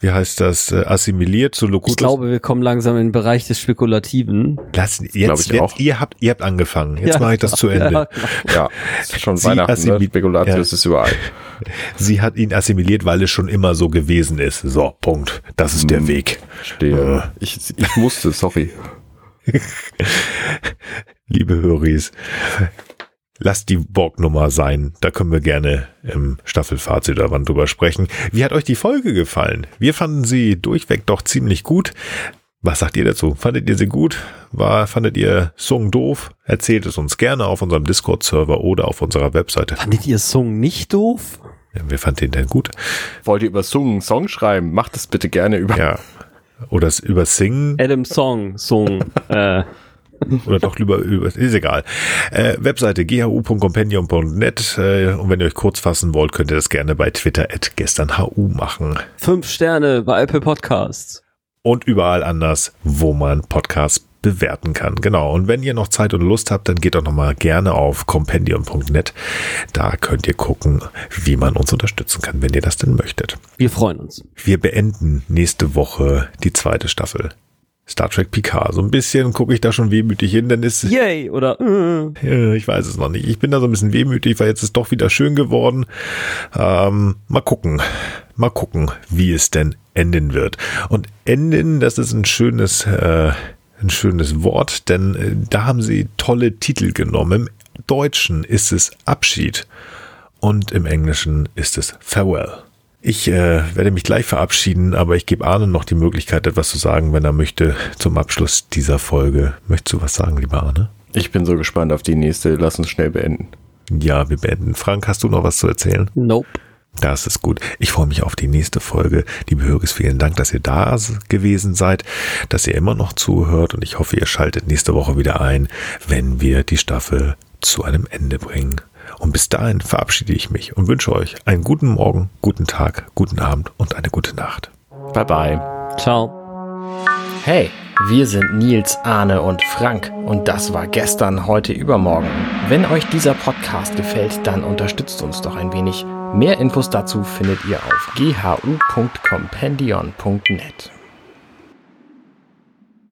wie heißt das, äh, assimiliert zu Locutus. Ich glaube, wir kommen langsam in den Bereich des Spekulativen. Lassen, jetzt, jetzt ihr habt, ihr habt angefangen. Jetzt ja, mache ich das zu Ende. Ja, ja ist schon Sie Weihnachten, ne? Spekulatius ja. ist überall. Sie hat ihn assimiliert, weil es schon immer so gewesen ist. So, Punkt. Das ist hm, der Weg. Stehe. Äh. Ich, ich musste, sorry. Liebe Höris, lasst die Borg-Nummer sein. Da können wir gerne im Staffelfazit oder wann drüber sprechen. Wie hat euch die Folge gefallen? Wir fanden sie durchweg doch ziemlich gut. Was sagt ihr dazu? Fandet ihr sie gut? War, fandet ihr Song doof? Erzählt es uns gerne auf unserem Discord-Server oder auf unserer Webseite. Fandet ihr Song nicht doof? Wer fand den denn gut? Wollt ihr über Song einen Song schreiben? Macht das bitte gerne über. Ja. Oder es über Singen. Adam Song, Song. äh, Oder doch lieber über, ist egal. Äh, Webseite ghu.compendium.net äh, und wenn ihr euch kurz fassen wollt, könnt ihr das gerne bei Twitter at gesternhu machen. fünf Sterne bei Apple Podcasts. Und überall anders, wo man Podcasts bewerten kann. Genau. Und wenn ihr noch Zeit und Lust habt, dann geht doch nochmal gerne auf compendium.net. Da könnt ihr gucken, wie man uns unterstützen kann, wenn ihr das denn möchtet. Wir freuen uns. Wir beenden nächste Woche die zweite Staffel. Star Trek Picard. So ein bisschen gucke ich da schon wehmütig hin, denn ist, Yay! Oder äh, ich weiß es noch nicht. Ich bin da so ein bisschen wehmütig, weil jetzt ist doch wieder schön geworden. Ähm, mal gucken. Mal gucken, wie es denn enden wird. Und enden, das ist ein schönes, äh, ein schönes Wort, denn äh, da haben sie tolle Titel genommen. Im Deutschen ist es Abschied und im Englischen ist es Farewell. Ich äh, werde mich gleich verabschieden, aber ich gebe Arne noch die Möglichkeit, etwas zu sagen, wenn er möchte, zum Abschluss dieser Folge. Möchtest du was sagen, lieber Arne? Ich bin so gespannt auf die nächste. Lass uns schnell beenden. Ja, wir beenden. Frank, hast du noch was zu erzählen? nope. Das ist gut. Ich freue mich auf die nächste Folge. Liebe Höris, vielen Dank, dass ihr da gewesen seid, dass ihr immer noch zuhört und ich hoffe, ihr schaltet nächste Woche wieder ein, wenn wir die Staffel zu einem Ende bringen. Und bis dahin verabschiede ich mich und wünsche euch einen guten Morgen, guten Tag, guten Abend und eine gute Nacht. Bye bye. Ciao. Hey, wir sind Nils, Arne und Frank und das war gestern, heute, übermorgen. Wenn euch dieser Podcast gefällt, dann unterstützt uns doch ein wenig. Mehr Infos dazu findet ihr auf ghu.compendion.net.